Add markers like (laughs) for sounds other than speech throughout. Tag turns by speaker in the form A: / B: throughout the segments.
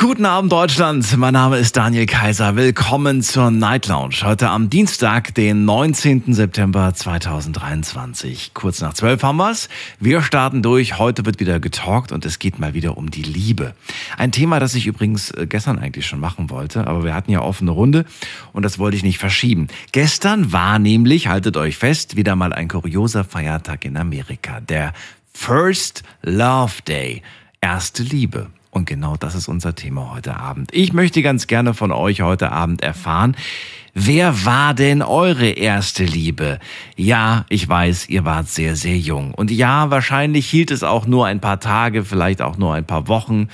A: Guten Abend Deutschland, mein Name ist Daniel Kaiser. Willkommen zur Night Lounge. Heute am Dienstag, den 19. September 2023. Kurz nach zwölf haben wir's. Wir starten durch. Heute wird wieder getalkt und es geht mal wieder um die Liebe. Ein Thema, das ich übrigens äh, gestern eigentlich schon machen wollte, aber wir hatten ja offene Runde und das wollte ich nicht verschieben. Gestern war nämlich, haltet euch fest, wieder mal ein kurioser Feiertag in Amerika. Der First Love Day. Erste Liebe. Und genau das ist unser Thema heute Abend. Ich möchte ganz gerne von euch heute Abend erfahren, wer war denn eure erste Liebe? Ja, ich weiß, ihr wart sehr, sehr jung. Und ja, wahrscheinlich hielt es auch nur ein paar Tage, vielleicht auch nur ein paar Wochen.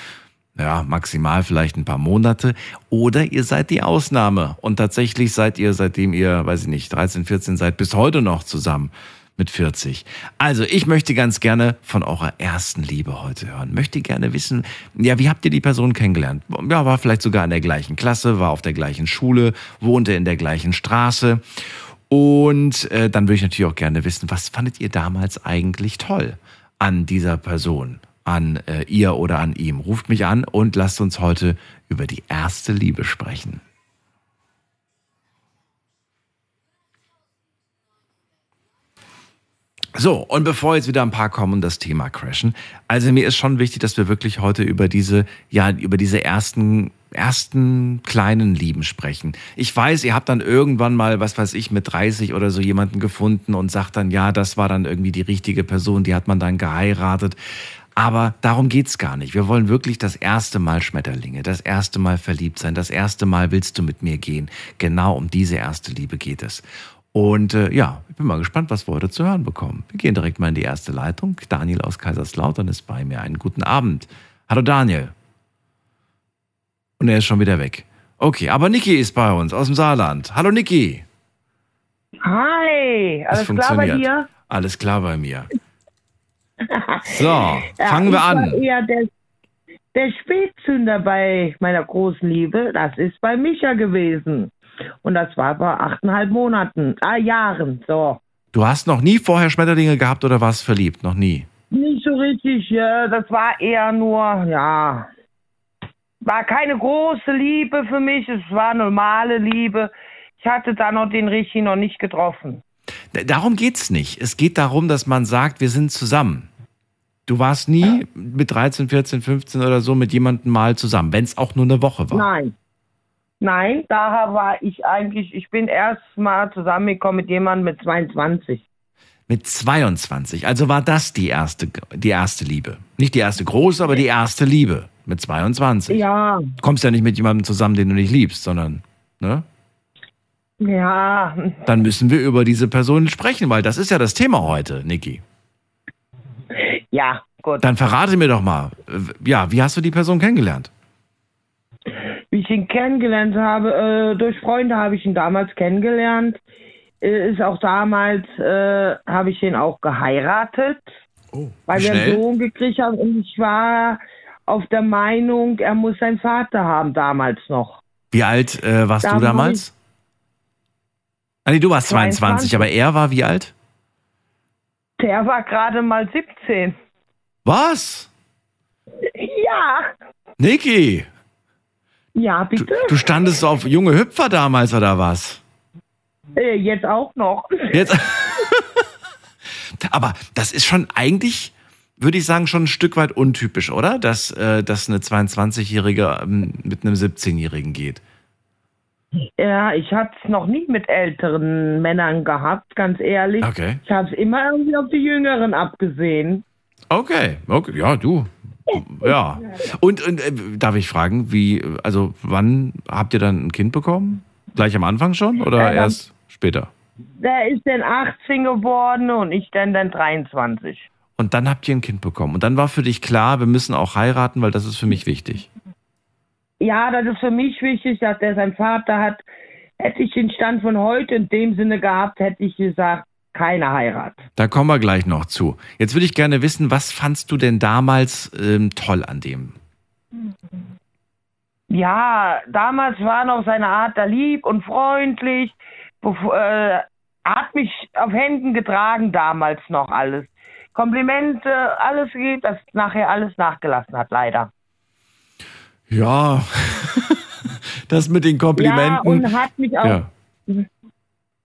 A: Ja, maximal vielleicht ein paar Monate. Oder ihr seid die Ausnahme. Und tatsächlich seid ihr, seitdem ihr, weiß ich nicht, 13, 14 seid, bis heute noch zusammen mit 40. Also, ich möchte ganz gerne von eurer ersten Liebe heute hören. Möchte gerne wissen, ja, wie habt ihr die Person kennengelernt? Ja, war vielleicht sogar in der gleichen Klasse, war auf der gleichen Schule, wohnte in der gleichen Straße. Und äh, dann würde ich natürlich auch gerne wissen, was fandet ihr damals eigentlich toll an dieser Person, an äh, ihr oder an ihm? Ruft mich an und lasst uns heute über die erste Liebe sprechen. So, und bevor jetzt wieder ein paar kommen und das Thema crashen, also mir ist schon wichtig, dass wir wirklich heute über diese, ja, über diese ersten, ersten kleinen Lieben sprechen. Ich weiß, ihr habt dann irgendwann mal, was weiß ich, mit 30 oder so jemanden gefunden und sagt dann, ja, das war dann irgendwie die richtige Person, die hat man dann geheiratet. Aber darum geht's gar nicht. Wir wollen wirklich das erste Mal Schmetterlinge, das erste Mal verliebt sein, das erste Mal willst du mit mir gehen. Genau um diese erste Liebe geht es. Und äh, ja, ich bin mal gespannt, was wir heute zu hören bekommen. Wir gehen direkt mal in die erste Leitung. Daniel aus Kaiserslautern ist bei mir. Einen guten Abend. Hallo Daniel. Und er ist schon wieder weg. Okay, aber Niki ist bei uns aus dem Saarland. Hallo Niki.
B: Hi, alles klar bei dir?
A: Alles klar bei mir. (laughs) So, ja, fangen wir an.
B: Eher der, der Spätzünder bei meiner großen Liebe, das ist bei Micha gewesen. Und das war vor achteinhalb Monaten, ah, Jahren, so.
A: Du hast noch nie vorher Schmetterlinge gehabt oder warst verliebt? Noch nie?
B: Nicht so richtig, ja, das war eher nur, ja, war keine große Liebe für mich, es war normale Liebe. Ich hatte da noch den Richtigen noch nicht getroffen.
A: Darum geht's nicht. Es geht darum, dass man sagt, wir sind zusammen. Du warst nie mit 13, 14, 15 oder so mit jemandem mal zusammen, wenn es auch nur eine Woche war.
B: Nein. Nein, daher war ich eigentlich, ich bin erst mal zusammengekommen mit jemandem mit 22.
A: Mit 22. Also war das die erste, die erste Liebe. Nicht die erste große, aber die erste Liebe. Mit 22.
B: Ja.
A: Du kommst ja nicht mit jemandem zusammen, den du nicht liebst, sondern, ne?
B: Ja.
A: Dann müssen wir über diese Person sprechen, weil das ist ja das Thema heute, Niki.
B: Ja, gut.
A: Dann verrate mir doch mal, ja, wie hast du die Person kennengelernt?
B: Wie ich ihn kennengelernt habe, äh, durch Freunde habe ich ihn damals kennengelernt. Äh, ist auch damals, äh, habe ich ihn auch geheiratet,
A: oh,
B: weil wir einen Sohn gekriegt haben. Und ich war auf der Meinung, er muss seinen Vater haben damals noch.
A: Wie alt äh, warst da du damals? Ah, nee, du warst 22, 22, aber er war wie alt?
B: Der war gerade mal 17.
A: Was?
B: Ja.
A: Niki.
B: Ja, bitte.
A: Du, du standest auf junge Hüpfer damals oder was?
B: Äh, jetzt auch noch.
A: Jetzt. (laughs) Aber das ist schon eigentlich, würde ich sagen, schon ein Stück weit untypisch, oder? Dass, äh, dass eine 22-Jährige ähm, mit einem 17-Jährigen geht.
B: Ja, ich hatte es noch nie mit älteren Männern gehabt, ganz ehrlich.
A: Okay.
B: Ich habe es immer irgendwie auf die Jüngeren abgesehen.
A: Okay, okay, ja, du. Ja. Und, und äh, darf ich fragen, wie, also wann habt ihr dann ein Kind bekommen? Gleich am Anfang schon oder äh, erst später?
B: Der ist dann 18 geworden und ich dann dann 23.
A: Und dann habt ihr ein Kind bekommen. Und dann war für dich klar, wir müssen auch heiraten, weil das ist für mich wichtig.
B: Ja, das ist für mich wichtig, dass der sein Vater hat. Hätte ich den Stand von heute in dem Sinne gehabt, hätte ich gesagt, keine Heirat.
A: Da kommen wir gleich noch zu. Jetzt würde ich gerne wissen, was fandst du denn damals ähm, toll an dem?
B: Ja, damals war noch seine Art da lieb und freundlich. Äh, hat mich auf Händen getragen damals noch alles. Komplimente, alles geht, das nachher alles nachgelassen hat, leider.
A: Ja, (laughs) das mit den
B: Ja,
A: Komplimenten.
B: und hat mich auch
A: Ja,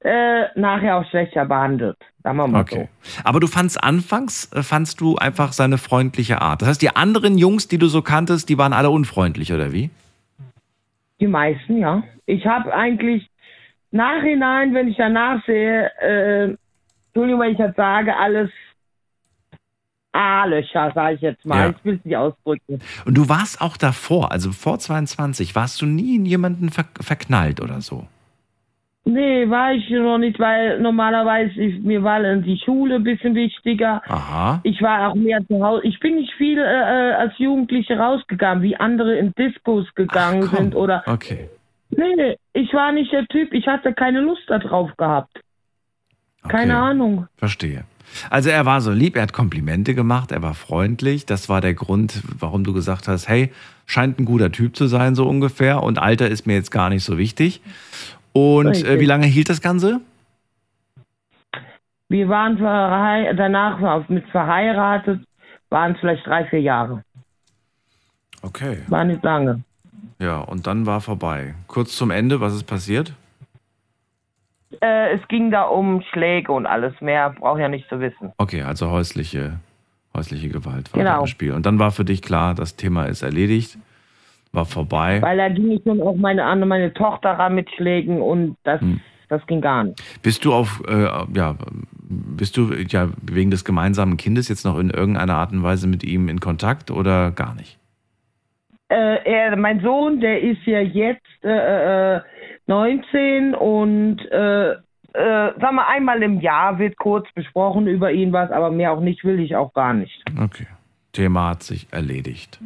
B: äh, nachher auch schlechter behandelt. Sagen wir mal
A: okay. Aber du fandst anfangs, äh, fandst du einfach seine freundliche Art. Das heißt, die anderen Jungs, die du so kanntest, die waren alle unfreundlich, oder wie?
B: so. Die meisten, ja. Ich habe eigentlich nachhinein, wenn ich danach sehe, äh, Entschuldigung, wenn ich das sage, alles A-Löcher, sage ich jetzt mal.
A: Ja.
B: Ich will es nicht ausdrücken.
A: Und du warst auch davor, also vor 22, warst du nie in jemanden ver verknallt oder so?
B: Nee, war ich noch nicht, weil normalerweise ist, mir war die Schule ein bisschen wichtiger.
A: Aha.
B: Ich war auch mehr zu Hause. Ich bin nicht viel äh, äh, als Jugendliche rausgegangen, wie andere in Diskos gegangen
A: Ach,
B: sind oder.
A: Okay.
B: Nee, ich war nicht der Typ. Ich hatte keine Lust darauf gehabt.
A: okay.
B: Keine Ahnung.
A: Verstehe. Also er war so lieb, er hat Komplimente gemacht, er war freundlich. Das war der Grund, warum du gesagt hast, hey, scheint ein guter Typ zu sein, so ungefähr. Und Alter ist mir jetzt gar nicht so wichtig. Und äh, wie lange hielt das Ganze?
B: Wir waren danach mit verheiratet, waren es vielleicht drei, vier Jahre.
A: Okay.
B: War nicht lange.
A: Ja, und dann war vorbei. Kurz zum Ende, was ist passiert?
B: Äh, es ging da um Schläge und alles mehr. Braucht ja nicht zu wissen.
A: Okay, also häusliche, häusliche Gewalt war
B: Genau.
A: da im Spiel. Und dann war für dich klar, das Thema ist erledigt, war vorbei.
B: Weil da ging ich schon auch meine, an meine Tochter ran mit Schlägen und das,
A: Hm.
B: das ging gar nicht.
A: Bist du auf, äh, ja, bist du ja wegen des gemeinsamen Kindes jetzt noch in irgendeiner Art und Weise mit ihm in Kontakt oder gar nicht?
B: Äh, er, mein Sohn, der ist ja jetzt äh, äh, 19 und äh, äh, sag mal, einmal im Jahr wird kurz besprochen über ihn was, aber mehr auch nicht, will ich auch gar nicht.
A: Okay. Thema hat sich erledigt,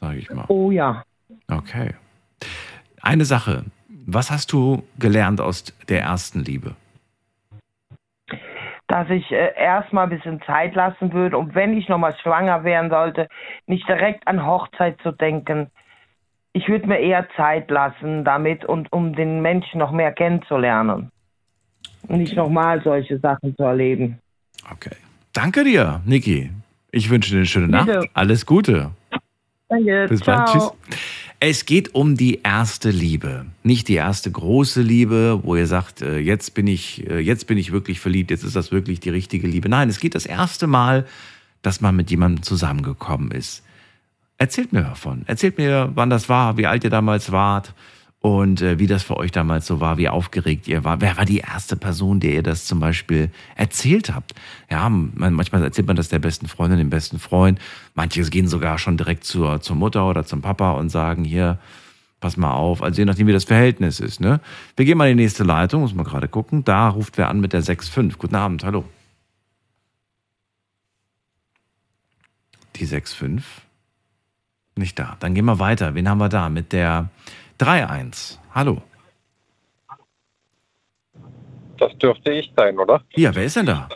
A: sage ich mal.
B: Oh ja.
A: Okay. Eine Sache. Was hast du gelernt aus der ersten Liebe?
B: Dass ich äh, erstmal ein bisschen Zeit lassen würde und wenn ich nochmal schwanger werden sollte, nicht direkt an Hochzeit zu denken. Ich würde mir eher Zeit lassen damit und um den Menschen noch mehr kennenzulernen. Und nicht nochmal solche Sachen zu erleben.
A: Okay. Danke dir, Niki. Ich wünsche dir eine schöne
B: Bitte.
A: Nacht. Alles Gute.
B: Danke.
A: Bis
B: Ciao.
A: bald. Tschüss. Es geht um die erste Liebe. Nicht die erste große Liebe, wo ihr sagt, äh, jetzt bin ich, äh, jetzt bin ich wirklich verliebt, jetzt ist das wirklich die richtige Liebe. Nein, es geht das erste Mal, dass man mit jemandem zusammengekommen ist. Erzählt mir davon. Erzählt mir, wann das war, wie alt ihr damals wart und äh, wie das für euch damals so war, wie aufgeregt ihr war. Wer war die erste Person, der ihr das zum Beispiel erzählt habt? Ja, man, manchmal erzählt man das der besten Freundin, dem besten Freund. Manche gehen sogar schon direkt zur, zur Mutter oder zum Papa und sagen hier, pass mal auf. Also je nachdem, wie das Verhältnis ist. Ne? Wir gehen mal in die nächste Leitung, muss man gerade gucken. Da ruft wer an mit der 6.5. Guten Abend, hallo. Die 6.5? Nicht da. Dann gehen wir weiter. Wen haben wir da? Mit der 3.1. Hallo.
C: Das dürfte ich sein, oder?
A: Ja, wer ist denn da?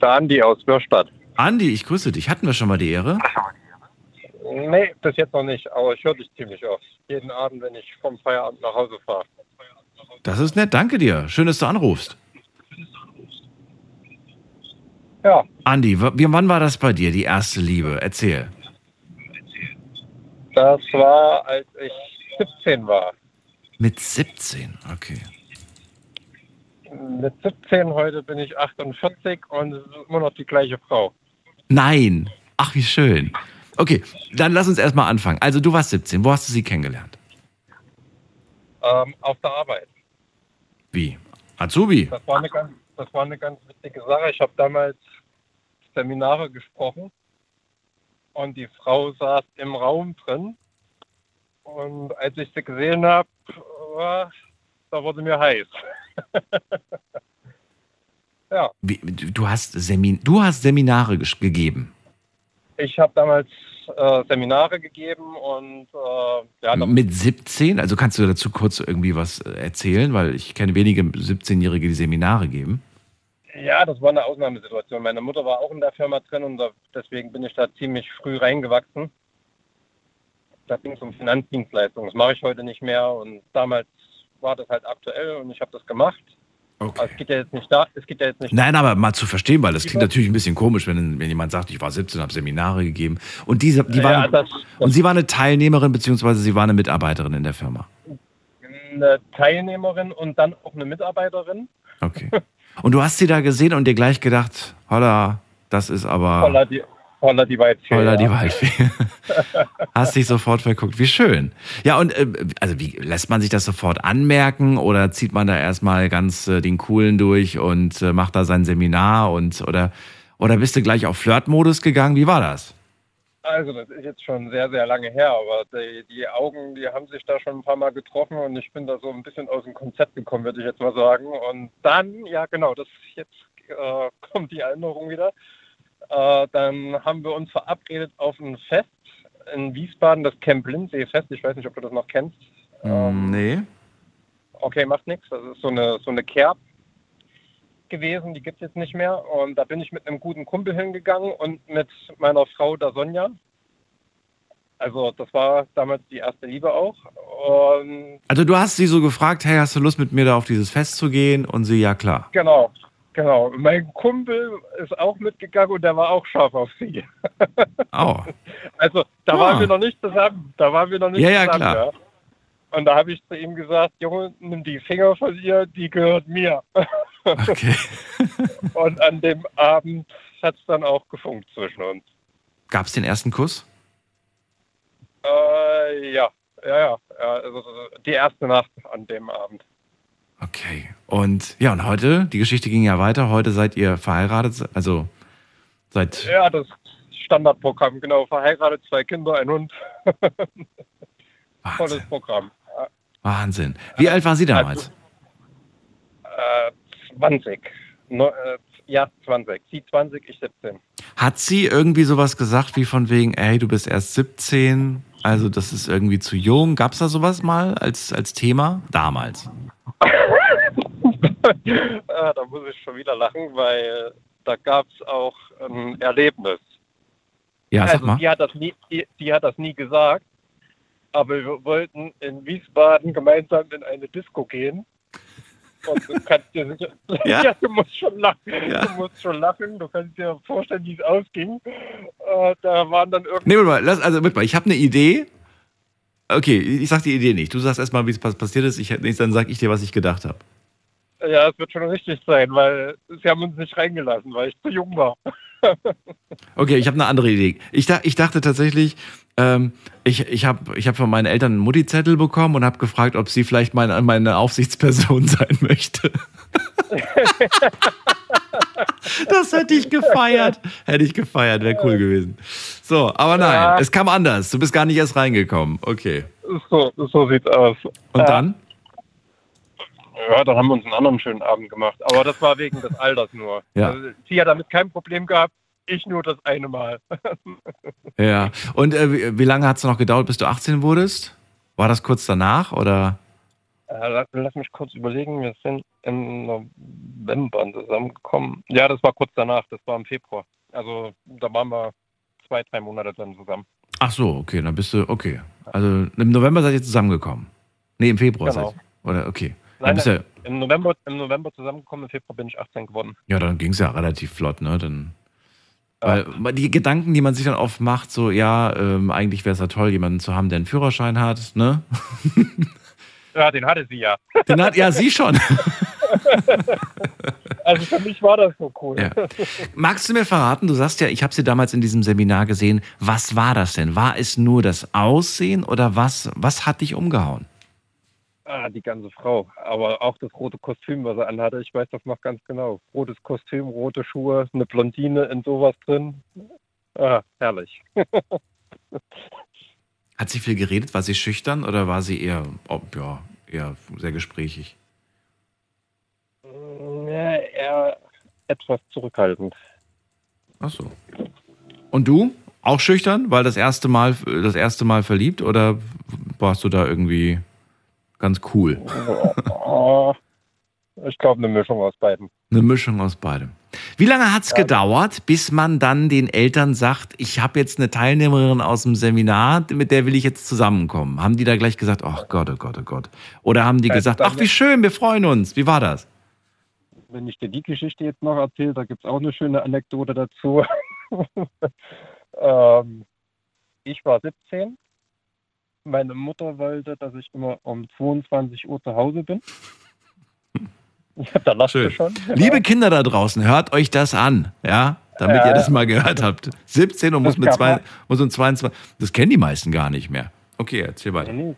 C: Der Andi aus Würstadt.
A: Andi, ich grüße dich. Hatten wir schon mal die Ehre?
C: Nee, bis jetzt noch nicht, aber ich höre dich ziemlich oft. Jeden Abend, wenn ich vom Feierabend nach Hause fahre.
A: Das ist nett. Danke dir. Schön, dass du anrufst.
C: Ja,
A: Andi, wann war das bei dir, die erste Liebe? Erzähl.
C: Das war, als ich 17 war.
A: Mit 17, okay.
C: Mit 17 heute bin ich 48 und es ist immer noch die gleiche Frau.
A: Nein. Ach, wie schön. Okay, dann lass uns erstmal anfangen. Also, du warst 17. Wo hast du sie kennengelernt?
C: Ähm, auf der Arbeit.
A: Wie? Azubi?
C: Das war eine ganz, das war eine ganz wichtige Sache. Ich habe damals Seminare gesprochen und die Frau saß im Raum drin. Und als ich sie gesehen habe, da wurde mir heiß. (laughs) ja,
A: Wie, du, hast Semin du hast Seminare gegeben.
C: ich habe damals äh, Seminare gegeben und äh, ja,
A: Mit 17? Also kannst du dazu kurz irgendwie was äh, erzählen? Weil ich kenne wenige 17-Jährige, die Seminare geben.
C: Ja, das war eine Ausnahmesituation. Meine Mutter war auch in der Firma drin und deswegen bin ich da ziemlich früh reingewachsen. da ging es um Finanzdienstleistungen. Das mache ich heute nicht mehr und damals war das halt aktuell und ich habe das gemacht. Aber
A: Okay.
C: es geht ja jetzt nicht da, es geht ja jetzt nicht
A: Nein, aber mal zu verstehen, weil das klingt natürlich ein bisschen komisch, wenn, wenn jemand sagt, ich war 17, habe Seminare gegeben. Und diese, die war,
C: Ja, das-
A: und sie war eine Teilnehmerin, beziehungsweise sie war eine Mitarbeiterin in der Firma.
C: eine Teilnehmerin und dann auch eine Mitarbeiterin.
A: Okay. (laughs) Und du hast sie da gesehen und dir gleich gedacht, holla, das ist aber
C: Holla die, holla die Waldfee.
A: holla die. Waldfee. (laughs) hast dich sofort verguckt. Wie schön. Ja, und äh, also wie lässt man sich das sofort anmerken oder zieht man da erstmal ganz äh, den coolen durch und äh, macht da sein Seminar und oder oder bist du gleich auf Flirtmodus gegangen? Wie war das?
C: Also das ist jetzt schon sehr, sehr lange her, aber die, die Augen, die haben sich da schon ein paar Mal getroffen und ich bin da so ein bisschen aus dem Konzept gekommen, würde ich jetzt mal sagen. Und dann, ja genau, das jetzt äh, (laughs) kommt die Erinnerung wieder. Äh, dann haben wir uns verabredet auf ein Fest in Wiesbaden, das Camp Lindsee Fest. Ich weiß nicht, ob du das noch kennst.
A: Ähm, nee.
C: Okay, macht nichts. Das ist so eine, so eine Kerb gewesen, die gibt es jetzt nicht mehr. Und da bin ich mit einem guten Kumpel hingegangen und mit meiner Frau, der Sonja. Also das war damals die erste Liebe auch. Und
A: Also du hast sie so gefragt, hey, hast du Lust mit mir da auf dieses Fest zu gehen? Und sie, ja klar.
C: genau, genau. Mein Kumpel ist auch mitgegangen und der war auch scharf auf sie.
A: Oh. (laughs)
C: Also da
A: Ah.
C: waren wir noch nicht zusammen. Da waren wir noch nicht
A: Ja, ja,
C: zusammen.
A: klar.
C: Ja. Und da habe ich zu ihm gesagt, Junge, nimm die Finger von ihr, die gehört mir. (laughs)
A: Okay.
C: Und an dem Abend hat es dann auch gefunkt zwischen uns.
A: Gab's den ersten Kuss?
C: Äh, ja, ja, ja. ja also die erste Nacht an dem Abend.
A: Okay. Und ja, und heute, die Geschichte ging ja weiter. Heute seid ihr verheiratet, also seit.
C: Ja, das Standardprogramm, genau. Verheiratet, zwei Kinder, ein Hund. (laughs)
A: Wahnsinn.
C: Programm.
A: Wahnsinn. Wie alt war sie damals?
C: Äh, 20. No, äh, ja, 20. Sie 20, ich 17.
A: Hat sie irgendwie sowas gesagt wie von wegen, ey, du bist erst 17, also das ist irgendwie zu jung? Gab's da sowas mal als, als Thema? Damals. (laughs)
C: äh, da muss ich schon wieder lachen, weil da gab es auch ein Erlebnis.
A: Ja, sag
C: also
A: mal.
C: die hat das nie, die, die hat das nie gesagt, aber wir wollten in Wiesbaden gemeinsam in eine Disco gehen. Und du kannst dir sicher, (laughs)
A: Ja?
C: ja. du musst schon lachen.
A: Ja.
C: Du musst schon lachen. Du kannst dir vorstellen, wie es ausging. Äh, da waren dann irgendwie
A: Nee, mal, lass, also, warte mal, ich habe eine Idee. Okay, ich sag die Idee nicht. Du sagst erstmal, wie es pass- passiert ist. Ich, dann sag ich dir, was ich gedacht habe.
C: Ja, es wird schon richtig sein, weil sie haben uns nicht reingelassen, weil ich zu jung war. (laughs)
A: Okay, ich habe eine andere Idee. Ich, da, ich dachte tatsächlich, ähm, ich, ich habe ich hab von meinen Eltern einen Mutti-Zettel bekommen und habe gefragt, ob sie vielleicht meine, meine Aufsichtsperson (laughs) sein möchte. (laughs) das hätte ich gefeiert. Hätte ich gefeiert, wäre cool gewesen. So, aber nein,
C: Ja.
A: es kam anders. Du bist gar nicht erst reingekommen. Okay.
C: So, so sieht's aus.
A: Und
C: Ja.
A: dann?
C: Ja, dann haben wir uns einen anderen schönen Abend gemacht. Aber das war wegen des Alters nur.
A: Ja.
C: Also, sie hat damit kein Problem gehabt, ich nur das eine Mal. (laughs)
A: Ja. Und äh, wie, lange hat es noch gedauert, bis du 18 wurdest? War das kurz danach oder?
C: Äh, lass, mich kurz überlegen, wir sind im November zusammengekommen. Ja, das war kurz danach, das war im Februar. Also da waren wir zwei, drei Monate dann zusammen.
A: Ach so, okay, dann bist du, okay. Also im November seid ihr zusammengekommen. Nee, im Februar
C: Genau.
A: seid ihr. Oder, okay. Dann
C: Nein,
A: bist du,
C: Im November, im November zusammengekommen, im Februar bin ich 18 geworden.
A: ja, dann ging es ja relativ flott, ne? Dann. Weil die Gedanken, die man sich dann oft macht, so, ja, ähm, eigentlich wäre es ja toll, jemanden zu haben, der einen Führerschein hat, ne? (laughs)
C: Ja, den hatte sie ja.
A: Den hat, ja, sie schon. (laughs)
C: Also für mich war das so cool.
A: Ja. Magst du mir verraten, du sagst ja, ich habe sie damals in diesem Seminar gesehen. Was war das denn? War es nur das Aussehen oder was, was hat dich umgehauen?
C: Ah, die ganze Frau. Aber auch das rote Kostüm, was er anhatte, ich weiß das noch ganz genau. Rotes Kostüm, rote Schuhe, eine Blondine in sowas drin. Ah, herrlich. (laughs)
A: Hat sie viel geredet? War sie schüchtern oder war sie eher, oh, ja, eher sehr gesprächig?
C: Ja, eher etwas zurückhaltend.
A: Ach so. Und du? Auch schüchtern? Weil das erste Mal, das erste Mal verliebt oder warst du da irgendwie ganz cool?
C: Oh, ich glaube, eine Mischung aus beiden.
A: Eine Mischung aus beidem. Wie lange hat's gedauert, bis man dann den Eltern sagt, ich habe jetzt eine Teilnehmerin aus dem Seminar, mit der will ich jetzt zusammenkommen? Haben die da gleich gesagt, ach Gott, oh Gott, oh Gott. Oder haben die gesagt, ach wie schön, wir freuen uns. Wie war das?
C: Wenn ich dir die Geschichte jetzt noch erzähle, da gibt es auch eine schöne Anekdote dazu. (laughs) ähm, ich war 17. Meine Mutter wollte, dass ich immer um 22 Uhr zu Hause bin. (laughs) Ja, da lacht
A: Schön.
C: schon. genau. (laughs)
A: Liebe Kinder da draußen, hört euch das an, ja, damit
C: Ja.
A: ihr das mal gehört habt. 17 und muss mit zwei, muss um 22, das kennen die meisten gar nicht mehr. Okay, erzähl weiter.
C: Nee,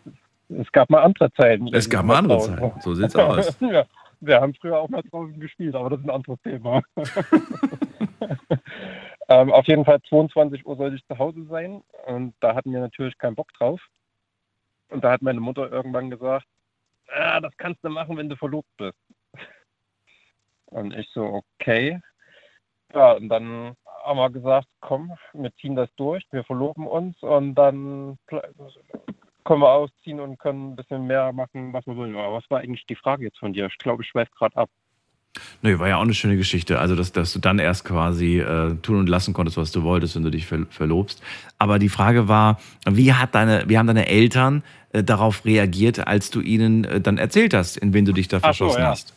C: es gab mal andere Zeiten.
A: Es gab mal andere. Zeiten, so sieht's aus. (laughs)
C: ja, wir haben früher auch mal draußen gespielt, aber das ist ein anderes Thema. ähm, auf jeden Fall 22 Uhr sollte ich zu Hause sein und da hatten wir natürlich keinen Bock drauf. Und da hat meine Mutter irgendwann gesagt, ah, das kannst du machen, wenn du verlobt bist. (laughs) Und ich so, okay. Ja, und dann haben wir gesagt, komm, wir ziehen das durch, wir verloben uns und dann können wir ausziehen und können ein bisschen mehr machen, was wir wollen. Aber was war eigentlich die Frage jetzt von dir? Ich glaube, ich schweife gerade ab.
A: Nee, war ja auch eine schöne Geschichte. Also, dass, dass du dann erst quasi äh, tun und lassen konntest, was du wolltest, wenn du dich ver verlobst. Aber die Frage war, wie, hat deine, wie haben deine Eltern äh, darauf reagiert, als du ihnen äh, dann erzählt hast, in wen du dich da
C: Ach so,
A: verschossen
C: ja.
A: hast?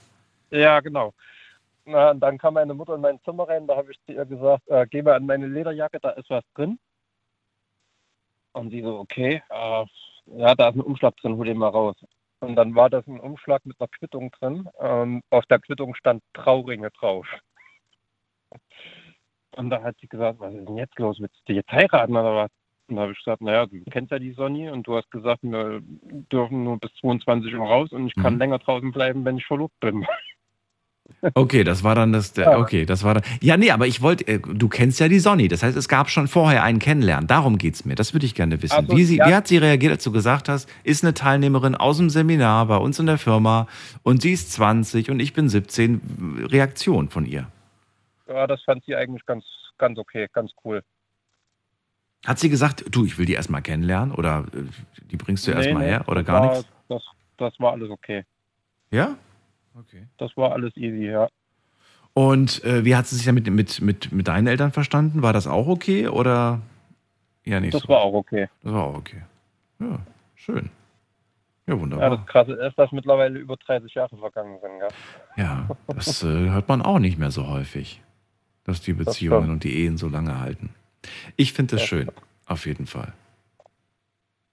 C: Ja, genau. Na, dann kam meine Mutter in mein Zimmer rein, da habe ich zu ihr gesagt, äh, geh mal an meine Lederjacke, da ist was drin. Und sie so, okay, äh, ja, da ist ein Umschlag drin, hol den mal raus. Und dann war das ein Umschlag mit einer Quittung drin. Und auf der Quittung stand Trauringe drauf. Und da hat sie gesagt, was ist denn jetzt los? Willst du jetzt heiraten oder was? Und da habe ich gesagt, naja, du kennst ja die Sonny und du hast gesagt, wir dürfen nur bis 22 Uhr raus und ich kann
A: Mhm.
C: länger draußen bleiben, wenn ich verlobt bin. (laughs)
A: Okay, das war dann das. Der,
C: Ja.
A: okay, das war dann. Ja, nee, aber ich wollte. Äh, du kennst ja die Sonny. Das heißt, es gab schon vorher einen Kennenlernen. Darum geht's mir. Das würde ich gerne wissen.
C: Ach so,
A: wie, sie,
C: ja.
A: wie hat sie reagiert, als du gesagt hast, ist eine Teilnehmerin aus dem Seminar bei uns in der Firma und sie ist 20 und ich bin 17. Reaktion von ihr.
C: Ja, das fand sie eigentlich ganz, ganz okay, ganz cool.
A: Hat sie gesagt, du, ich will die erstmal kennenlernen oder äh, die bringst du
C: Nee,
A: erstmal
C: nee,
A: her oder gar
C: war,
A: nichts?
C: Das, das war alles okay.
A: Ja? Okay.
C: Das war alles easy, ja.
A: Und äh, wie hat sie sich damit mit, mit, mit deinen Eltern verstanden? War das auch okay oder ja nicht
C: Das
A: so?
C: war auch okay.
A: das war auch okay. Ja, schön. Ja,
C: Ja,
A: wunderbar.
C: das Krasse ist, dass mittlerweile über 30 Jahre vergangen sind. Ja.
A: Ja, das äh, hört man auch nicht mehr so häufig, dass die Beziehungen und die Ehen so lange halten. Ich finde das
C: Das
A: schön, auf jeden Fall.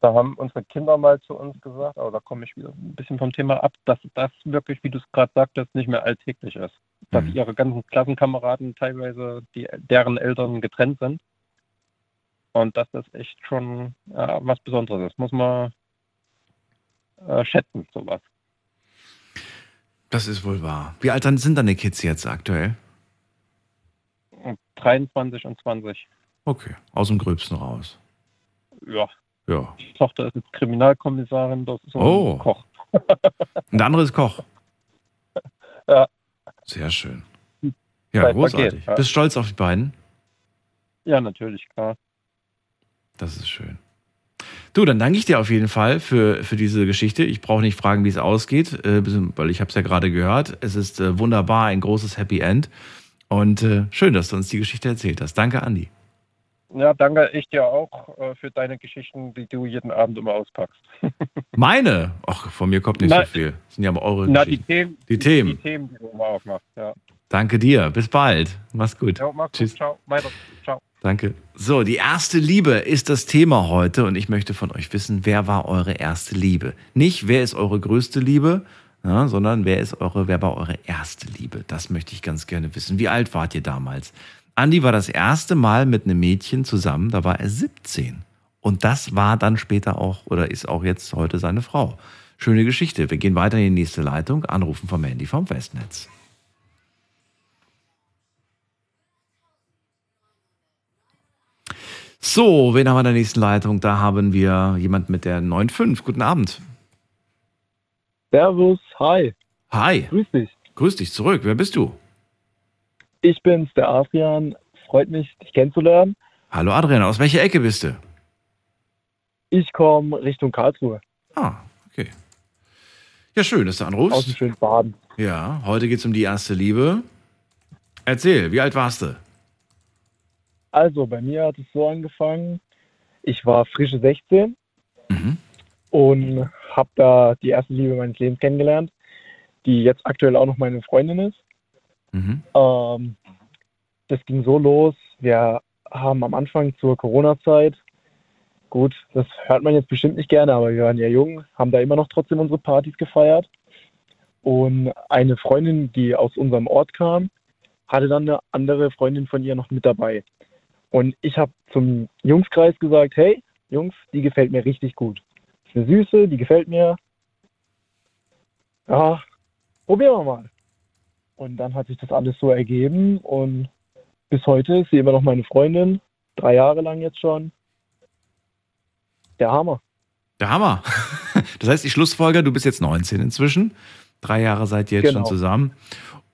C: Da haben unsere Kinder mal zu uns gesagt, aber da komme ich wieder ein bisschen vom Thema ab, dass das wirklich, wie du es gerade sagtest, nicht mehr alltäglich ist. Dass
A: Mhm.
C: ihre ganzen Klassenkameraden teilweise, die, deren Eltern getrennt sind. Und dass das echt schon ja, was Besonderes ist. Muss man äh, schätzen, sowas.
A: Das ist wohl wahr. Wie alt sind deine Kids jetzt aktuell?
C: Und 23 und 20.
A: Okay, aus dem Gröbsten raus.
C: Ja,
A: Ja.
C: die Tochter ist jetzt Kriminalkommissarin, das ist
A: Oh. (laughs)
C: ein Koch.
A: Und der andere ist Koch.
C: Ja.
A: Sehr schön. Ja,
C: Zeit
A: großartig.
C: vergeht, ja.
A: Bist du stolz auf die beiden?
C: Ja, natürlich, klar.
A: Das ist schön. Du, dann danke ich dir auf jeden Fall für, für diese Geschichte. Ich brauche nicht fragen, wie es ausgeht, äh, weil ich habe es ja gerade gehört. Es ist äh, wunderbar, ein großes Happy End. Und äh, schön, dass du uns die Geschichte erzählt hast. Danke, Andi.
C: Ja, danke ich dir auch äh, für deine Geschichten, die du jeden Abend immer auspackst. (laughs)
A: Meine? Ach, von mir kommt nicht
C: Na,
A: so viel. Das sind ja aber eure
C: Na, die
A: Geschichten.
C: Themen,
A: Die Themen.
C: Die Themen, die du immer aufmachst. Ja.
A: Danke dir. Bis bald. Mach's gut.
C: Ja, mach's
A: Tschüss.
C: gut. Ciao. Ciao.
A: Danke. So, die erste Liebe ist das Thema heute und ich möchte von euch wissen, wer war eure erste Liebe? Nicht, wer ist eure größte Liebe, ja, sondern wer ist eure, wer war eure erste Liebe? Das möchte ich ganz gerne wissen. Wie alt wart ihr damals? Andi war das erste Mal mit einem Mädchen zusammen, da war er 17. Und das war dann später auch oder ist auch jetzt heute seine Frau. Schöne Geschichte. Wir gehen weiter in die nächste Leitung. Anrufen vom Handy vom Festnetz. So, wen haben wir in der nächsten Leitung? Da haben wir jemand mit der 9.5. Guten Abend.
D: Servus, hi,
A: Hi,
D: grüß dich.
A: grüß dich zurück. Wer bist du?
D: Ich bin's, der Adrian. Freut mich, dich kennenzulernen.
A: Hallo Adrian, aus welcher Ecke bist du?
D: Ich komme Richtung Karlsruhe,
A: Ah, okay. Ja, schön, dass du
D: aus dem
A: anrufst.
D: schönen Baden.
A: Ja, heute geht es um die erste Liebe. Erzähl, wie alt warst du?
D: Also, bei mir hat es so angefangen, ich war frische 16
A: Mhm.
D: und habe da die erste Liebe meines Lebens kennengelernt, die jetzt aktuell auch noch meine Freundin ist.
A: Mhm.
D: Ähm, das ging so los, wir haben am Anfang zur Corona-Zeit, gut, das hört man jetzt bestimmt nicht gerne, aber wir waren ja jung, haben da immer noch trotzdem unsere Partys gefeiert. Und eine Freundin, die aus unserem Ort kam, hatte dann eine andere Freundin von ihr noch mit dabei. Und ich habe zum Jungskreis gesagt, hey, Jungs, die gefällt mir richtig gut. Ist eine Süße, die gefällt mir. Ja, probieren wir mal. Und dann hat sich das alles so ergeben und bis heute ist sie immer noch meine Freundin. Drei Jahre lang jetzt schon. Der Hammer.
A: Der Hammer. (laughs) Das heißt, die Schlussfolger, du bist jetzt 19 inzwischen. Drei Jahre seid ihr jetzt
D: Genau.
A: schon zusammen.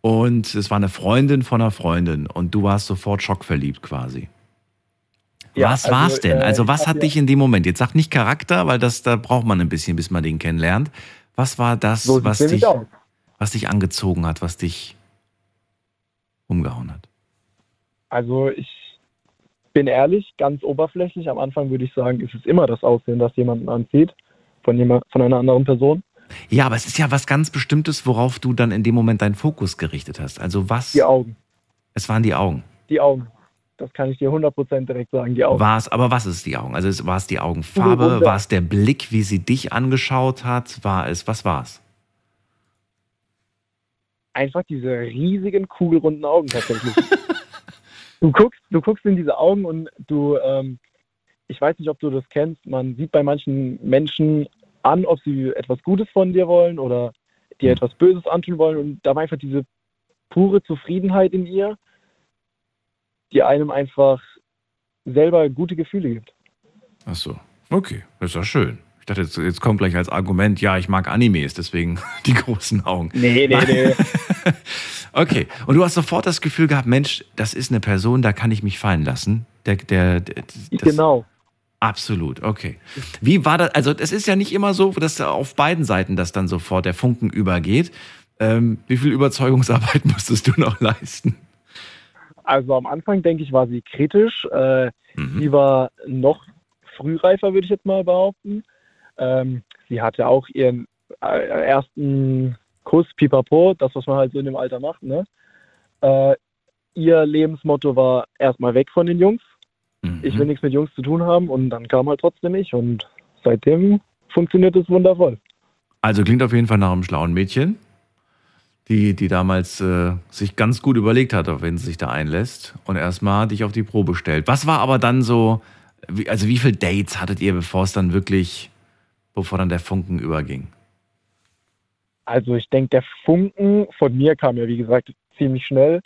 A: Und es war eine Freundin von einer Freundin und du warst sofort schockverliebt quasi.
D: Ja,
A: was
D: also,
A: war's denn?
D: äh,
A: Also was hat
D: ja-
A: dich in dem Moment? Jetzt sag nicht Charakter, weil das da braucht man ein bisschen, bis man den kennenlernt. Was war das,
D: So
A: was dich,
D: aus.
A: was dich angezogen hat, was dich umgehauen hat?
D: Also ich bin ehrlich, ganz oberflächlich. Am Anfang würde ich sagen, ist es immer das Aussehen, das jemanden anzieht von, jemand, von einer anderen Person.
A: Ja, aber es ist ja was ganz Bestimmtes, worauf du dann in dem Moment deinen Fokus gerichtet hast. Also was?
D: Die Augen.
A: Es waren die Augen.
D: Die Augen. Das kann ich dir 100% direkt sagen, die Augen.
A: War es, aber was ist die Augen? Also war es die Augenfarbe? War es der Blick, wie sie dich angeschaut hat? War es, was war es?
D: Einfach diese riesigen, kugelrunden Augen tatsächlich. (laughs) du, guckst, du guckst in diese Augen und du, ähm, ich weiß nicht, ob du das kennst, man sieht bei manchen Menschen an, ob sie etwas Gutes von dir wollen oder dir
A: Hm.
D: etwas Böses antun wollen und da war einfach diese pure Zufriedenheit in ihr, die einem einfach selber gute Gefühle gibt.
A: Ach so. Okay, das ist ja schön. Ich dachte, jetzt, jetzt kommt gleich als Argument, ja, ich mag Animes, deswegen (laughs) die großen Augen.
D: Nee, nee, nee. (laughs)
A: Okay, und du hast sofort das Gefühl gehabt, Mensch, das ist eine Person, da kann ich mich fallen lassen. Der, der, der das,
D: genau.
A: Absolut, okay. Wie war das? Also, es ist ja nicht immer so, dass auf beiden Seiten das dann sofort der Funken übergeht. Ähm, wie viel Überzeugungsarbeit (laughs) musstest du noch leisten?
D: Also am Anfang, denke ich, war sie kritisch. Äh,
A: Mhm.
D: Sie war noch frühreifer, würde ich jetzt mal behaupten. Ähm, sie hatte auch ihren äh, ersten Kuss, pipapo, das, was man halt so in dem Alter macht. Ne? Äh, ihr Lebensmotto war erstmal weg von den Jungs.
A: Mhm.
D: Ich will nichts mit Jungs zu tun haben. Und dann kam halt trotzdem ich. Und seitdem funktioniert es wundervoll.
A: Also klingt auf jeden Fall nach einem schlauen Mädchen, die, die damals äh, sich ganz gut überlegt hat, auf wen sie sich da einlässt und erstmal dich auf die Probe stellt. Was war aber dann so, wie, also wie viele Dates hattet ihr, bevor es dann wirklich, bevor dann der Funken überging?
D: Also ich denke, der Funken von mir kam ja, wie gesagt, ziemlich schnell.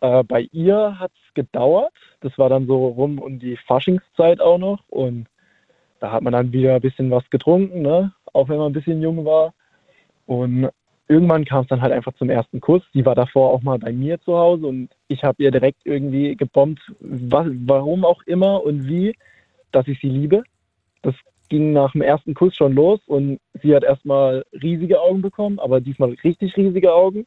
D: Äh, bei ihr hat es gedauert. Das war dann so rum um die Faschingszeit auch noch. Und da hat man dann wieder ein bisschen was getrunken, ne? auch wenn man ein bisschen jung war. Und irgendwann kam es dann halt einfach zum ersten Kuss. Sie war davor auch mal bei mir zu Hause und ich habe ihr direkt irgendwie gebombt, was, warum auch immer und wie, dass ich sie liebe. Das ging nach dem ersten Kuss schon los und sie hat erstmal riesige Augen bekommen, aber diesmal richtig riesige Augen,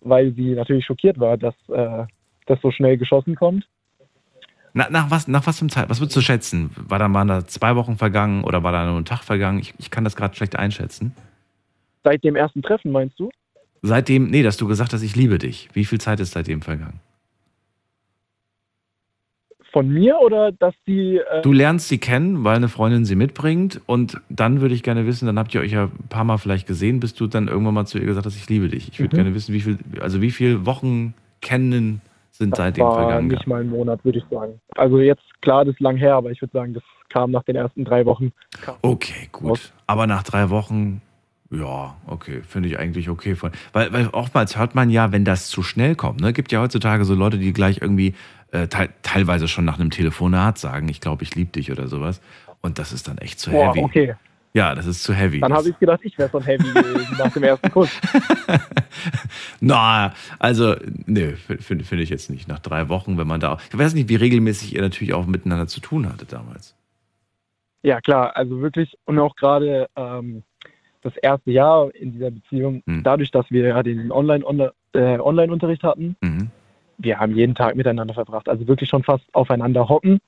D: weil sie natürlich schockiert war, dass äh, das so schnell geschossen kommt.
A: Na, nach was, nach was zum Zeit, was würdest du schätzen? War da, waren da zwei Wochen vergangen oder war da nur ein Tag vergangen? Ich, ich kann das gerade schlecht einschätzen.
D: Seit dem ersten Treffen, meinst du?
A: Seitdem, nee, dass du gesagt hast, ich liebe dich. Wie viel Zeit ist seitdem vergangen?
D: Von mir oder dass sie. Äh,
A: Du lernst sie kennen, weil eine Freundin sie mitbringt und dann würde ich gerne wissen, dann habt ihr euch ja ein paar Mal vielleicht gesehen, bis du dann irgendwann mal zu ihr gesagt hast, ich liebe dich. Ich würde
D: Mhm.
A: gerne wissen, wie viel, also wie viele Wochen kennen sind
D: das
A: seitdem
D: war
A: vergangen.
D: nicht mal ein Monat, würde ich sagen. Also jetzt, klar, das ist lang her, aber ich würde sagen, das kam nach den ersten drei Wochen.
A: Okay, gut.
D: Aus-
A: Aber nach drei Wochen, ja, okay, finde ich eigentlich okay. Weil, weil oftmals hört man ja, wenn das zu schnell kommt, ne, gibt ja heutzutage so Leute, die gleich irgendwie äh, te teilweise schon nach einem Telefonat sagen, ich glaube, ich liebe dich oder sowas. Und das ist dann echt zu
D: Boah,
A: heavy.
D: okay.
A: Ja, das ist zu heavy.
D: Dann habe ich gedacht, ich wäre schon heavy gewesen nach dem ersten Kuss. (laughs)
A: Na, also, nö, finde find ich jetzt nicht. Nach drei Wochen, wenn man da. Ich weiß nicht, wie regelmäßig ihr natürlich auch miteinander zu tun hattet damals.
D: Ja, klar, also wirklich und auch gerade ähm, das erste Jahr in dieser Beziehung,
A: Hm.
D: dadurch, dass wir ja den Online- äh, Online-Unterricht hatten,
A: Mhm.
D: Wir haben jeden Tag miteinander verbracht. Also wirklich schon fast aufeinander hocken.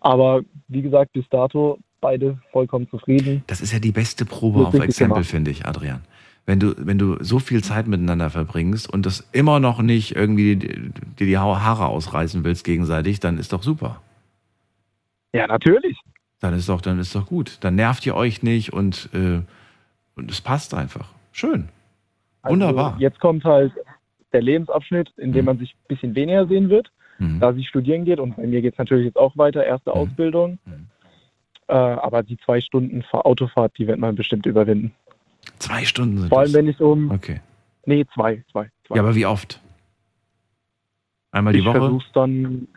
D: Aber wie gesagt, bis dato beide vollkommen zufrieden.
A: Das ist ja die beste Probe auf Exempel, finde ich, Adrian. Wenn du, wenn du so viel Zeit miteinander verbringst und das immer noch nicht irgendwie dir die Haare ausreißen willst gegenseitig, dann ist doch super.
D: Ja, natürlich.
A: Dann ist doch, dann ist doch gut. Dann nervt ihr euch nicht und, äh, und es passt einfach. Schön. Also Wunderbar.
D: Jetzt kommt halt der Lebensabschnitt, in dem mhm. man sich ein bisschen weniger sehen wird, mhm. da sie studieren geht. Und bei mir geht es natürlich jetzt auch weiter, erste mhm. Ausbildung. Mhm. Äh, aber die zwei Stunden Autofahrt, die wird man bestimmt überwinden.
A: Zwei Stunden sind
D: Vor allem,
A: das?
D: wenn ich um.
A: Okay.
D: Nee, zwei, zwei, zwei.
A: Ja, aber wie oft? Einmal die
D: ich
A: Woche? Ich
D: versuch's dann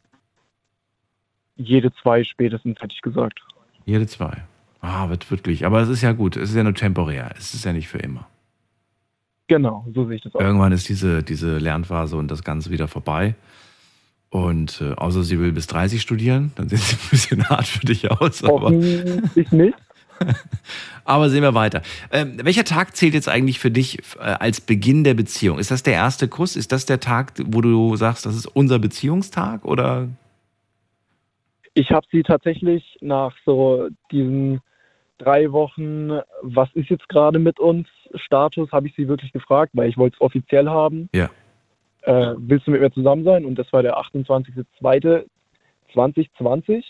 D: jede zwei spätestens, hätte ich gesagt.
A: Jede zwei. Ah, wird wirklich. Aber es ist ja gut. Es ist ja nur temporär. Es ist ja nicht für immer.
D: Genau, so sehe ich das auch.
A: Irgendwann ist diese, diese Lernphase und das Ganze wieder vorbei. Und äh, außer sie will bis 30 studieren, dann sieht es ein bisschen (laughs) hart für dich aus.
D: Aber ich nicht. (laughs)
A: aber sehen wir weiter. Ähm, welcher Tag zählt jetzt eigentlich für dich äh, als Beginn der Beziehung? Ist das der erste Kuss? Ist das der Tag, wo du sagst, das ist unser Beziehungstag? Oder
D: ich habe sie tatsächlich nach so diesen drei Wochen, was ist jetzt gerade mit uns, Status, habe ich sie wirklich gefragt, weil ich wollte es offiziell haben.
A: Ja.
D: Äh, willst du mit mir zusammen sein? Und das war der 28.02.2020.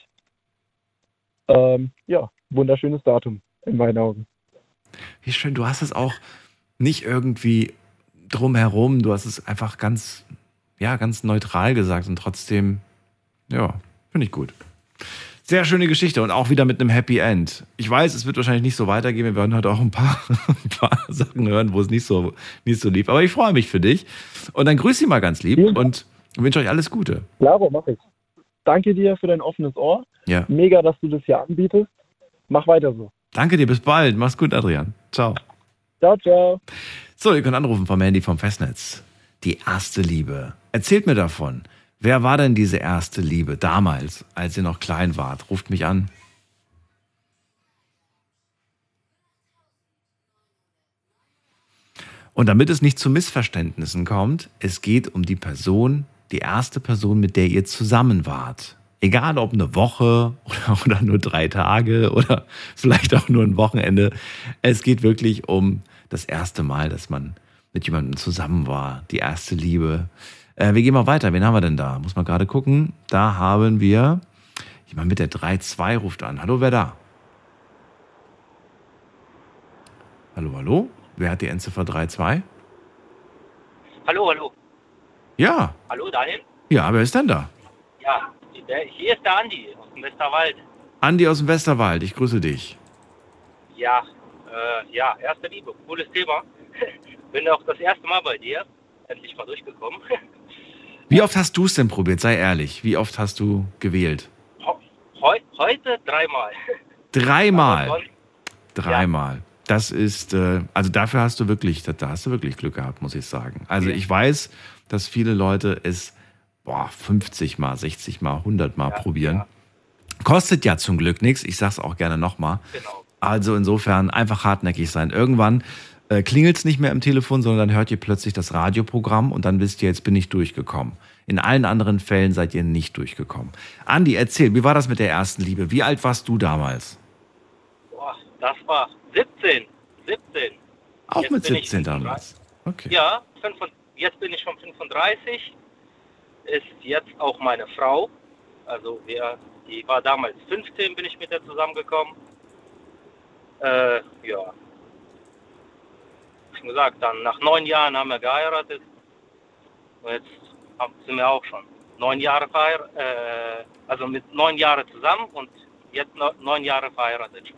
D: Ähm, ja, wunderschönes Datum in meinen Augen.
A: Wie schön, du hast es auch nicht irgendwie drumherum, du hast es einfach ganz, ja, ganz neutral gesagt und trotzdem, ja, finde ich gut. Sehr schöne Geschichte und auch wieder mit einem Happy End. Ich weiß, es wird wahrscheinlich nicht so weitergehen. Wir werden heute auch ein paar, (laughs) ein paar Sachen hören, wo es nicht so, nicht so lief. Aber ich freue mich für dich. Und dann grüße Sie mal ganz lieb und wünsche euch alles Gute.
D: Klaro, mach ich. Danke dir für dein offenes Ohr.
A: Ja.
D: Mega, dass du das hier anbietest. Mach weiter so.
A: Danke dir, bis bald. Mach's gut, Adrian. Ciao.
D: Ciao, ciao.
A: So, ihr könnt anrufen vom Handy vom Festnetz. Die erste Liebe. Erzählt mir davon. Wer war denn diese erste Liebe damals, als ihr noch klein wart? Ruft mich an. Und damit es nicht zu Missverständnissen kommt, es geht um die Person, die erste Person, mit der ihr zusammen wart. Egal ob eine Woche (laughs) oder, oder nur drei Tage oder vielleicht auch nur ein Wochenende. Es geht wirklich um das erste Mal, dass man mit jemandem zusammen war. Die erste Liebe. Äh, wir gehen mal weiter. Wen haben wir denn da? Muss man gerade gucken. Da haben wir jemand mit der 3-2 ruft an. Hallo, wer da? Hallo, hallo? Wer hat die Endziffer 3-2?
E: Hallo, hallo.
A: Ja.
E: Hallo, Daniel?
A: Ja, wer ist denn da?
E: Ja, hier ist der Andi aus dem Westerwald.
A: Andi aus dem Westerwald, ich grüße dich.
E: Ja, äh, ja, erste Liebe, cooles Thema. (laughs) Bin auch das erste Mal bei dir, endlich mal durchgekommen.
A: Wie oft hast du es denn probiert? Sei ehrlich. Wie oft hast du gewählt?
E: Heu heute dreimal.
A: Dreimal? Dreimal. Ja. Das ist, äh, also dafür hast du wirklich, da hast du wirklich Glück gehabt, muss ich sagen. Also ich weiß, dass viele Leute es boah, 50 mal, 60 mal, 100 mal ja, probieren. Ja. Kostet ja zum Glück nichts. Ich sag's auch gerne nochmal. Genau. Also insofern einfach hartnäckig sein. Irgendwann äh, klingelt es nicht mehr im Telefon, sondern dann hört ihr plötzlich das Radioprogramm und dann wisst ihr, jetzt bin ich durchgekommen. In allen anderen Fällen seid ihr nicht durchgekommen. Andi, erzähl, wie war das mit der ersten Liebe? Wie alt warst du damals?
E: Boah, das war 17. 17.
A: Auch jetzt mit 17 damals?
E: Okay. Ja, jetzt bin ich schon 35. Ist jetzt auch meine Frau. Also wir, die war damals 15, bin ich mit der zusammengekommen. Äh, ja, schon gesagt, dann nach neun Jahren haben wir geheiratet. Und jetzt sind wir auch schon neun Jahre verheiratet, äh, also mit neun Jahren zusammen und jetzt neun Jahre verheiratet schon.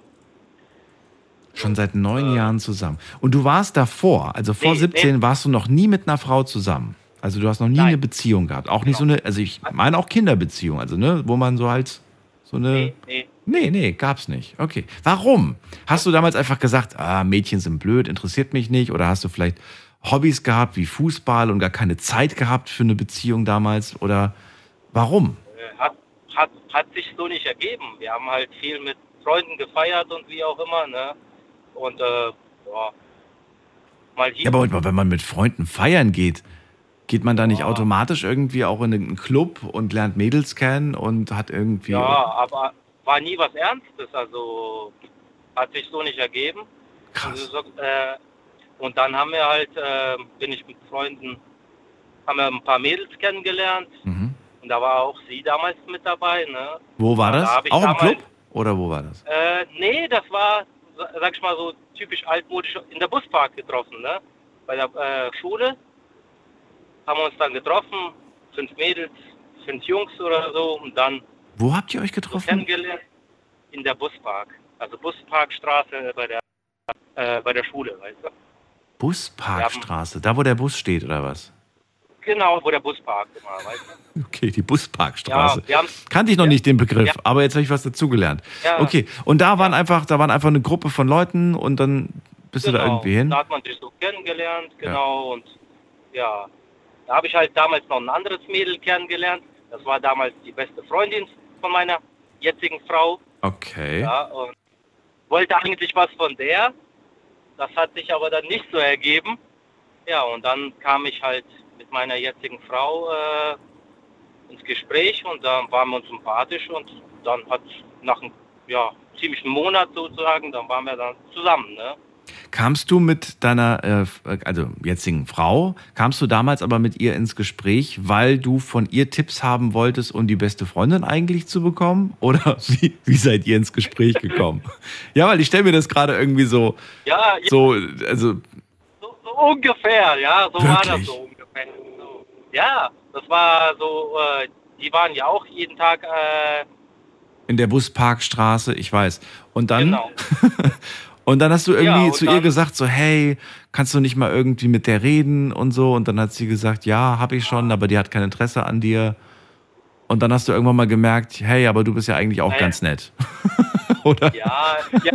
A: Schon seit neun äh, Jahren zusammen. Und du warst davor, also vor nee, 17 nee. warst du noch nie mit einer Frau zusammen. Also du hast noch nie Nein. eine Beziehung gehabt. Auch nicht genau. so eine, also ich meine auch Kinderbeziehung, also ne, wo man so halt so eine. Nee, nee. Nee, nee, gab's nicht. Okay. Warum? Hast du damals einfach gesagt, ah, Mädchen sind blöd, interessiert mich nicht? Oder hast du vielleicht Hobbys gehabt wie Fußball und gar keine Zeit gehabt für eine Beziehung damals? Oder warum?
E: Äh, hat, hat, hat sich so nicht ergeben. Wir haben halt viel mit Freunden gefeiert und wie auch immer, ne? Und äh, boah,
A: mal hier. Ja, aber wenn man mit Freunden feiern geht, Geht man da nicht
E: Ja.
A: automatisch irgendwie auch in einen Club und lernt Mädels kennen und hat irgendwie.
E: Ja, aber war nie was Ernstes, also hat sich so nicht ergeben.
A: Krass.
E: Also, äh, und dann haben wir halt, äh, bin ich mit Freunden, haben wir ein paar Mädels kennengelernt
A: Mhm.
E: und da war auch sie damals mit dabei, ne?
A: Wo war
E: Ja,
A: das?
E: da
A: Auch im
E: damals-
A: Club? Oder wo war das?
E: Äh, nee, das war, sa- sag ich mal so, typisch altmodisch in der Buspark getroffen, ne? Bei der äh, Schule haben wir uns dann getroffen, fünf Mädels, fünf Jungs oder so und dann
A: Wo habt ihr euch getroffen?
E: kennengelernt in der Buspark. Also Busparkstraße bei der äh, bei der Schule, weißt du?
A: Busparkstraße, da wo der Bus steht oder was?
E: Genau, wo der Bus parkt immer, weißt du? (laughs)
A: Okay, die Busparkstraße.
E: Ja,
A: Kannte ich noch
E: Ja.
A: nicht den Begriff,
E: Ja.
A: aber jetzt habe ich was dazugelernt.
E: Ja.
A: Okay, und da waren einfach, da waren einfach eine Gruppe von Leuten und dann bist du da
E: genau,
A: irgendwie hin.
E: Da hat man sich so kennengelernt, genau, und ja, da habe ich halt damals noch ein anderes Mädel kennengelernt. Das war damals die beste Freundin von meiner jetzigen Frau,
A: Okay.
E: ja, und wollte eigentlich was von der. Das hat sich aber dann nicht so ergeben. Ja, und dann kam ich halt mit meiner jetzigen Frau äh, ins Gespräch und dann waren wir uns sympathisch und dann hat nach einem ja, ziemlichen Monat sozusagen, dann waren wir dann zusammen. Ne?
A: Kamst du mit deiner, äh, also jetzigen Frau, kamst du damals aber mit ihr ins Gespräch, weil du von ihr Tipps haben wolltest, um die beste Freundin eigentlich zu bekommen? Oder (laughs) wie, wie seid ihr ins Gespräch gekommen? (laughs) ja, weil ich stelle mir das gerade irgendwie so,
E: Ja, ja
A: so, also
E: so, so ungefähr, ja, so war das
A: Wirklich?
E: so ungefähr. So. Ja, das war so, äh, die waren ja auch jeden Tag, äh,
A: in der Busparkstraße, ich weiß. Und dann,
E: genau. (laughs)
A: und dann hast du irgendwie
E: Ja,
A: zu ihr gesagt, so, hey, kannst du nicht mal irgendwie mit der reden und so? Und dann hat sie gesagt, ja, habe ich schon, aber die hat kein Interesse an dir. Und dann hast du irgendwann mal gemerkt, hey, aber du bist ja eigentlich auch
E: Naja.
A: ganz nett. (laughs) Oder?
E: Ja, ja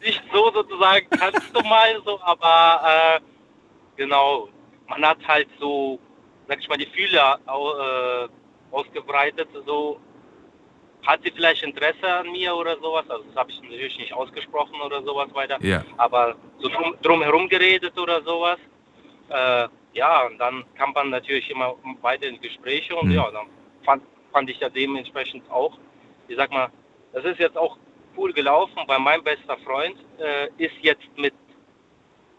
E: nicht, so sozusagen, kannst du mal so, aber äh, genau, man hat halt so, sag ich mal, die Fühler äh, ausgebreitet, so, hat sie vielleicht Interesse an mir oder sowas, also das habe ich natürlich nicht ausgesprochen oder sowas weiter,
A: Ja.
E: aber so drum, drumherum geredet oder sowas. Äh, ja, und dann kam man natürlich immer weiter in Gespräche und
A: Mhm.
E: ja, dann fand, fand ich ja dementsprechend auch, ich sag mal, das ist jetzt auch cool gelaufen, weil mein bester Freund äh, ist jetzt mit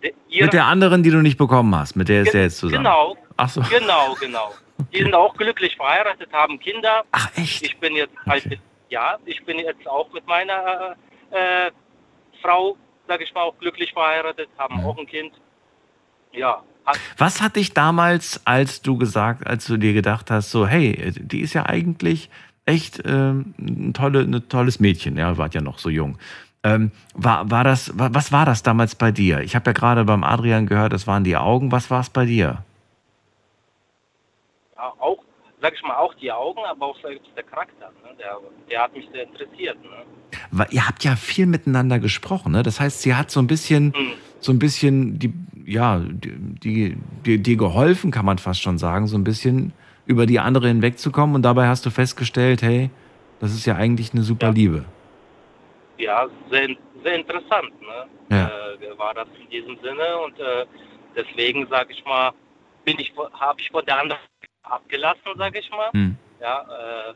E: de, ihrer,
A: Mit der anderen, die du nicht bekommen hast, mit der ist der jetzt zusammen.
E: Genau,
A: Ach so.
E: genau, genau. Die sind auch glücklich verheiratet, haben Kinder.
A: Ach, echt?
E: Ich bin jetzt halt mit, ja, ich bin jetzt auch mit meiner äh, Frau, sage ich mal, auch glücklich verheiratet, haben
A: Mhm.
E: auch ein Kind. Ja, hat,
A: Was hat dich damals, als du gesagt, als du dir gedacht hast, so, hey, die ist ja eigentlich echt ähm, ein, tolle, ein tolles Mädchen, ja, wart ja noch so jung. Ähm, war, war das, wa- was war das damals bei dir? Ich habe ja gerade beim Adrian gehört, das waren die Augen. Was war es bei dir?
E: Auch, sag ich mal, auch die Augen, aber auch der Charakter. Ne? Der, der hat mich sehr interessiert. Ne?
A: Weil ihr habt ja viel miteinander gesprochen, ne? Das heißt, sie hat so ein bisschen,
E: Hm.
A: so ein bisschen die, ja, die, die, die, dir geholfen, kann man fast schon sagen, so ein bisschen über die andere hinwegzukommen und dabei hast du festgestellt, hey, das ist ja eigentlich eine super
E: Ja.
A: Liebe.
E: Ja, sehr, sehr interessant. Ne?
A: Ja.
E: Äh, war das in diesem Sinne und äh, deswegen, sage ich mal, bin ich, habe ich von der anderen abgelassen, sage ich mal.
A: Hm.
E: Ja, äh,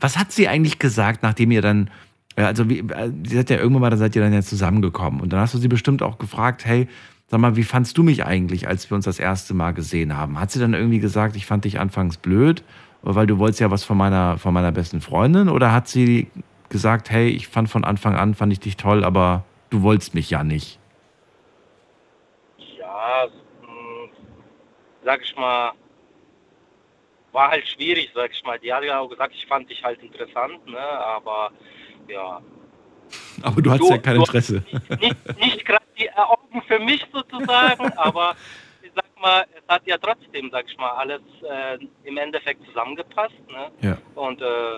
A: Was hat sie eigentlich gesagt, nachdem ihr dann, äh, also wie, äh, sie hat ja irgendwann mal, da seid ihr dann ja zusammengekommen und dann hast du sie bestimmt auch gefragt, hey, sag mal, wie fandst du mich eigentlich, als wir uns das erste Mal gesehen haben? Hat sie dann irgendwie gesagt, ich fand dich anfangs blöd, weil du wolltest ja was von meiner, von meiner besten Freundin oder hat sie gesagt, hey, ich fand von Anfang an, fand ich dich toll, aber du wolltest mich ja nicht?
E: ja, mh, sag ich mal, war halt schwierig, sag ich mal. Die hat ja auch gesagt, ich fand dich halt interessant, ne? Aber ja,
A: Aber du hattest ja kein Interesse.
E: nicht, nicht gerade die Augen für mich sozusagen, (laughs) aber ich sag mal, es hat ja trotzdem, sag ich mal, alles äh, im Endeffekt zusammengepasst, ne?
A: Ja.
E: Und äh,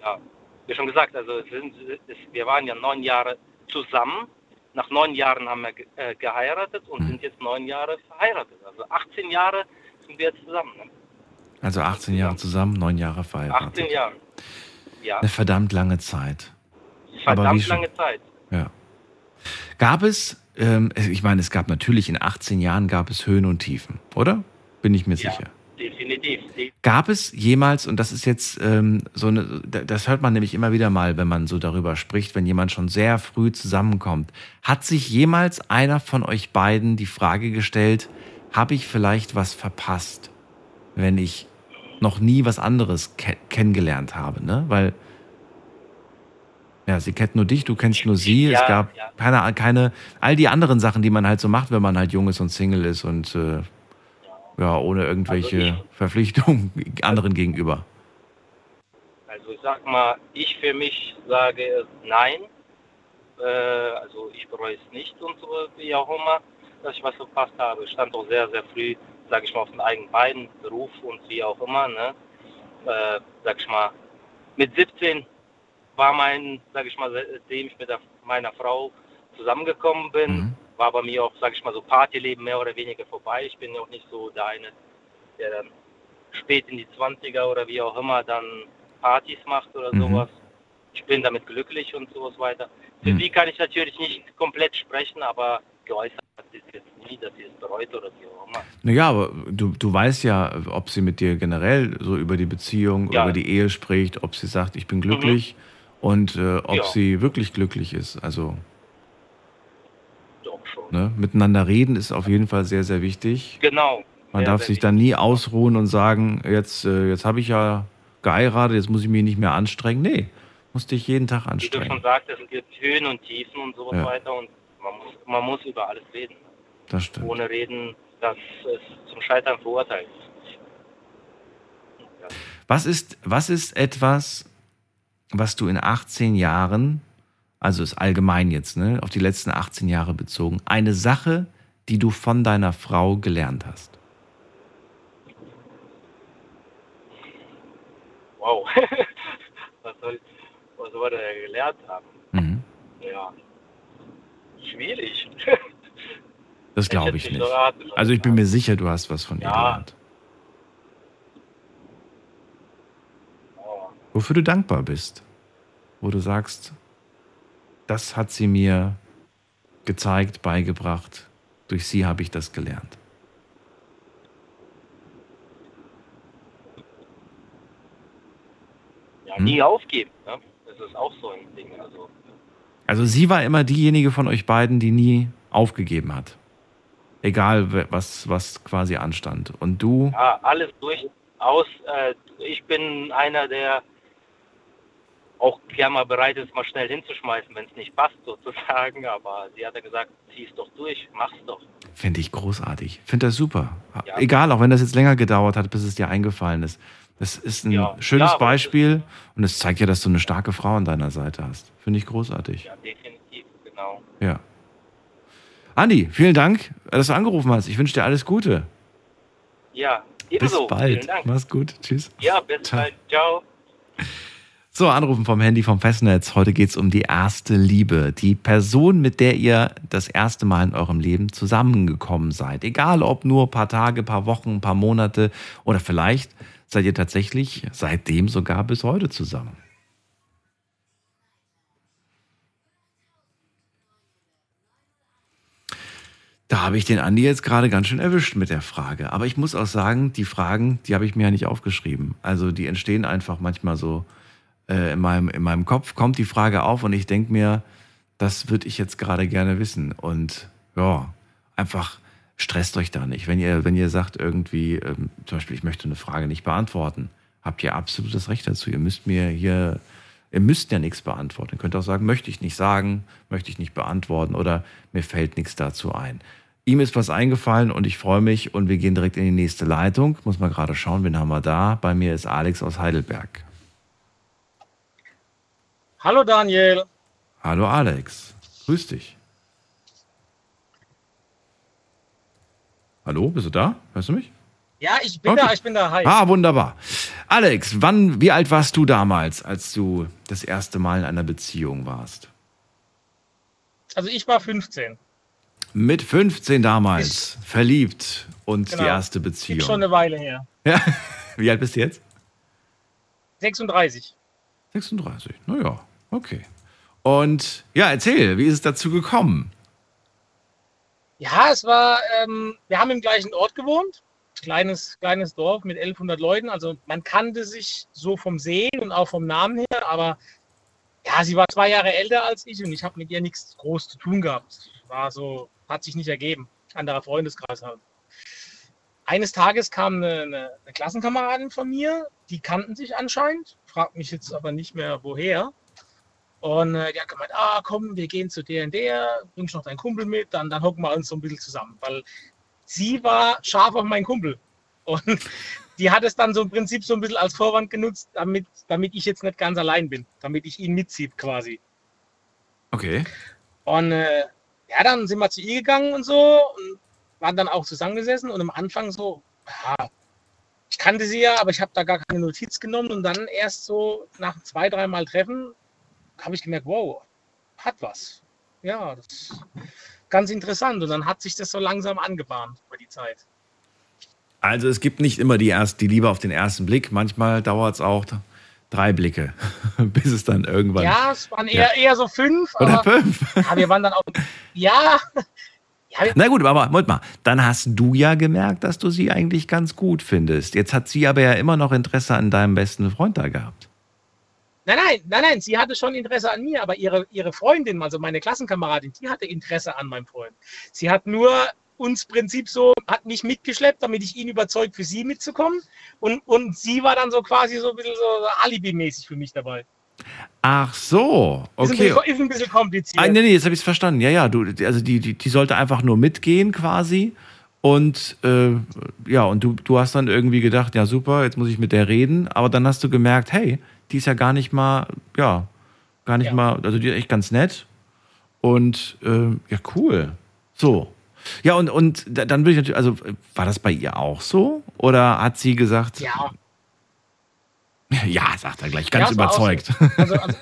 E: ja, wie schon gesagt, also es sind, es, wir waren ja neun Jahre zusammen. Nach neun Jahren haben wir ge äh, geheiratet und
A: Mhm.
E: sind jetzt neun Jahre verheiratet. Also 18 Jahre sind wir jetzt zusammen. Ne?
A: Also 18 Jahre zusammen, neun Jahre verheiratet.
E: 18 Jahre. Ja,
A: Eine verdammt lange Zeit.
E: verdammt lange Zeit.
A: Ja. Gab es, ähm, ich meine, es gab natürlich in 18 Jahren gab es Höhen und Tiefen, oder? Bin ich mir
E: Ja.
A: sicher.
E: De definitiv.
A: Gab es jemals, und das ist jetzt ähm, so eine, das hört man nämlich immer wieder mal, wenn man so darüber spricht, wenn jemand schon sehr früh zusammenkommt, hat sich jemals einer von euch beiden die Frage gestellt, habe ich vielleicht was verpasst, wenn ich noch nie was anderes ke kennengelernt habe, ne? Weil ja, sie kennt nur dich, du kennst nur sie. es
E: Ja,
A: gab
E: ja.
A: keine, keine, all die anderen Sachen, die man halt so macht, wenn man halt jung ist und Single ist und äh, ja, ohne irgendwelche
E: Also ich-
A: Verpflichtungen (laughs) anderen gegenüber.
E: Also ich sag mal, ich für mich sage nein. Äh, also ich bereue es nicht und so, wie auch immer, dass ich was verpasst habe. Ich stand auch sehr, sehr früh, sage ich mal, auf den eigenen Beinen, Beruf und wie auch immer. Ne? Äh, sag ich mal, mit 17 war mein, sag ich mal, seitdem ich mit der, meiner Frau zusammengekommen bin,
A: Mhm.
E: war bei mir auch, sag ich mal, so Partyleben mehr oder weniger vorbei. Ich bin ja auch nicht so der eine, der dann spät in die 20er oder wie auch immer dann Partys macht oder
A: Mhm.
E: sowas. Ich bin damit glücklich und sowas weiter. Für
A: Mhm.
E: sie kann ich natürlich nicht komplett sprechen, aber geäußert hat sie es jetzt nie, dass sie es bereut oder wie auch immer.
A: Naja, aber du, du weißt ja, ob sie mit dir generell so über die Beziehung,
E: Ja.
A: über die Ehe spricht, ob sie sagt, ich bin glücklich und äh, ob
E: Ja.
A: sie wirklich glücklich ist. Also
E: Doch schon.
A: ne, miteinander reden ist auf jeden Fall sehr, sehr wichtig.
E: Genau.
A: Man
E: Sehr,
A: darf
E: sehr
A: sich dann nie ausruhen und sagen, jetzt, äh, jetzt habe ich ja geheiratet, jetzt muss ich mich nicht mehr anstrengen. Nee, musst dich jeden Tag
E: Wie du
A: anstrengen.
E: schon sagtest, es gibt Höhen und Tiefen und sowas
A: Ja.
E: weiter und man muss, man muss über alles reden.
A: Das stimmt.
E: Ohne Reden, das ist zum Scheitern verurteilt. Ja.
A: Was ist, was ist etwas, was du in 18 Jahren, also ist allgemein jetzt, ne, auf die letzten 18 Jahre bezogen, eine Sache, die du von deiner Frau gelernt hast?
E: Wow. (laughs) was, soll, was soll er gelernt haben?
A: Mhm.
E: Ja. Schwierig. (laughs)
A: Das glaube ich
E: nicht.
A: Also ich bin mir sicher, du hast was von ihr
E: Ja.
A: gelernt. Wofür du dankbar bist. Wo du sagst, das hat sie mir gezeigt, beigebracht. Durch sie habe ich das gelernt.
E: Ja,
A: Hm?
E: nie aufgeben. Ne? Das ist auch so ein Ding. Also,
A: Also sie war immer diejenige von euch beiden, die nie aufgegeben hat. Egal, was, was quasi anstand. Und du,
E: ja, alles durchaus. Äh, ich bin einer, der auch gerne mal bereit ist, mal schnell hinzuschmeißen, wenn es nicht passt, (laughs) sozusagen. Aber sie hat ja gesagt, zieh es doch durch, mach's doch.
A: finde ich großartig. Finde das super.
E: Ja.
A: Egal, auch wenn das jetzt länger gedauert hat, bis es dir eingefallen ist. Das ist ein
E: Ja.
A: schönes
E: Ja,
A: Beispiel und es zeigt ja, dass du eine starke Frau an deiner Seite hast. Finde ich großartig.
E: Ja, definitiv, genau.
A: Ja. Andi, vielen Dank, dass du angerufen hast. Ich wünsche dir alles Gute.
E: Ja,
A: Bis
E: ebenso.
A: bald.
E: Vielen Dank.
A: Mach's gut. Tschüss.
E: Ja, bis
A: Ciao.
E: bald. Ciao.
A: So, Anrufen vom Handy vom Festnetz. Heute geht's um die erste Liebe. Die Person, mit der ihr das erste Mal in eurem Leben zusammengekommen seid. Egal ob nur ein paar Tage, paar Wochen, ein paar Monate oder vielleicht seid ihr tatsächlich seitdem sogar bis heute zusammen. Da habe ich den Andi jetzt gerade ganz schön erwischt mit der Frage. Aber ich muss auch sagen, die Fragen, die habe ich mir ja nicht aufgeschrieben. Also die entstehen einfach manchmal so äh, in, meinem, in meinem Kopf, kommt die Frage auf und ich denke mir, das würde ich jetzt gerade gerne wissen. Und ja, einfach stresst euch da nicht. Wenn ihr, wenn ihr sagt irgendwie, ähm, zum Beispiel, ich möchte eine Frage nicht beantworten, habt ihr absolutes Recht dazu. Ihr müsst mir hier, ihr müsst ja nichts beantworten. Ihr könnt auch sagen, möchte ich nicht sagen, möchte ich nicht beantworten oder mir fällt nichts dazu ein. Ihm ist was eingefallen und ich freue mich und wir gehen direkt in die nächste Leitung. Muss mal gerade schauen, wen haben wir da? Bei mir ist Alex aus Heidelberg.
F: Hallo Daniel.
A: Hallo Alex, grüß dich. Hallo, bist du da? Hörst du mich?
F: Ja, ich bin
A: Okay.
F: da, ich bin da. Hi.
A: Ah, wunderbar. Alex, wann, wie alt warst du damals, als du das erste Mal in einer Beziehung warst?
F: Also ich war 15.
A: Mit 15 damals, verliebt und
F: Genau.
A: die erste
F: Ist
A: Beziehung.
F: schon eine Weile her.
A: Ja. (laughs) Wie alt bist du jetzt?
F: 36.
A: 36. Naja, okay. Und ja, erzähl, wie ist es dazu gekommen?
F: Ja, es war, ähm, wir haben im gleichen Ort gewohnt. Kleines, kleines Dorf mit 1100 Leuten. Also man kannte sich so vom Sehen und auch vom Namen her, aber ja, sie war zwei Jahre älter als ich und ich habe mit ihr nichts groß zu tun gehabt. War so, hat sich nicht ergeben. Anderer Freundeskreis halt. Eines Tages kam eine, eine, eine Klassenkameradin von mir, die kannten sich anscheinend, fragt mich jetzt aber nicht mehr woher. Und äh, die hat gemeint, ah komm, wir gehen zu der und der, bringst noch deinen Kumpel mit, dann, dann hocken wir uns so ein bisschen zusammen. Weil sie war scharf auf meinen Kumpel. (laughs) Und die hat es dann so im Prinzip so ein bisschen als Vorwand genutzt, damit, damit ich jetzt nicht ganz allein bin, damit ich ihn mitzieht quasi.
A: Okay.
F: Und äh, ja, dann sind wir zu ihr gegangen und so und waren dann auch zusammengesessen und am Anfang so, ja, ich kannte sie ja, aber ich habe da gar keine Notiz genommen und dann erst so nach zwei, dreimal Treffen habe ich gemerkt, wow, hat was. Ja, das ist ganz interessant und dann hat sich das so langsam angebahnt über die Zeit.
A: Also es gibt nicht immer die, erst, die Liebe auf den ersten Blick, manchmal dauert es auch drei Blicke, (laughs) bis es dann irgendwann.
F: Ja, es waren eher, eher so fünf.
A: Oder fünf. (laughs)
F: Ja, wir waren dann auch. Ja. (laughs) ja
A: Na gut, aber Moment mal, dann hast du ja gemerkt, dass du sie eigentlich ganz gut findest. Jetzt hat sie aber ja immer noch Interesse an deinem besten Freund da gehabt.
F: Nein, nein, nein, nein, sie hatte schon Interesse an mir, aber ihre, ihre Freundin, also meine Klassenkameradin, die hatte Interesse an meinem Freund. Sie hat nur uns Prinzip so, hat mich mitgeschleppt, damit ich ihn überzeugt, für sie mitzukommen. Und, und sie war dann so quasi so ein bisschen so Alibi-mäßig für mich dabei.
A: Ach so,
F: Ist, ein
A: okay.
F: bisschen, ist ein bisschen kompliziert.
A: Ah, nee, nee, jetzt habe ich es verstanden. Ja, ja, du, also die, die, die sollte einfach nur mitgehen quasi. Und äh, ja, und du, du hast dann irgendwie gedacht, ja super, jetzt muss ich mit der reden. Aber dann hast du gemerkt, hey, die ist ja gar nicht mal, ja, gar nicht
F: Ja.
A: mal, also die ist echt ganz nett. Und äh, ja, cool. So. Ja, und, und da- dann würde ich natürlich, also war das bei ihr auch so? Oder hat sie gesagt,
F: Ja,
A: ja, sagt er gleich, ganz
F: Ja, auch so.
A: überzeugt.
F: also, also,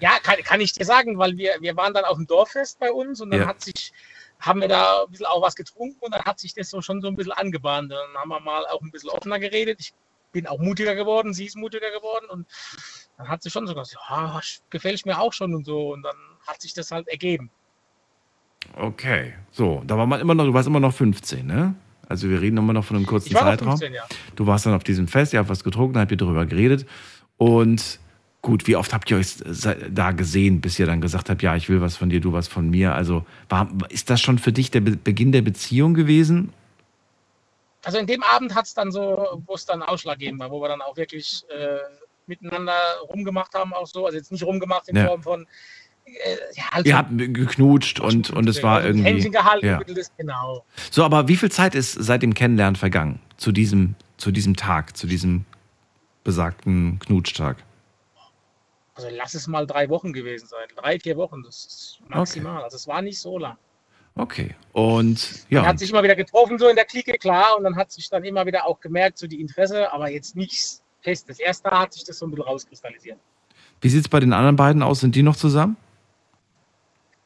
F: ja kann, kann ich dir sagen, weil wir, wir waren dann auf dem Dorffest bei uns und dann
A: Ja.
F: hat sich, haben wir da ein bisschen auch was getrunken und dann hat sich das so schon so ein bisschen angebahnt. Dann haben wir mal auch ein bisschen offener geredet. Ich bin auch mutiger geworden, sie ist mutiger geworden und dann hat sie schon so gesagt, ja, gefällt mir auch schon und so und dann hat sich das halt ergeben.
A: Okay, so, da war man immer noch, du warst immer noch 15, ne? Also wir reden immer noch von einem kurzen
F: Ich war
A: Zeitraum.
F: 15, ja.
A: Du warst dann auf diesem Fest, ihr habt was getrunken, habt ihr darüber geredet. Und gut, wie oft habt ihr euch da gesehen, bis ihr dann gesagt habt, ja, ich will was von dir, du was von mir? Also war, ist das schon für dich der Be Beginn der Beziehung gewesen?
F: Also in dem Abend hat es dann so, wo es dann ausschlaggebend war, wo wir dann auch wirklich äh, miteinander rumgemacht haben, auch so. Also jetzt nicht rumgemacht in
A: Ja.
F: Form von, ja, halt
A: Ihr habt geknutscht und, und es war
F: also Händchen
A: irgendwie.
F: gehalten,
A: Ja.
F: genau.
A: So, aber wie viel Zeit ist seit dem Kennenlernen vergangen? Zu diesem, zu diesem Tag, zu diesem besagten Knutschtag?
F: Also lass es mal drei Wochen gewesen sein. Drei, vier Wochen, das ist maximal. Also es war nicht so lang.
A: Okay. Und ja.
F: Man hat sich immer wieder getroffen, so in der Clique, klar, und dann hat sich dann immer wieder auch gemerkt, so die Interesse, aber jetzt nichts Festes. Erst da hat sich das so ein bisschen rauskristallisiert.
A: Wie sieht es bei den anderen beiden aus? Sind die noch zusammen?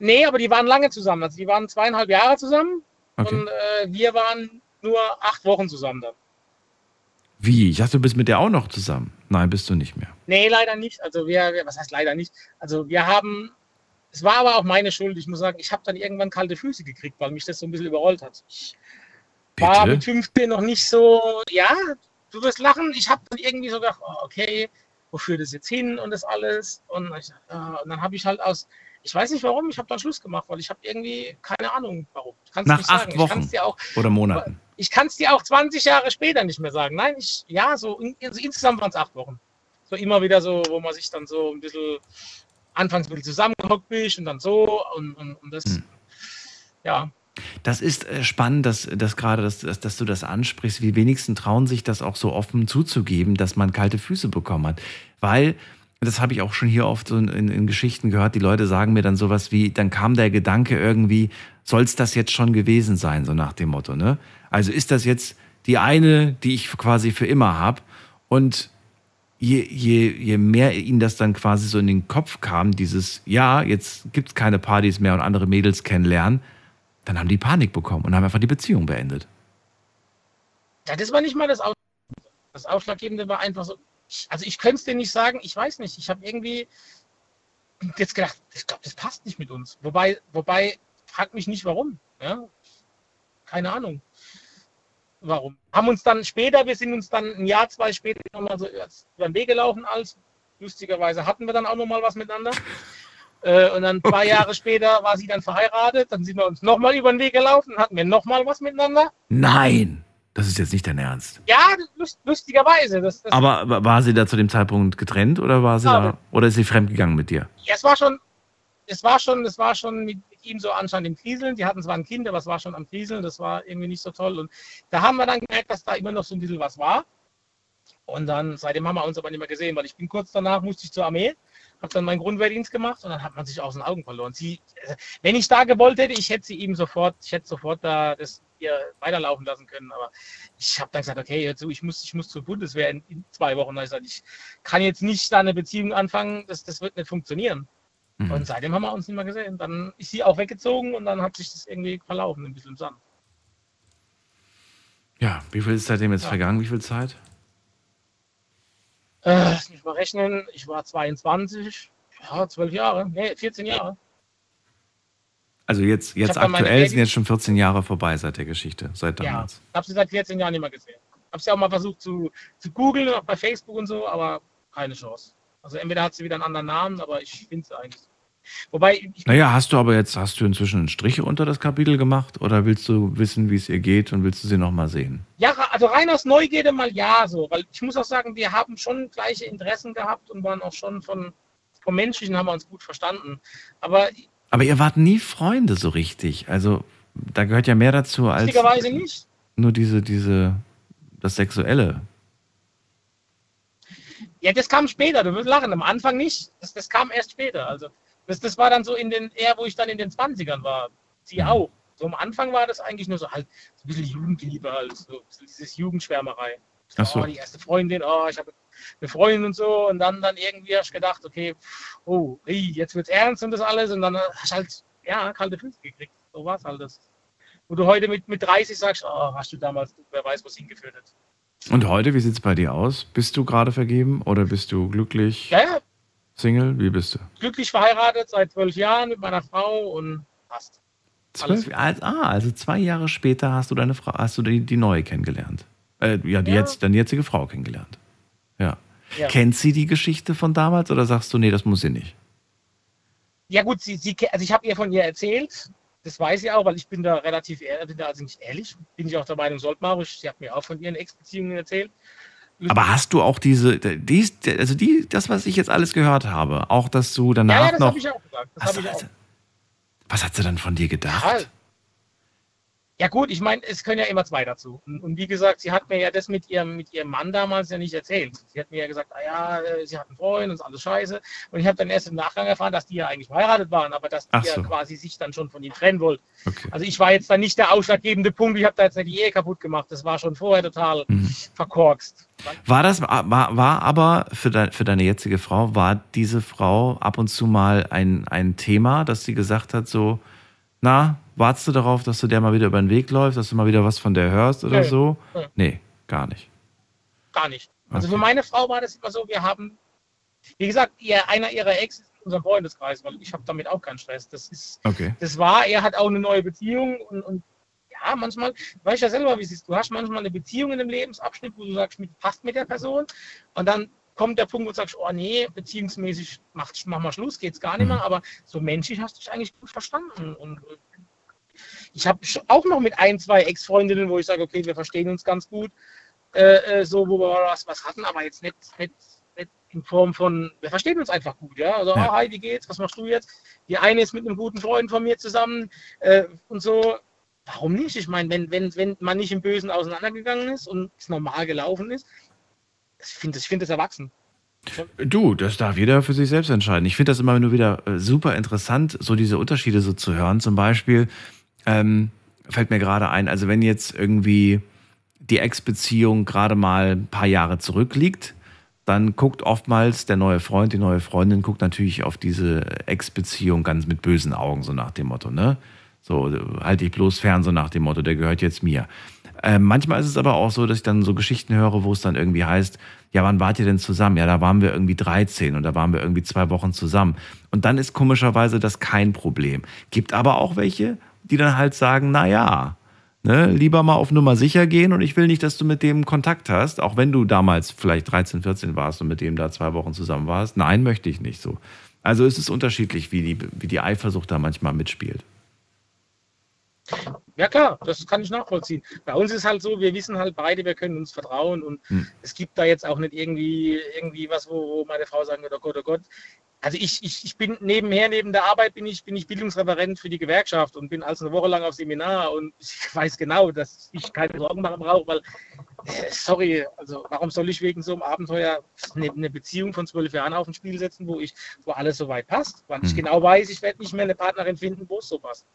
F: Nee, aber die waren lange zusammen. Also die waren zweieinhalb Jahre zusammen
A: Okay.
F: und äh, wir waren nur acht Wochen zusammen dann.
A: Wie? Ich dachte, du bist mit der auch noch zusammen. Nein, bist du nicht mehr.
F: Nee, leider nicht. Also wir, wir was heißt leider nicht? Also wir haben, es war aber auch meine Schuld. Ich muss sagen, ich habe dann irgendwann kalte Füße gekriegt, weil mich das so ein bisschen überrollt hat. Ich war mit 15 noch nicht so, ja, du wirst lachen. Ich habe dann irgendwie so gedacht, oh, okay, wo führt das jetzt hin und das alles? Und, ich, ja, und dann habe ich halt aus, ich weiß nicht warum, ich habe dann Schluss gemacht, weil ich habe irgendwie keine Ahnung warum.
A: Nach acht
F: sagen.
A: Wochen
F: auch,
A: oder Monaten.
F: ich kann es dir auch 20 Jahre später nicht mehr sagen. Nein, ich, ja, so in, also insgesamt waren es acht Wochen. So immer wieder so, wo man sich dann so ein bisschen, anfangs ein bisschen zusammengehockt ist und dann so und, und, und das,
A: Hm.
F: ja.
A: Das ist äh, spannend, dass, dass gerade, dass, dass, dass du das ansprichst. Wie wenigsten trauen sich das auch so offen zuzugeben, dass man kalte Füße bekommen hat. Weil, das habe ich auch schon hier oft in, in, in Geschichten gehört, die Leute sagen mir dann sowas wie, dann kam der Gedanke irgendwie, soll es das jetzt schon gewesen sein, so nach dem Motto, ne? Also ist das jetzt die eine, die ich quasi für immer habe und je, je, je mehr ihnen das dann quasi so in den Kopf kam, dieses, ja, jetzt gibt es keine Partys mehr und andere Mädels kennenlernen, dann haben die Panik bekommen und haben einfach die Beziehung beendet.
F: Das war nicht mal das Ausschlaggebende. Das Ausschlaggebende war einfach so, ich, also ich könnte es dir nicht sagen, ich weiß nicht. Ich habe irgendwie jetzt gedacht, ich glaube, das passt nicht mit uns. Wobei, wobei, frag mich nicht warum. Ja? Keine Ahnung. warum. Haben uns dann später, wir sind uns dann ein Jahr, zwei später nochmal so über den Weg gelaufen als. Lustigerweise hatten wir dann auch nochmal was miteinander. Äh, und dann zwei Jahre später war sie dann verheiratet. Dann sind wir uns nochmal über den Weg gelaufen, hatten wir nochmal was miteinander.
A: Nein, das ist jetzt nicht dein Ernst.
F: Ja, lust, lustigerweise. Das, das
A: Aber war sie da zu dem Zeitpunkt getrennt oder war sie
F: Ja,
A: da oder ist sie fremdgegangen mit dir?
F: Ja, es war schon, es war schon, es war schon mit, mit ihm so anscheinend im Kriseln. Die hatten zwar ein Kind, aber es war schon am Kriseln. Das war irgendwie nicht so toll. Und da haben wir dann gemerkt, dass da immer noch so ein bisschen was war. Und dann, seitdem haben wir uns aber nicht mehr gesehen, weil ich bin kurz danach, musste ich zur Armee, habe dann meinen Grundwehrdienst gemacht und dann hat man sich aus den Augen verloren. Sie, äh, wenn ich da gewollt hätte, ich hätte sie ihm sofort, ich hätte sofort da das hier weiterlaufen lassen können. Aber ich habe dann gesagt, okay, hör zu, ich muss, ich muss zur Bundeswehr in, in zwei Wochen. Ich gesagt, ich kann jetzt nicht da eine Beziehung anfangen, das, das wird nicht funktionieren.
A: Mhm.
F: Und seitdem haben wir uns nicht mehr gesehen. Dann ist sie auch weggezogen und dann hat sich das irgendwie verlaufen, ein bisschen im Sand.
A: Ja, wie viel ist seitdem jetzt
F: Ja.
A: vergangen? Wie viel Zeit?
F: Äh, lass mich mal rechnen, ich war 22, ja, 12 Jahre, nee, 14 Jahre.
A: Also jetzt, jetzt aktuell sind jetzt schon 14 Jahre vorbei seit der Geschichte, seit
F: Ja,
A: damals.
F: ich habe sie seit 14 Jahren nicht mehr gesehen. Habe sie auch mal versucht zu, zu googeln, auch bei Facebook und so, aber keine Chance. Also entweder hat sie wieder einen anderen Namen, aber ich finde sie eigentlich. Wobei,
A: Naja, hast du aber jetzt, hast du inzwischen einen Strich unter das Kapitel gemacht oder willst du wissen, wie es ihr geht und willst du sie nochmal sehen?
F: ja, also rein aus Neugierde mal ja, so, weil ich muss auch sagen, wir haben schon gleiche Interessen gehabt und waren auch schon von, vom Menschlichen haben wir uns gut verstanden. Aber
A: Aber ihr wart nie Freunde so richtig. Also da gehört ja mehr dazu als
F: nicht.
A: nur diese, diese, das Sexuelle.
F: Ja, das kam später, du wirst lachen. Am Anfang nicht. Das, das kam erst später. Also, das, das war dann so in den, eher, wo ich dann in den 20ern war. Sie auch. So am Anfang war das eigentlich nur so halt so ein bisschen Jugendliebe, halt, so, so dieses Jugendschwärmerei.
A: Ach so.
F: Oh, die erste Freundin, oh, ich habe eine Freundin und so. Und dann, dann irgendwie hast du gedacht, okay, oh, jetzt wird's ernst und das alles. Und dann hast du halt, ja, kalte Füße gekriegt. So war's halt das. Wo du heute mit, mit 30 sagst, oh, hast du damals, wer weiß, wo es hingeführt hat.
A: Und heute, wie sieht's bei dir aus? Bist du gerade vergeben oder bist du glücklich?
F: Ja, ja,
A: Single? Wie bist du?
F: glücklich verheiratet seit zwölf Jahren mit meiner Frau und passt.
A: Zwölf, ah, also zwei Jahre später hast du deine Frau, hast du die, die neue kennengelernt. Äh, ja, die
F: Ja.
A: jetzt, deine jetzige Frau kennengelernt. Ja.
F: Ja.
A: Kennt sie die Geschichte von damals oder sagst du, nee, das muss sie nicht?
F: Ja gut, sie, sie, also ich habe ihr von ihr erzählt, das weiß sie auch, weil ich bin da relativ ehrlich, also nicht ehrlich, bin ich auch der Meinung, sollte man. Sie hat mir auch von ihren Ex-Beziehungen erzählt.
A: Aber hast du auch diese, die, also die, das, was ich jetzt alles gehört habe, auch dass du danach
F: ja, ja, das
A: noch.
F: habe ich auch gesagt. Das
A: was,
F: habe ich auch.
A: was hat sie dann von dir gedacht?
F: Ja, ja gut, ich meine, es können ja immer zwei dazu. Und, wie gesagt, sie hat mir ja das mit ihrem, mit ihrem Mann damals ja nicht erzählt. Sie hat mir ja gesagt, ah ja, äh, sie hat einen Freund und ist alles scheiße. Und ich habe dann erst im Nachgang erfahren, dass die ja eigentlich verheiratet waren, aber dass die
A: Ach
F: ja
A: so.
F: quasi sich dann schon von ihm trennen wollten.
A: Okay.
F: Also ich war jetzt dann nicht der ausschlaggebende Punkt, ich habe da jetzt nicht die Ehe kaputt gemacht. Das war schon vorher total
A: Mhm.
F: verkorkst.
A: War das, war, war aber für, dein, für deine jetzige Frau, war diese Frau ab und zu mal ein, ein Thema, dass sie gesagt hat, so, na, wartest du darauf, dass du der mal wieder über den Weg läufst, dass du mal wieder was von der hörst oder
F: Nö.
A: so? Nee, gar nicht.
F: Gar nicht. Also
A: Okay.
F: für meine Frau war das immer so, wir haben, wie gesagt, ihr, einer ihrer Ex ist in unserem Freundeskreis, weil ich habe damit auch keinen Stress. Das ist,
A: Okay.
F: das war, er hat auch eine neue Beziehung und, und ja, manchmal, du weißt ja selber, wie es ist, du hast manchmal eine Beziehung in einem Lebensabschnitt, wo du sagst, passt mit der Person und dann kommt der Punkt, wo du sagst, oh nee, beziehungsmäßig mach, mach mal Schluss, geht's gar nicht
A: Mhm.
F: mehr, aber so menschlich hast du dich eigentlich gut verstanden und äh, ich habe auch noch mit ein, zwei Ex-Freundinnen, wo ich sage, okay, wir verstehen uns ganz gut, äh, äh, so, wo wir was, was hatten, aber jetzt nicht, nicht, nicht in Form von, wir verstehen uns einfach gut, ja. Also,
A: Ja.
F: ah, hi, wie geht's, was machst du jetzt? Die eine ist mit einem guten Freund von mir zusammen äh, und so. Warum nicht? Ich meine, wenn, wenn, wenn man nicht im Bösen auseinandergegangen ist und es normal gelaufen ist, ich finde ich find das erwachsen.
A: Du, das darf jeder für sich selbst entscheiden. Ich finde das immer nur wieder äh, super interessant, so diese Unterschiede so zu hören. Zum Beispiel ähm, fällt mir gerade ein, also wenn jetzt irgendwie die Ex-Beziehung gerade mal ein paar Jahre zurückliegt, dann guckt oftmals der neue Freund, die neue Freundin guckt natürlich auf diese Ex-Beziehung ganz mit bösen Augen, so nach dem Motto, ne? So, halte ich bloß fern, so nach dem Motto, der gehört jetzt mir. Ähm, manchmal ist es aber auch so, dass ich dann so Geschichten höre, wo es dann irgendwie heißt, ja, wann wart ihr denn zusammen? Ja, da waren wir irgendwie 13 und da waren wir irgendwie zwei Wochen zusammen. Und dann ist komischerweise das kein Problem. Gibt aber auch welche, die dann halt sagen, na ja, Ne? Lieber mal auf Nummer sicher gehen und ich will nicht, dass du mit dem Kontakt hast, auch wenn du damals vielleicht 13, 14 warst und mit dem da zwei Wochen zusammen warst. Nein, möchte ich nicht so. Also es ist unterschiedlich, wie die, wie die Eifersucht da manchmal mitspielt.
F: Ja klar, das kann ich nachvollziehen. Bei uns ist halt so, wir wissen halt beide, wir können uns vertrauen und
A: Hm.
F: es gibt da jetzt auch nicht irgendwie, irgendwie was, wo, wo meine Frau sagen wird, oh Gott, oh Gott. Also ich, ich, ich bin nebenher, neben der Arbeit bin ich, bin ich Bildungsreferent für die Gewerkschaft und bin also eine Woche lang auf Seminar und (laughs) ich weiß genau, dass ich keine Sorgen machen brauche, weil, äh, sorry, also warum soll ich wegen so einem Abenteuer eine, eine Beziehung von zwölf Jahren auf ein Spiel setzen, wo ich, wo alles so weit passt, weil ich
A: Hm.
F: genau weiß, ich werde nicht mehr eine Partnerin finden, wo es so passt.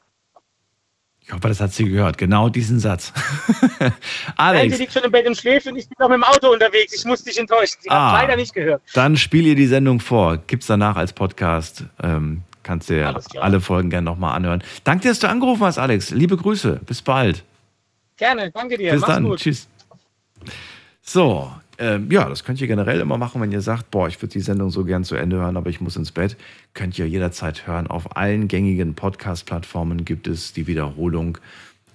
A: Ich hoffe, das hat sie gehört. Genau diesen Satz. (laughs)
F: Nein,
A: Alex,
F: sie liegt schon im Bett und schläft und ich bin noch mit dem Auto unterwegs. Ich muss dich enttäuschen. Sie
A: Ah.
F: hat leider nicht gehört.
A: dann spiel ihr die Sendung vor. Gibt's danach als Podcast. Ähm, kannst dir alle Folgen gerne nochmal anhören. Danke, dir, dass du angerufen hast, Alex. Liebe Grüße. Bis bald.
F: Gerne, danke dir.
A: Bis
F: Mach's
A: dann.
F: gut.
A: Tschüss. So, ähm, ja, das könnt ihr generell immer machen, wenn ihr sagt, boah, ich würde die Sendung so gern zu Ende hören, aber ich muss ins Bett. Könnt ihr jederzeit hören. Auf allen gängigen Podcast-Plattformen gibt es die Wiederholung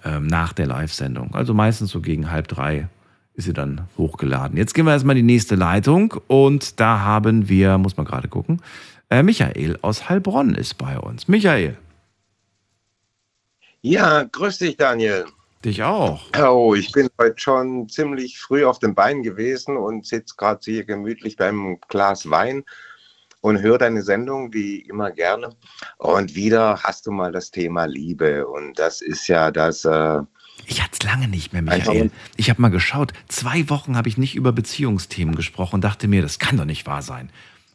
A: ähm, nach der Live-Sendung. Also meistens so gegen halb drei ist sie dann hochgeladen. Jetzt gehen wir erstmal in die nächste Leitung und da haben wir, muss man gerade gucken, äh, Michael aus Heilbronn ist bei uns. Michael,
G: Ja, grüß dich, Daniel.
A: Dich auch.
G: Oh, ich bin heute schon ziemlich früh auf den Beinen gewesen und sitze gerade hier gemütlich beim Glas Wein und höre deine Sendung wie immer gerne. Und wieder hast du mal das Thema Liebe. Und das ist ja das. Äh,
A: Ich hatte es lange nicht mehr, Michael. Ich habe mal geschaut. Zwei Wochen habe ich nicht über Beziehungsthemen gesprochen und dachte mir, das kann doch nicht wahr sein.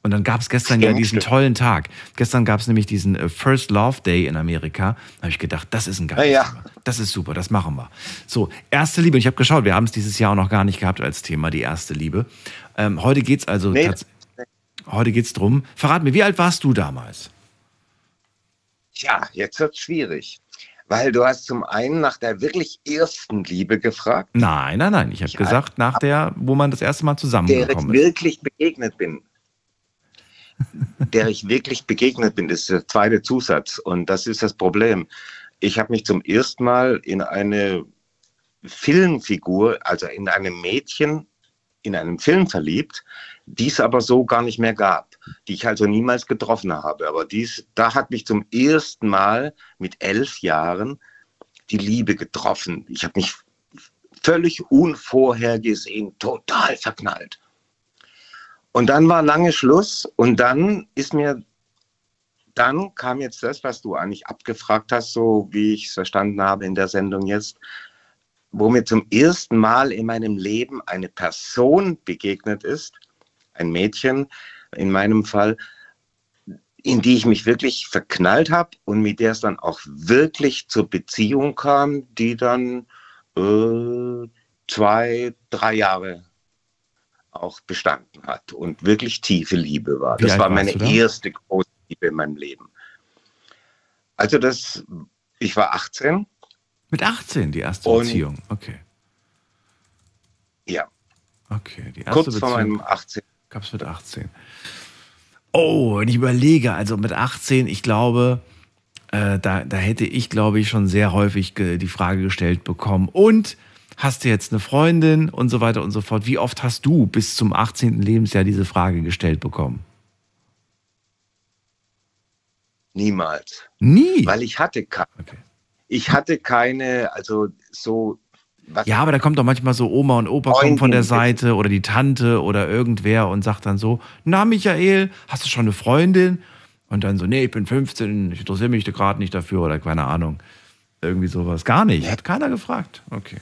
A: Und dann gab es gestern ja
G: Stimmt,
A: diesen
G: stimmt.
A: tollen Tag. Gestern gab es nämlich diesen äh, First Love Day in Amerika. Da habe ich gedacht, das ist ein geiles
G: ja.
A: Thema. Das ist super, das machen wir. So, erste Liebe. Und ich habe geschaut, wir haben es dieses Jahr auch noch gar nicht gehabt als Thema, die erste Liebe. Ähm, heute geht es also
G: Nee.
A: Heute geht's drum. Verrat mir, wie alt warst du damals?
G: ja, jetzt wird schwierig. Weil du hast zum einen nach der wirklich ersten Liebe gefragt,
A: Nein, nein, nein. Ich habe
G: Ja.
A: gesagt, nach der, wo man das erste Mal
G: der ich
A: zusammengekommen ist.
G: wirklich begegnet bin. Der ich wirklich begegnet bin, ist der zweite Zusatz. Und das ist das Problem. Ich habe mich zum ersten Mal in eine Filmfigur, also in einem Mädchen, in einem Film verliebt, die es aber so gar nicht mehr gab, die ich also niemals getroffen habe. Aber dies, da hat mich zum ersten Mal mit elf Jahren die Liebe getroffen. Ich habe mich völlig unvorhergesehen total verknallt. Und dann war lange Schluss und dann ist mir, dann kam jetzt das, was du eigentlich abgefragt hast, so wie ich es verstanden habe in der Sendung jetzt, wo mir zum ersten Mal in meinem Leben eine Person begegnet ist, ein Mädchen in meinem Fall, in die ich mich wirklich verknallt habe und mit der es dann auch wirklich zur Beziehung kam, die dann äh, zwei, drei Jahre auch bestanden hat und wirklich tiefe Liebe war.
A: Wie
G: das war meine erste große Liebe in meinem Leben. Also das, ich war 18,
A: Mit 18 die erste
G: Und-
A: Beziehung. Okay.
G: ja,
A: Okay, die erste
G: kurz vor
A: Beziehung
G: meinem 18.
A: gab es mit 18. Oh, wenn ich überlege, also mit 18, ich glaube, äh, da, da hätte ich, glaube ich, schon sehr häufig die Frage gestellt bekommen. Und hast du jetzt eine Freundin und so weiter und so fort? Wie oft hast du bis zum 18. Lebensjahr diese Frage gestellt bekommen?
G: Niemals.
A: Nie.
G: Weil ich hatte, ke
A: Okay.
G: ich hatte keine, also so, was
A: Ja, aber da kommt doch manchmal so Oma und Opa kommen von der. Seite oder die Tante oder irgendwer und sagt dann so, na Michael, hast du schon eine Freundin? Und dann so, nee, ich bin 15, ich interessiere mich gerade nicht dafür oder keine Ahnung. Irgendwie sowas. Gar nicht. Hat keiner gefragt. Okay.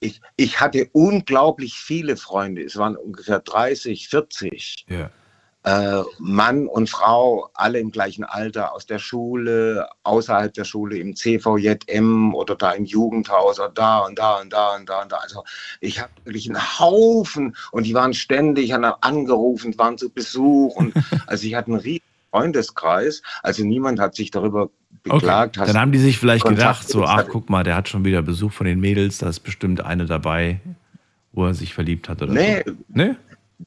G: Ich, ich hatte unglaublich viele Freunde. Es waren ungefähr 30, 40.
A: Ja.
G: Äh, Mann und Frau, alle im gleichen Alter, aus der Schule, außerhalb der Schule, im CVJM oder da im Jugendhaus oder da und da und da und da und da. Also ich habe wirklich einen Haufen und die waren ständig angerufen, waren zu Besuch und (laughs) also ich hatte einen riesigen Freundeskreis. Also niemand hat sich darüber. Beklagt. hast
A: Dann haben die sich vielleicht
G: Kontakt
A: gedacht, so, ach guck mal, der hat schon wieder Besuch von den Mädels, da ist bestimmt eine dabei, wo er sich verliebt hat oder
G: Nee,
A: so. Nee?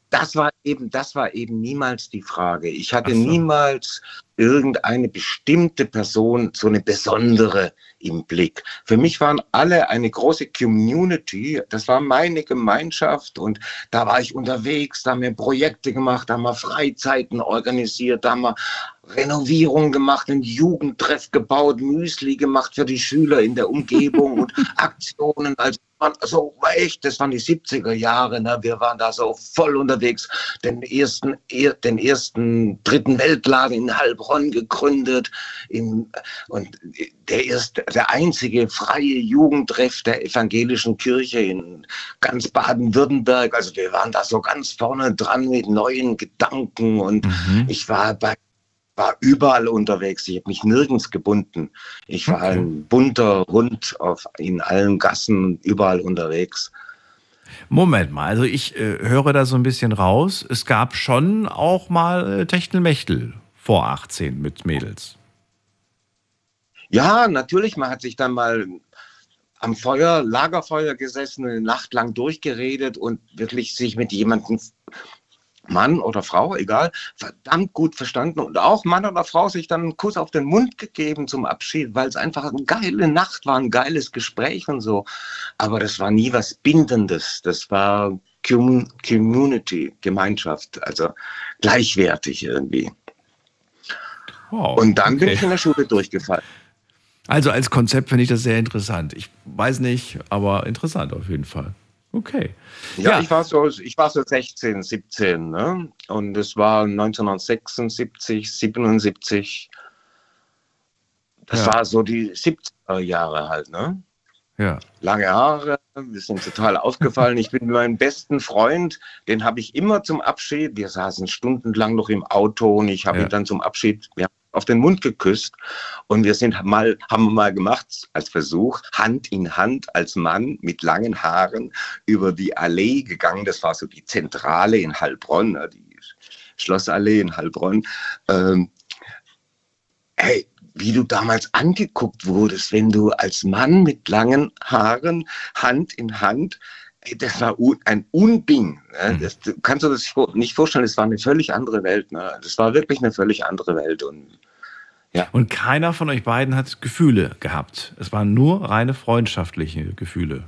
G: das war eben, das war eben niemals die Frage. Ich hatte
A: so.
G: niemals irgendeine bestimmte Person, so eine besondere im Blick. Für mich waren alle eine große Community. Das war meine Gemeinschaft und da war ich unterwegs, da haben wir Projekte gemacht, da haben wir Freizeiten organisiert, da haben wir Renovierung gemacht, einen Jugendtreff gebaut, Müsli gemacht für die Schüler in der Umgebung und (laughs) Aktionen. Also so echt, das waren die 70er Jahre. Ne? Wir waren da so voll unterwegs. Den ersten, er, den ersten dritten Weltladen in Heilbronn gegründet. In, und der erste, der einzige freie Jugendtreff der evangelischen Kirche in ganz Baden-Württemberg. Also wir waren da so ganz vorne dran mit neuen Gedanken und mhm. ich war bei war überall unterwegs. Ich habe mich nirgends gebunden. Ich war okay. ein bunter Hund auf, in allen Gassen, überall unterwegs.
A: Moment mal, also ich äh, höre da so ein bisschen raus. Es gab schon auch mal äh, Techtelmechtel vor 18 mit Mädels.
G: Ja, natürlich. Man hat sich dann mal am Feuer, Lagerfeuer gesessen, eine Nacht lang durchgeredet und wirklich sich mit jemandem Mann oder Frau, egal, verdammt gut verstanden und auch Mann oder Frau sich dann einen Kuss auf den Mund gegeben zum Abschied, weil es einfach eine geile Nacht war, ein geiles Gespräch und so. Aber das war nie was Bindendes. Das war Community, Gemeinschaft, also gleichwertig irgendwie. Wow, und dann okay. bin ich in der Schule durchgefallen.
A: Also als Konzept finde ich das sehr interessant. Ich weiß nicht, aber interessant auf jeden Fall. Okay.
G: Ja, ja, Ich, war so, ich war so 16, 17. Ne? Und es war 1976, 77. Das ja. war so die 70er Jahre halt. Ne?
A: Ja.
G: Lange Haare, wir sind total aufgefallen. Ich bin mit meinem besten Freund, den habe ich immer zum Abschied. Wir saßen stundenlang noch im Auto und ich habe ja. ihn dann zum Abschied, wir haben auf den Mund geküsst und wir sind mal, haben mal gemacht als Versuch, Hand in Hand als Mann mit langen Haaren über die Allee gegangen. Das war so die Zentrale in Heilbronn, ne, die Schlossallee in Heilbronn. Ähm, hey, wie du damals angeguckt wurdest, wenn du als Mann mit langen Haaren Hand in Hand das war ein Unding. Ne? Mhm. Das, du kannst du das nicht vorstellen, es war eine völlig andere Welt. Ne? Das war wirklich eine völlig andere Welt. Und,
A: ja. und keiner von euch beiden hat Gefühle gehabt. Es waren nur reine freundschaftliche Gefühle.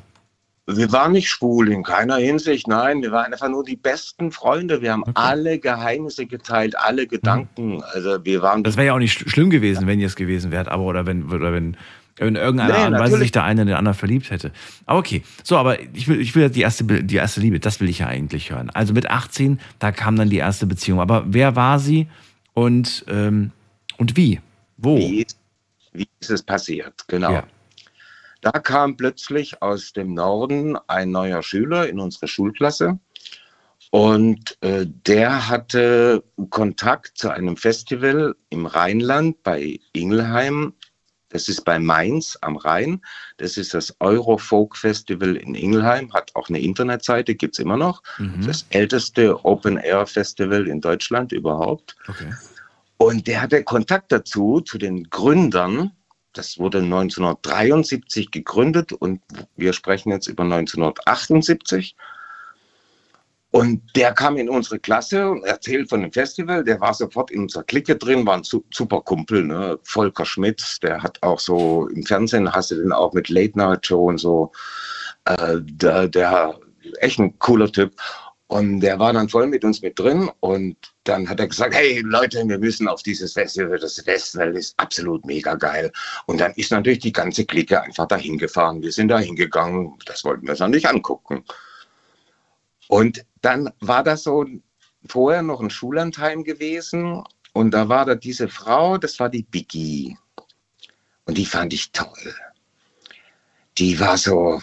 G: Wir waren nicht schwul in keiner Hinsicht, nein, wir waren einfach nur die besten Freunde. Wir haben okay. alle Geheimnisse geteilt, alle Gedanken. Mhm. Also wir waren.
A: Das wäre ja auch nicht schlimm gewesen, wenn ihr es gewesen wärt, aber oder wenn, oder wenn in irgendeiner nee, Art und Weise sich der eine in den anderen verliebt hätte. Aber okay, so, aber ich will, ich will die erste, die erste Liebe, das will ich ja eigentlich hören. Also mit 18, da kam dann die erste Beziehung. Aber wer war sie und, ähm, und wie? Wo?
G: Wie, wie ist es passiert? Genau. Ja. Da kam plötzlich aus dem Norden ein neuer Schüler in unsere Schulklasse. Und äh, der hatte Kontakt zu einem Festival im Rheinland bei Ingelheim das ist bei Mainz am Rhein. Das ist das Eurofolk Festival in Ingelheim, hat auch eine Internetseite, gibt es immer noch. Mhm. Das älteste Open-Air-Festival in Deutschland überhaupt. Okay. Und der hatte Kontakt dazu, zu den Gründern. Das wurde 1973 gegründet und wir sprechen jetzt über 1978. Und der kam in unsere Klasse und erzählt von dem Festival. Der war sofort in unserer Clique drin, war ein super Kumpel, ne? Volker Schmidt. Der hat auch so im Fernsehen, hast du den auch mit Late Night Show und so. Äh, der, der echt ein cooler Typ. Und der war dann voll mit uns mit drin. Und dann hat er gesagt, hey Leute, wir müssen auf dieses Festival. Das Festival ist absolut mega geil. Und dann ist natürlich die ganze Clique einfach dahin gefahren. Wir sind da hingegangen. Das wollten wir uns noch nicht angucken. Und dann war das so vorher noch ein Schullandheim gewesen und da war da diese Frau, das war die Biggie. Und die fand ich toll. Die war so,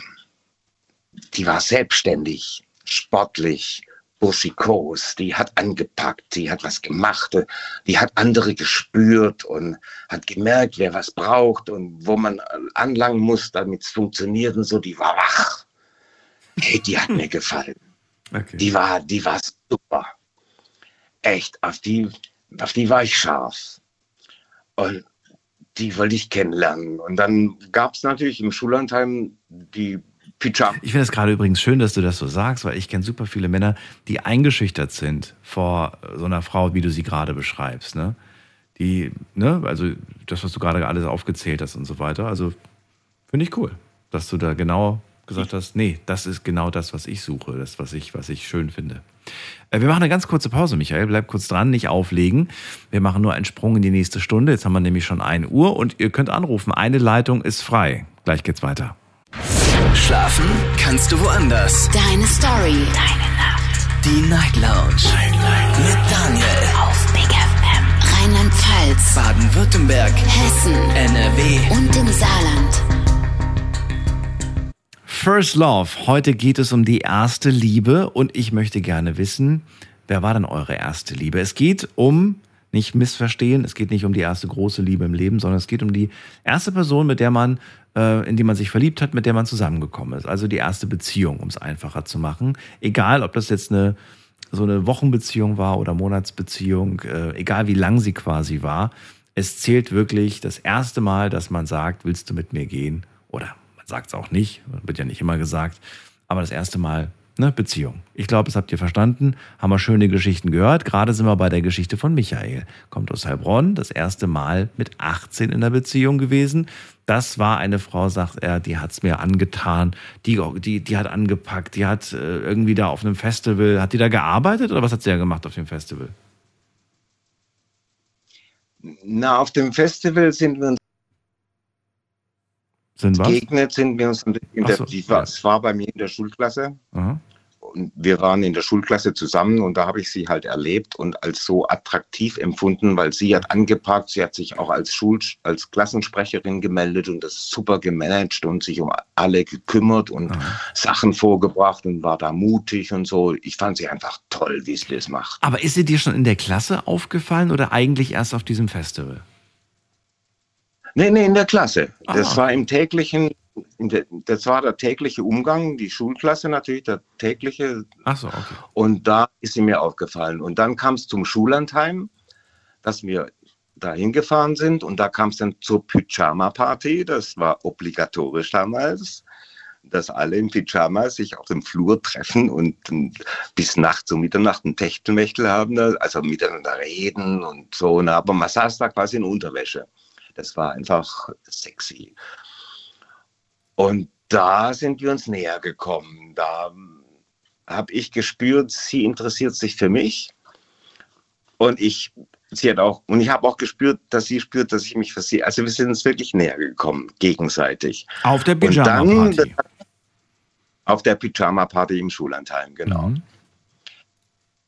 G: die war selbstständig, sportlich, burschikos, die hat angepackt, die hat was gemacht, die hat andere gespürt und hat gemerkt, wer was braucht und wo man anlangen muss, damit es funktioniert und so, die war wach. Hey, die hat mir (laughs) gefallen. Okay. Die war, die war super. Echt, auf die, auf die war ich scharf. Und die wollte ich kennenlernen. Und dann gab es natürlich im Schullandheim die Pyjama.
A: Ich finde es gerade übrigens schön, dass du das so sagst, weil ich kenne super viele Männer, die eingeschüchtert sind vor so einer Frau, wie du sie gerade beschreibst. Ne? die, ne, also das, was du gerade alles aufgezählt hast und so weiter. Also finde ich cool, dass du da genau gesagt hast, nee, das ist genau das, was ich suche, das, was ich, was ich schön finde. Äh, wir machen eine ganz kurze Pause, Michael. Bleib kurz dran, nicht auflegen. Wir machen nur einen Sprung in die nächste Stunde. Jetzt haben wir nämlich schon 1 Uhr und ihr könnt anrufen. Eine Leitung ist frei. Gleich geht's weiter.
H: Schlafen kannst du woanders.
I: Deine Story. Deine Nacht.
H: Die Night Lounge. Night, Night. Mit Daniel.
I: Auf Big FM. Rheinland-Pfalz.
H: Baden-Württemberg.
I: Hessen.
H: NRW.
I: Und im Saarland.
A: First Love. Heute geht es um die erste Liebe und ich möchte gerne wissen, wer war denn eure erste Liebe? Es geht um, nicht missverstehen, es geht nicht um die erste große Liebe im Leben, sondern es geht um die erste Person, mit der man, äh, in die man sich verliebt hat, mit der man zusammengekommen ist. Also die erste Beziehung, um es einfacher zu machen. Egal, ob das jetzt eine so eine Wochenbeziehung war oder Monatsbeziehung, äh, egal wie lang sie quasi war. Es zählt wirklich das erste Mal, dass man sagt, willst du mit mir gehen? Oder sagt es auch nicht, wird ja nicht immer gesagt, aber das erste Mal ne, Beziehung. Ich glaube, das habt ihr verstanden, haben wir schöne Geschichten gehört. Gerade sind wir bei der Geschichte von Michael. Kommt aus Heilbronn, das erste Mal mit 18 in der Beziehung gewesen. Das war eine Frau, sagt er, die hat's mir angetan, die, die, die hat angepackt, die hat äh, irgendwie da auf einem Festival, hat die da gearbeitet oder was hat sie ja gemacht auf dem Festival?
G: Na, auf dem Festival sind wir
A: Sind was?
G: begegnet, sind wir uns in der,
A: so,
G: die
A: ja.
G: es war bei mir in der Schulklasse.
A: Aha.
G: Und wir waren in der Schulklasse zusammen und da habe ich sie halt erlebt und als so attraktiv empfunden, weil sie hat angepackt, sie hat sich auch als Schul als Klassensprecherin gemeldet und das super gemanagt und sich um alle gekümmert und Sachen vorgebracht und war da mutig und so. Ich fand sie einfach toll, wie sie das macht.
A: Aber ist sie dir schon in der Klasse aufgefallen oder eigentlich erst auf diesem Festival?
G: Nee, nee, in der Klasse. Das
A: Ah.
G: war im täglichen, der, das war der tägliche Umgang, die Schulklasse natürlich, der tägliche
A: Ach so, okay.
G: Und da ist sie mir aufgefallen. Und dann kam es zum Schullandheim, dass wir da hingefahren sind. Und da kam es dann zur Pyjama-Party. Das war obligatorisch damals, dass alle im Pyjama sich auf dem Flur treffen und bis nachts um Mitternacht ein Techtelmechtel haben, also miteinander reden und so. Aber man saß da quasi in Unterwäsche. Das war einfach sexy. Und da sind wir uns näher gekommen. Da habe ich gespürt, sie interessiert sich für mich. Und ich, sie hat auch, und ich habe auch gespürt, dass sie spürt, dass ich mich für sie, also wir sind uns wirklich näher gekommen, gegenseitig.
A: Auf der Pyjama-Party.
G: auf der Pyjama-Party im Schullandheim, genau.
A: Mhm.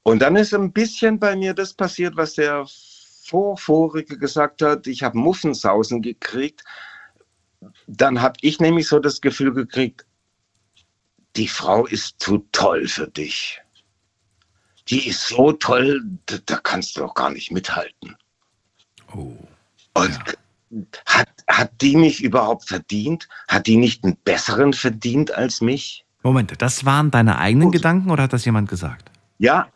G: Und dann ist ein bisschen bei mir das passiert, was der Vorvorige gesagt hat. Ich habe Muffensausen gekriegt. Dann habe ich nämlich so das Gefühl gekriegt, die Frau ist zu toll für dich. Die ist so toll, da, kannst du auch gar nicht mithalten.
A: Oh.
G: Und hat, hat die mich überhaupt verdient? Hat die nicht einen besseren verdient als mich?
A: Moment, das waren deine eigenen Gedanken oder hat das jemand gesagt?
G: Ja,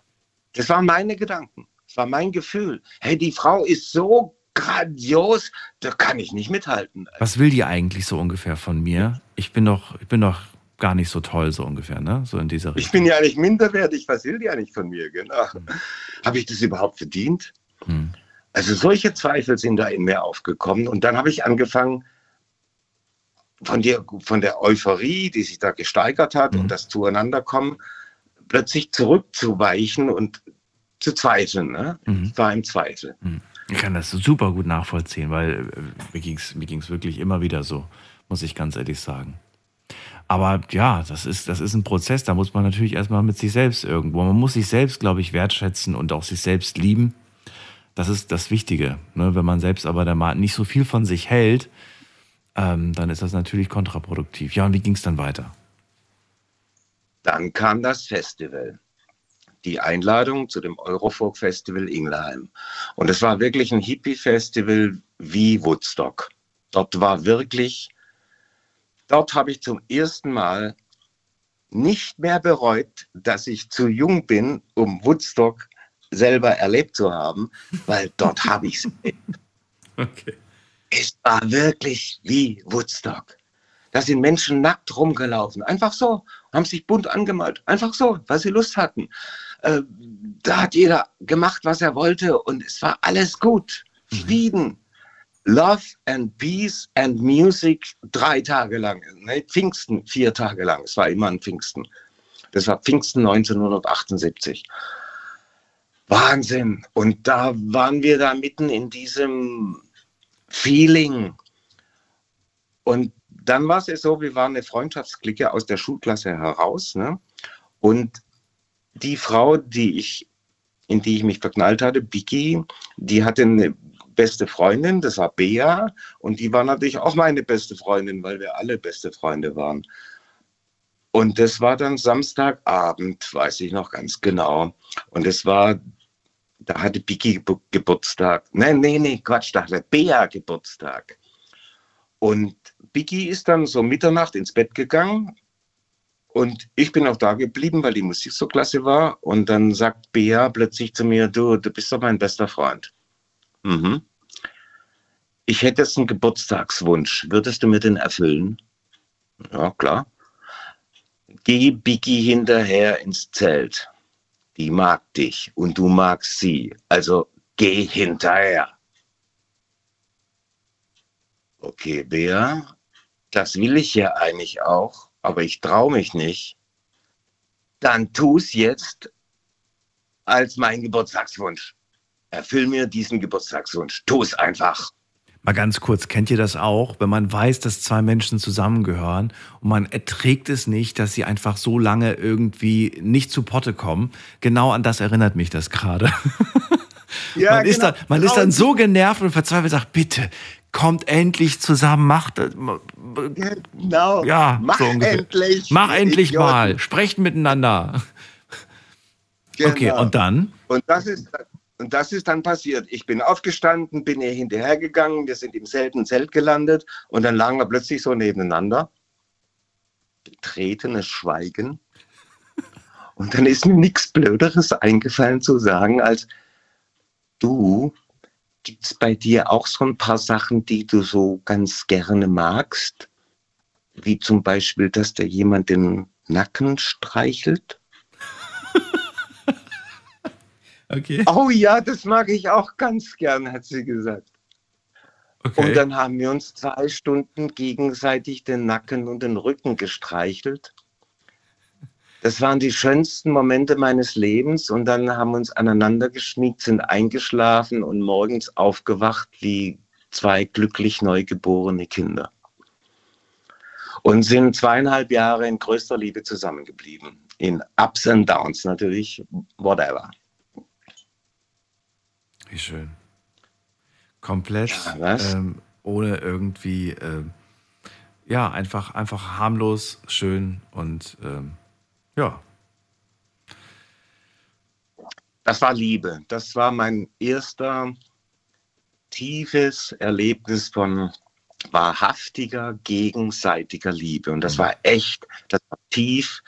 G: das waren meine Gedanken. War mein Gefühl. Hey, die Frau ist so grandios, da kann ich nicht mithalten.
A: Was will die eigentlich so ungefähr von mir? Ich bin doch, ich bin doch gar nicht so toll, so ungefähr, ne? So in dieser
G: Ich
A: Richtung.
G: bin ja nicht minderwertig, was will die eigentlich von mir? Genau. Habe ich das überhaupt verdient?
A: Hm.
G: Also solche Zweifel sind da in mir aufgekommen und dann habe ich angefangen, von der, von der Euphorie, die sich da gesteigert hat
A: Mhm.
G: und das Zueinanderkommen, plötzlich zurückzuweichen und zu zweifeln. Ne?
A: Mhm.
G: Ich war im Zweifel.
A: Ich kann das super gut nachvollziehen, weil äh, mir ging es mir ging's wirklich immer wieder so, muss ich ganz ehrlich sagen. Aber ja, das ist, das ist ein Prozess, da muss man natürlich erstmal mit sich selbst irgendwo. Man muss sich selbst, glaube ich, wertschätzen und auch sich selbst lieben. Das ist das Wichtige. Ne? Wenn man selbst aber der Ma- nicht so viel von sich hält, ähm, dann ist das natürlich kontraproduktiv. Ja, und wie ging es dann weiter?
G: Dann kam das Festival. Die Einladung zu dem Eurofolk Festival Ingelheim. Und es war wirklich ein Hippie-Festival wie Woodstock. Dort war wirklich, dort habe ich zum ersten Mal nicht mehr bereut, dass ich zu jung bin, um Woodstock selber erlebt zu haben, weil dort habe ich es erlebt. (laughs)
A: Okay.
G: Es war wirklich wie Woodstock. Da sind Menschen nackt rumgelaufen, einfach so, haben sich bunt angemalt, einfach so, weil sie Lust hatten. Äh, da hat jeder gemacht, was er wollte und es war alles gut. Frieden, Love and Peace and Music drei Tage lang. Ne, Pfingsten vier Tage lang. Es war immer ein Pfingsten. Das war Pfingsten 1978. Wahnsinn. Und da waren wir da mitten in diesem Feeling. Und dann war es so, wir waren eine Freundschaftsklicke aus der Schulklasse heraus. Ne? Und die Frau, die ich, in die ich mich verknallt hatte, Biki, die hatte eine beste Freundin, das war Bea. Und die war natürlich auch meine beste Freundin, weil wir alle beste Freunde waren. Und das war dann Samstagabend, weiß ich noch ganz genau. Und es war, da hatte Biki Geburtstag. Nein, nee, nee, Quatsch, da hatte Bea Geburtstag. Und Biki ist dann so Mitternacht ins Bett gegangen und ich bin auch da geblieben, weil die Musik so klasse war. Und dann sagt Bea plötzlich zu mir, du, du bist doch mein bester Freund. Mhm. Ich hätte jetzt einen Geburtstagswunsch. Würdest du mir den erfüllen? Ja, klar. Geh Biggie hinterher ins Zelt. Die mag dich und du magst sie. Also geh hinterher. Okay, Bea, das will ich ja eigentlich auch, aber ich traue mich nicht. Dann tu es jetzt als mein Geburtstagswunsch. Erfüll mir diesen Geburtstagswunsch. Tu es einfach.
A: Mal ganz kurz, kennt ihr das auch, wenn man weiß, dass zwei Menschen zusammengehören und man erträgt es nicht, dass sie einfach so lange irgendwie nicht zu Potte kommen? Genau an das erinnert mich das gerade. (laughs) Ja, man, genau. ist dann, man ist dann so genervt und verzweifelt, sagt, bitte, kommt endlich zusammen, macht
G: Genau.
A: Ja,
G: mach
A: so
G: endlich.
A: Mach endlich Idioten. mal. Sprecht miteinander. Genau. Okay, und dann?
G: Und das ist und das ist dann passiert. Ich bin aufgestanden, bin ihr hinterhergegangen, wir sind im selben Zelt gelandet und dann lagen wir plötzlich so nebeneinander. Betretenes Schweigen. Und dann ist mir nichts Blöderes eingefallen zu sagen, als du, gibt es bei dir auch so ein paar Sachen, die du so ganz gerne magst? Wie zum Beispiel, dass dir jemand den Nacken streichelt? (laughs)
A: Okay.
G: Oh ja, das mag ich auch ganz gern, hat sie gesagt. Okay. Und dann haben wir uns zwei Stunden gegenseitig den Nacken und den Rücken gestreichelt. Das waren die schönsten Momente meines Lebens und dann haben wir uns aneinander geschmiegt, sind eingeschlafen und morgens aufgewacht wie zwei glücklich neugeborene Kinder. Und sind zweieinhalb Jahre in größter Liebe zusammengeblieben. In Ups and Downs natürlich, whatever.
A: Wie schön. Komplett ja, ähm, ohne irgendwie, äh, ja, einfach, einfach harmlos, schön und ähm, ja.
G: Das war Liebe. Das war mein erster tiefes Erlebnis von wahrhaftiger gegenseitiger Liebe. Und das war echt, das war tief,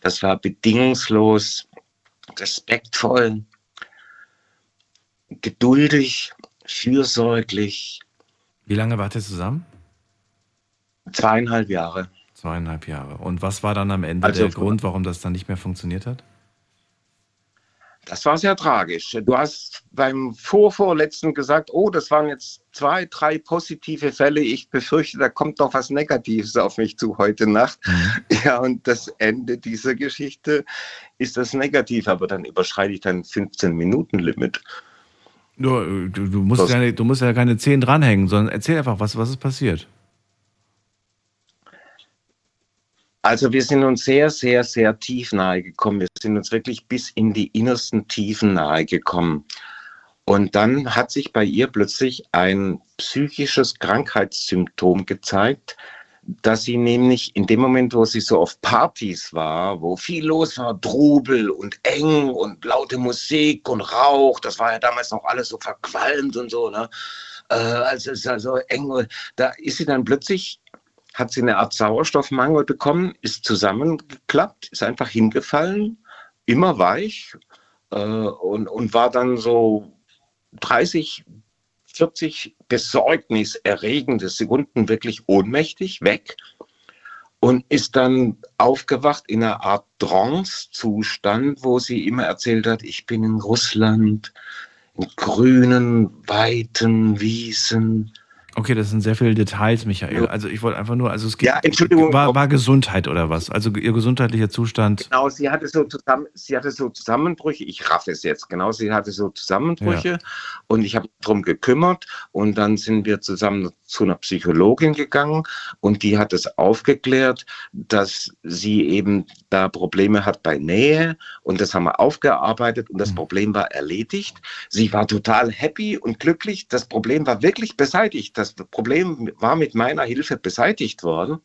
G: das war bedingungslos, respektvoll, geduldig, fürsorglich.
A: Wie lange wart ihr zusammen?
G: Zweieinhalb Jahre.
A: Zweieinhalb Jahre. Und was war dann am Ende also, der Grund, warum das dann nicht mehr funktioniert hat?
G: Das war sehr tragisch. Du hast beim Vorvorletzten gesagt, oh, das waren jetzt zwei, drei positive Fälle. Ich befürchte, da kommt noch was Negatives auf mich zu heute Nacht. Mhm. Ja, und das Ende dieser Geschichte ist das Negativ, aber dann überschreite ich dein 15-Minuten-Limit.
A: Du, du, du, musst ja, du musst ja keine zehn dranhängen, sondern erzähl einfach, was, was ist passiert.
G: Also wir sind uns sehr, sehr, sehr tief nahe gekommen. Wir sind uns wirklich bis in die innersten Tiefen nahe gekommen. Und dann hat sich bei ihr plötzlich ein psychisches Krankheitssymptom gezeigt, dass sie nämlich in dem Moment, wo sie so auf Partys war, wo viel los war, Trubel und eng und laute Musik und Rauch, das war ja damals noch alles so verqualmt und so, ne? Also es ist ja so eng, da ist sie dann plötzlich, hat sie eine Art Sauerstoffmangel bekommen, ist zusammengeklappt, ist einfach hingefallen, immer weich äh, und, und war dann so 30, 40 besorgniserregende Sekunden wirklich ohnmächtig weg und ist dann aufgewacht in einer Art Trance-Zustand, wo sie immer erzählt hat, ich bin in Russland, grünen, weiten Wiesen.
A: Okay, das sind sehr viele Details, Michael. Also ich wollte einfach nur, also es geht,
G: Ja, Entschuldigung.
A: war, war Gesundheit oder was? Also ihr gesundheitlicher Zustand.
G: Genau, sie hatte so zusammen, sie hatte so Zusammenbrüche. Ich raff es jetzt genau. Sie hatte so Zusammenbrüche und ich habe mich drum gekümmert und dann sind wir zusammen zu einer Psychologin gegangen und die hat es aufgeklärt, dass sie eben da Probleme hat bei Nähe und das haben wir aufgearbeitet und das Problem war erledigt. Sie war total happy und glücklich. Das Problem war wirklich beseitigt. Das Problem war mit meiner Hilfe beseitigt worden.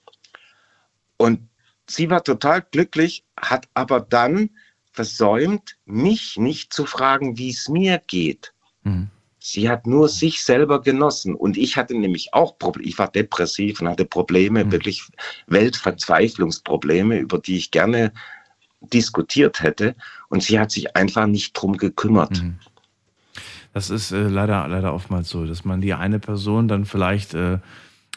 G: Und sie war total glücklich, hat aber dann versäumt, mich nicht zu fragen, wie es mir geht.
A: Mhm.
G: Sie hat nur sich selber genossen. Und ich hatte nämlich auch Probleme. Ich war depressiv und hatte Probleme, wirklich Weltverzweiflungsprobleme, über die ich gerne diskutiert hätte. Und sie hat sich einfach nicht drum gekümmert.
A: Das ist äh, leider, leider oftmals so, dass man die eine Person dann vielleicht äh,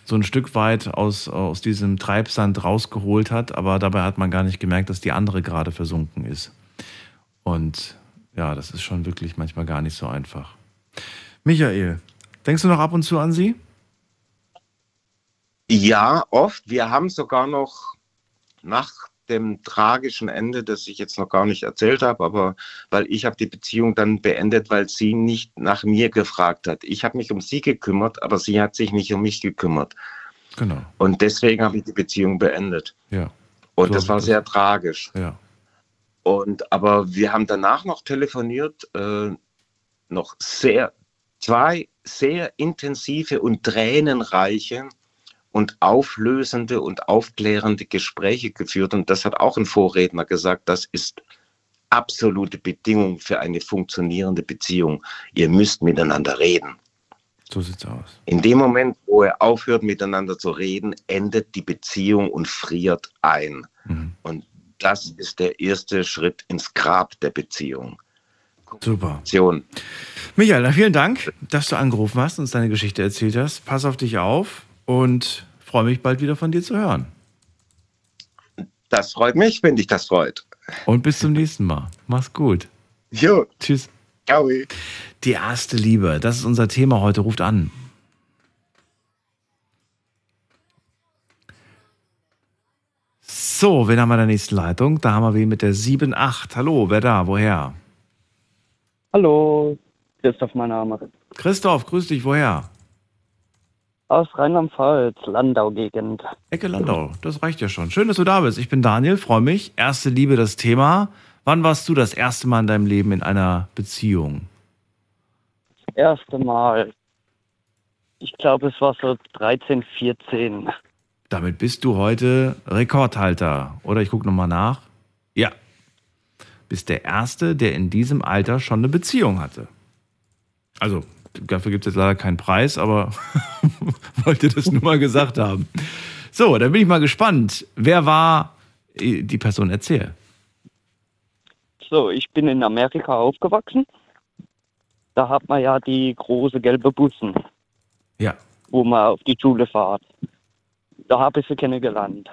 A: so ein Stück weit aus, aus diesem Treibsand rausgeholt hat, aber dabei hat man gar nicht gemerkt, dass die andere gerade versunken ist. Und ja, das ist schon wirklich manchmal gar nicht so einfach. Michael, denkst du noch ab und zu an sie?
G: Ja, oft. Wir haben sogar noch nach dem tragischen Ende, das ich jetzt noch gar nicht erzählt habe, aber weil ich habe die Beziehung dann beendet, weil sie nicht nach mir gefragt hat. Ich habe mich um sie gekümmert, aber sie hat sich nicht um mich gekümmert.
A: Genau.
G: Und deswegen habe ich die Beziehung beendet.
A: Ja.
G: Und
A: So
G: das war
A: das.
G: sehr tragisch.
A: Ja.
G: Und aber wir haben danach noch telefoniert, äh, noch sehr zwei sehr intensive und tränenreiche und auflösende und aufklärende Gespräche geführt. Und das hat auch ein Vorredner gesagt, das ist absolute Bedingung für eine funktionierende Beziehung. Ihr müsst miteinander reden.
A: So sieht's aus.
G: In dem Moment, wo er aufhört, miteinander zu reden, endet die Beziehung und friert ein. Und das ist der erste Schritt ins Grab der Beziehung.
A: Super. Michael, na, vielen Dank, dass du angerufen hast und uns deine Geschichte erzählt hast. Pass auf dich auf und freue mich bald wieder von dir zu hören.
G: Das freut mich, wenn dich das freut.
A: Und bis zum nächsten Mal. Mach's gut.
G: Jo.
A: Tschüss.
G: Ciao.
A: Die erste Liebe, das ist unser Thema heute. Ruft an. So, wen haben wir in der nächsten Leitung? Da haben wir wen mit der 7.8. Hallo, wer da? Woher?
J: Hallo, Christoph mein Name.
A: Christoph, grüß dich, woher?
J: Aus Rheinland-Pfalz, Landau-Gegend.
A: Ecke Landau, das reicht ja schon. Schön, dass du da bist. Ich bin Daniel, freue mich. Erste Liebe, das Thema. Wann warst du das erste Mal in deinem Leben in einer Beziehung?
J: Erste Mal. Ich glaube, es war so 13, 14.
A: Damit bist du heute Rekordhalter. Oder ich gucke nochmal nach. Ja. Bist der Erste, der in diesem Alter schon eine Beziehung hatte. Also, dafür gibt es jetzt leider keinen Preis, aber (laughs) wollte das nur mal gesagt haben. So, dann bin ich mal gespannt. Wer war die Person? Erzähl.
J: So, ich bin in Amerika aufgewachsen. Da hat man ja die große gelbe Bussen,
A: Ja.
J: wo man auf die Schule fährt. Da habe ich sie kennengelernt.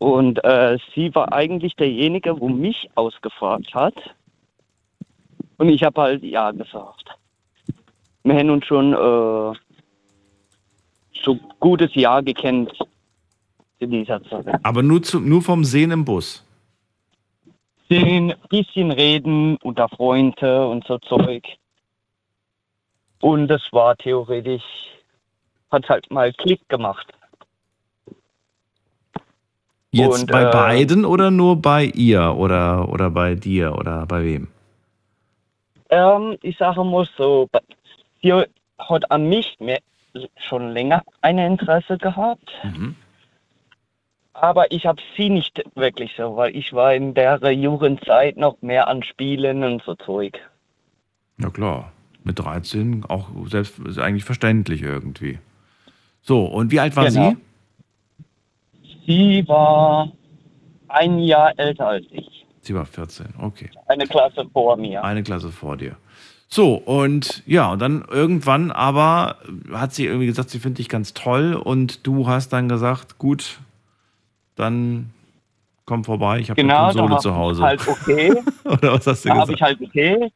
J: Und äh, sie war eigentlich derjenige, wo mich ausgefragt hat. Und ich habe halt ja gesagt. Wir haben uns schon äh, so gutes Jahr gekannt in dieser Zeit.
A: Aber nur, zu, nur vom Sehen im Bus.
J: Ein bisschen reden unter Freunde und so Zeug. Und das war theoretisch, hat halt mal Klick gemacht.
A: Jetzt
J: Und,
A: bei
J: äh,
A: beiden oder nur bei ihr oder, oder bei dir oder bei wem?
J: Ähm, ich sage mal so, sie hat an mich mehr, schon länger ein Interesse gehabt. Aber ich habe sie nicht wirklich so, weil ich war in der Jugendzeit noch mehr an Spielen und so Zeug.
A: Na klar, mit 13 auch selbst ist eigentlich verständlich irgendwie. So, und wie alt war
J: Genau.
A: sie?
J: Sie war ein Jahr älter als ich.
A: Sie war 14, okay.
J: Eine Klasse vor mir.
A: Eine Klasse vor dir. So, und ja, und dann irgendwann aber hat sie irgendwie gesagt, sie findet dich ganz toll und du hast dann gesagt, gut, dann komm vorbei, ich habe
J: Genau,
A: eine Konsole zu
J: ich
A: Hause.
J: halt okay. (laughs)
A: Oder was hast du
J: da habe
A: gesagt?
J: ich halt okay.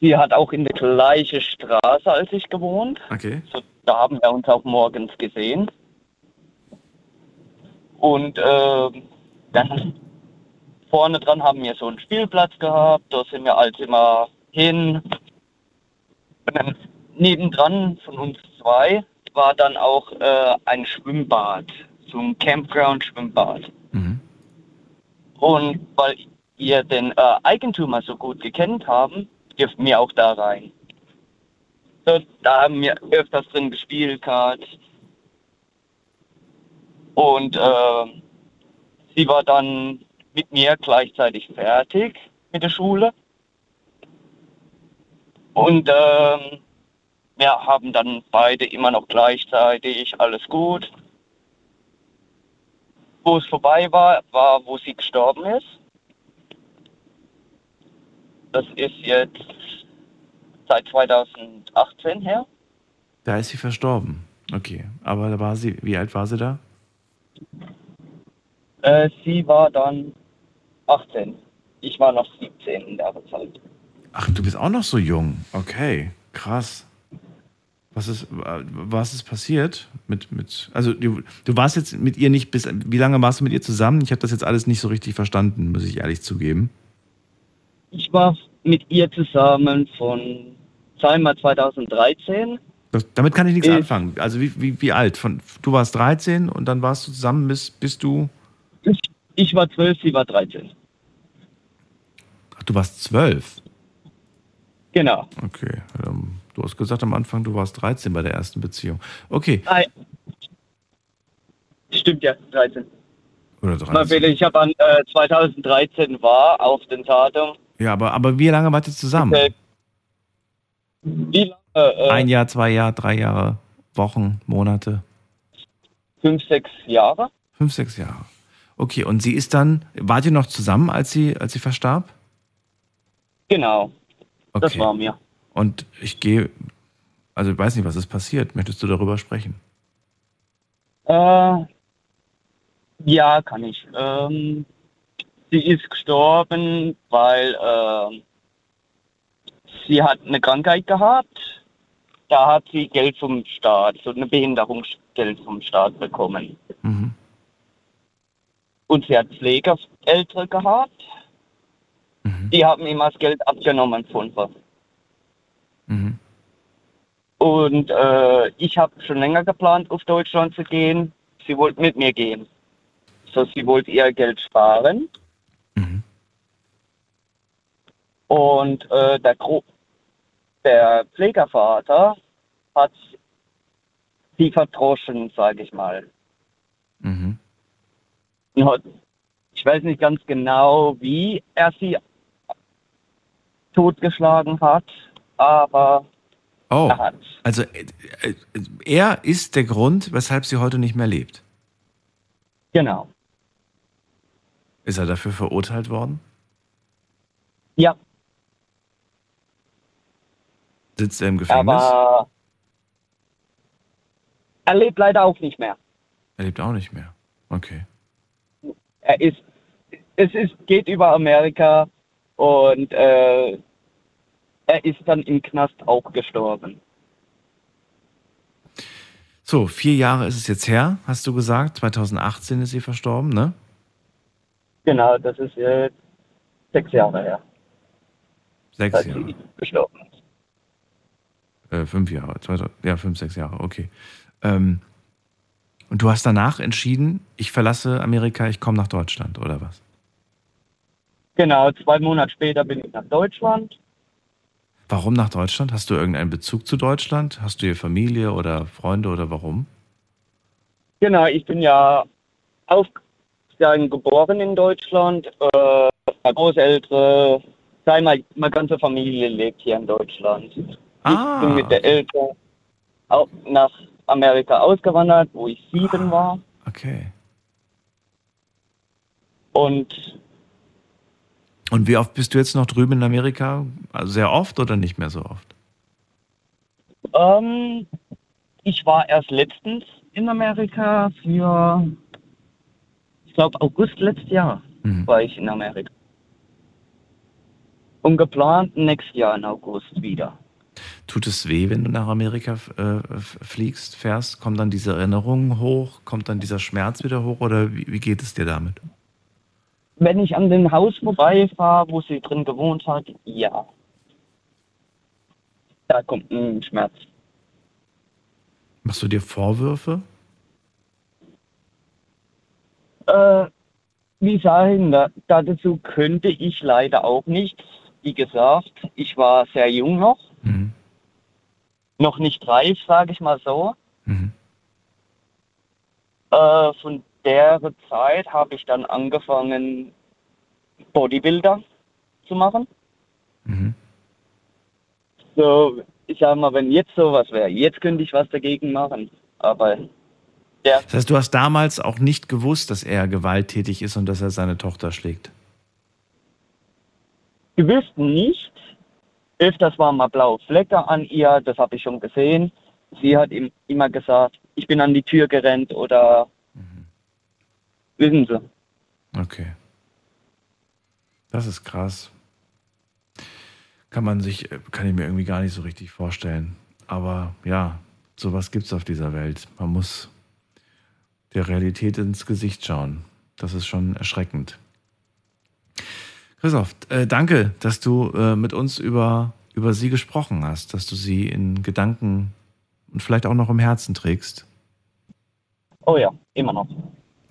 J: sie hat auch in der gleichen Straße als ich gewohnt.
A: Okay.
J: So, da haben wir uns auch morgens gesehen. Und ähm, dann vorne dran haben wir so einen Spielplatz gehabt, da sind wir halt immer hin. Und dann nebendran von uns zwei war dann auch äh, ein Schwimmbad, so ein Campground-Schwimmbad.
A: Mhm.
J: Und weil ihr den äh, Eigentümer so gut gekannt haben, dürften wir auch da rein. So, da haben wir öfters drin gespielt gehabt. Und äh, sie war dann mit mir gleichzeitig fertig mit der Schule. Und ähm, wir haben dann beide immer noch gleichzeitig alles gut. Wo es vorbei war, war, wo sie gestorben ist. Das ist jetzt seit 2018 her.
A: Da ist sie verstorben. Okay. Aber da war sie, wie alt war sie da?
J: Äh, sie war dann 18. Ich war noch 17 in der Zeit.
A: Ach, du bist auch noch so jung. Okay, krass. Was ist, was ist passiert mit, mit, also du, du warst jetzt mit ihr nicht bis, wie lange warst du mit ihr zusammen? Ich habe das jetzt alles nicht so richtig verstanden, muss ich ehrlich zugeben.
J: Ich war mit ihr zusammen von zweimal 2013.
A: Das, damit kann ich nichts
J: Ich-
A: anfangen. Also wie, wie, wie alt? Von, du warst 13 und dann warst du zusammen bis, bis du,
J: Ich, ich war 12, sie war 13.
A: ach, du warst 12.
J: Genau.
A: Okay. Ähm, du hast gesagt am Anfang, du warst 13 bei der ersten Beziehung. Okay.
J: Ah, Stimmt ja, 13.
A: Oder
J: Mal
A: 13.
J: bitte, ich habe an äh, 2013 war auf den Datum.
A: Ja, aber, aber wie lange wart ihr zusammen?
J: Okay. Wie lange? Äh,
A: Ein Jahr, zwei Jahre, drei Jahre, Wochen, Monate?
J: Fünf, sechs Jahre.
A: Fünf, sechs Jahre. Okay, und sie ist dann, wart ihr noch zusammen, als sie, als sie verstarb?
J: Genau. Das
A: Okay.
J: war mir.
A: Und ich gehe, also ich weiß nicht, was ist passiert. Möchtest du darüber sprechen?
J: Äh, ja, kann ich. Ähm, sie ist gestorben, weil ähm, sie hat eine Krankheit gehabt. Da hat sie Geld vom Staat, so eine Behinderungsgeld vom Staat bekommen.
A: Mhm.
J: Und sie hat Pflegeeltern gehabt. Die haben ihm das Geld abgenommen von was.
A: Mhm.
J: Und äh, ich habe schon länger geplant, auf Deutschland zu gehen. Sie wollte mit mir gehen. So, sie wollte ihr Geld sparen. Und äh, der, Gro der Pflegervater hat sie verdroschen, sage ich mal.
A: Mhm.
J: Ich weiß nicht ganz genau, wie er sie totgeschlagen hat, aber
A: Oh,
J: er hat.
A: also äh, äh, er ist der Grund, weshalb sie heute nicht mehr lebt.
J: Genau.
A: Ist er dafür verurteilt worden?
J: Ja,
A: Sitzt er im Gefängnis?
J: aber er lebt leider auch nicht mehr.
A: er lebt auch nicht mehr. Okay.
J: Er ist, es ist, geht über Amerika und äh, er ist dann im Knast auch gestorben.
A: So, vier Jahre ist es jetzt her, hast du gesagt. 2018 ist sie verstorben, ne?
J: Genau, das ist jetzt sechs Jahre her,
A: Sechs Jahre.
J: sie gestorben.
A: Äh, fünf Jahre. 2000, ja, fünf, sechs Jahre, okay. Ähm, und du hast danach entschieden, ich verlasse Amerika, ich komme nach Deutschland, oder was?
J: Genau, zwei Monate später bin ich nach Deutschland.
A: Warum nach Deutschland? Hast du irgendeinen Bezug zu Deutschland? Hast du hier Familie oder Freunde oder warum?
J: Genau, ich bin ja aufgewachsen, geboren in Deutschland. Äh, meine Großeltern, meine ganze Familie lebt hier in Deutschland.
A: Ah,
J: Ich bin mit der Eltern auch nach Amerika ausgewandert, wo ich sieben war.
A: Okay.
J: Und
A: Und wie oft bist du jetzt noch drüben in Amerika? Also sehr oft oder nicht mehr so oft?
J: ähm, ich war erst letztens in Amerika für, ich glaube, August letztes Jahr
A: Mhm.
J: war ich in Amerika. Und geplant nächstes Jahr im August wieder.
A: Tut es weh, wenn du nach Amerika äh, fliegst, fährst? Kommt dann diese Erinnerung hoch? Kommt dann dieser Schmerz wieder hoch? Oder wie, wie geht es dir damit?
J: Wenn ich an dem Haus vorbeifahre, wo sie drin gewohnt hat, ja. Da kommt ein Schmerz.
A: Machst du dir Vorwürfe?
J: Äh, wie sagen, da, dazu könnte ich leider auch nichts. Wie gesagt, ich war sehr jung noch.
A: Mhm.
J: Noch nicht reif, sage ich mal so.
A: Mhm.
J: Äh, von der Zeit habe ich dann angefangen, Bodybuilder zu machen.
A: Mhm.
J: So, ich sag mal, wenn jetzt sowas wäre, jetzt könnte ich was dagegen machen. Aber der,
A: Das heißt, du hast damals auch nicht gewusst, dass er gewalttätig ist und dass er seine Tochter schlägt.
J: gewiss nicht. Öfters waren mal blaue Flecke an ihr, das habe ich schon gesehen. Sie hat ihm immer gesagt, ich bin an die Tür gerannt oder wissen Sie.
A: Okay. Das ist krass. Kann man sich, kann ich mir irgendwie gar nicht so richtig vorstellen. Aber ja, sowas gibt es auf dieser Welt. Man muss der Realität ins Gesicht schauen. Das ist schon erschreckend. Christoph, äh, danke, dass du äh, mit uns über, über sie gesprochen hast, dass du sie in Gedanken und vielleicht auch noch im Herzen trägst.
J: Oh ja, immer noch.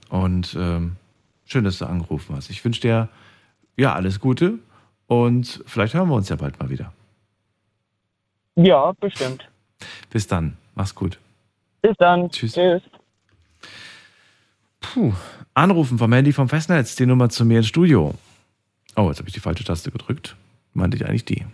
A: Und ähm, schön, dass du angerufen hast. Ich wünsche dir ja alles Gute und vielleicht hören wir uns ja bald mal wieder.
J: Ja, bestimmt.
A: Bis dann. Mach's gut.
J: Bis dann.
A: Tschüss.
J: Tschüss.
A: Puh. Anrufen vom Handy vom Festnetz, die Nummer zu mir ins Studio. Oh, jetzt habe ich die falsche Taste gedrückt. Meinte ich eigentlich die.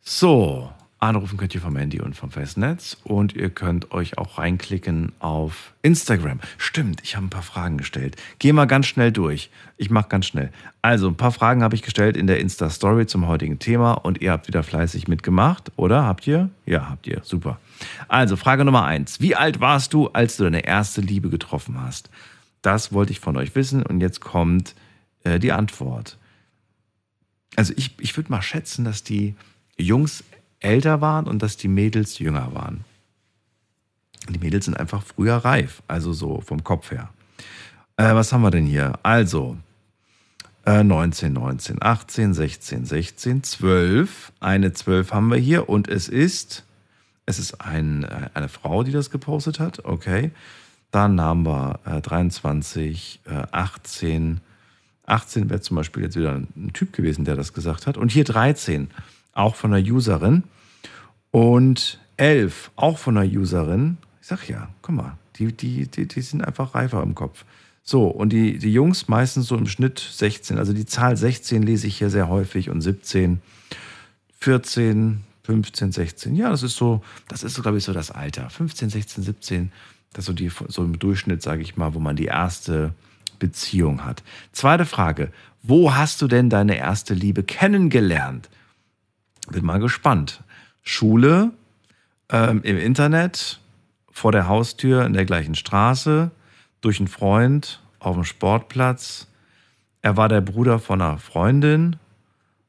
A: So, anrufen könnt ihr vom Handy und vom Festnetz und ihr könnt euch auch reinklicken auf Instagram. Stimmt, ich habe ein paar Fragen gestellt. Geh mal ganz schnell durch. Ich mache ganz schnell. Also, ein paar Fragen habe ich gestellt in der Insta-Story zum heutigen Thema und ihr habt wieder fleißig mitgemacht, oder? Habt ihr? Ja, habt ihr. Super. Also, Frage Nummer eins. Wie alt warst du, als du deine erste Liebe getroffen hast? Das wollte ich von euch wissen und jetzt kommt äh, die Antwort. Also, ich, ich würde mal schätzen, dass die Jungs älter waren und dass die Mädels jünger waren. Die Mädels sind einfach früher reif, also so vom Kopf her. Äh, was haben wir denn hier? Also, äh, 19, 19, 18, 16, 16, 12. Eine 12 haben wir hier und es ist, es ist ein, äh, eine Frau, die das gepostet hat. Okay. Dann haben wir äh, 23, äh, 18. 18 wäre zum Beispiel jetzt wieder ein Typ gewesen, der das gesagt hat. Und hier 13 auch von einer Userin. Und 11, auch von einer Userin. Ich sag ja, guck mal, die, die, die, die sind einfach reifer im Kopf. So, und die, die Jungs meistens so im Schnitt 16. Also die Zahl 16 lese ich hier sehr häufig und 17, 14, 15, 16. Ja, das ist so, das ist glaube ich, so das Alter. 15, 16, 17, das ist so, die, so im Durchschnitt, sage ich mal, wo man die erste Beziehung hat. Zweite Frage. Wo hast du denn deine erste Liebe kennengelernt? Bin mal gespannt. Schule, ähm, im Internet, vor der Haustür, in der gleichen Straße, durch einen Freund, auf dem Sportplatz. Er war der Bruder von einer Freundin,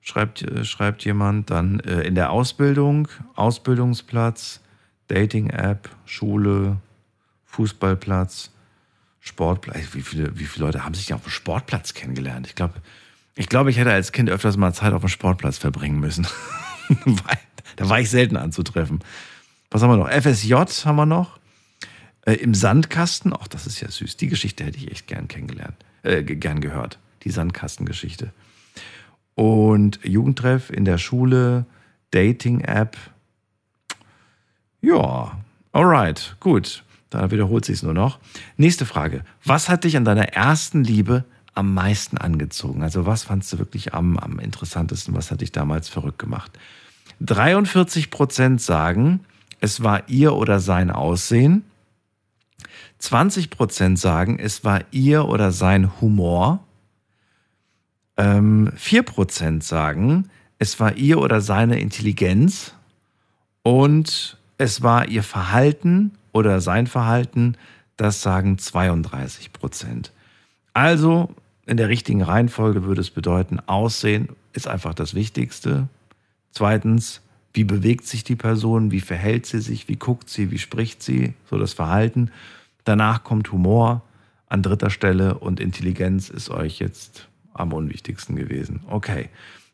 A: schreibt, äh, schreibt jemand. Dann äh, in der Ausbildung, Ausbildungsplatz, Dating-App, Schule, Fußballplatz, Sportplatz. Wie viele, wie viele Leute haben sich auf dem Sportplatz kennengelernt? Ich glaube, ich, glaube, ich hätte als Kind öfters mal Zeit auf dem Sportplatz verbringen müssen. (laughs) (laughs) da war ich selten anzutreffen. Was haben wir noch? FSJ haben wir noch. Äh, Im Sandkasten, ach, das ist ja süß. Die Geschichte hätte ich echt gern kennengelernt, äh, gern gehört. Die Sandkastengeschichte. Und Jugendtreff in der Schule, Dating-App. Ja, alright, gut. Da wiederholt sich nur noch. Nächste Frage. Was hat dich an deiner ersten Liebe am meisten angezogen? Also was fandst du wirklich am, am interessantesten? Was hat dich damals verrückt gemacht? 43 Prozent sagen, es war ihr oder sein Aussehen. 20 Prozent sagen, es war ihr oder sein Humor. Ähm, 4 Prozent sagen, es war ihr oder seine Intelligenz. Und es war ihr Verhalten oder sein Verhalten. Das sagen 32 Prozent. Also in der richtigen Reihenfolge würde es bedeuten, Aussehen ist einfach das Wichtigste. Zweitens, wie bewegt sich die Person, wie verhält sie sich, wie guckt sie, wie spricht sie, so das Verhalten. Danach kommt Humor an dritter Stelle und Intelligenz ist euch jetzt am unwichtigsten gewesen. Okay.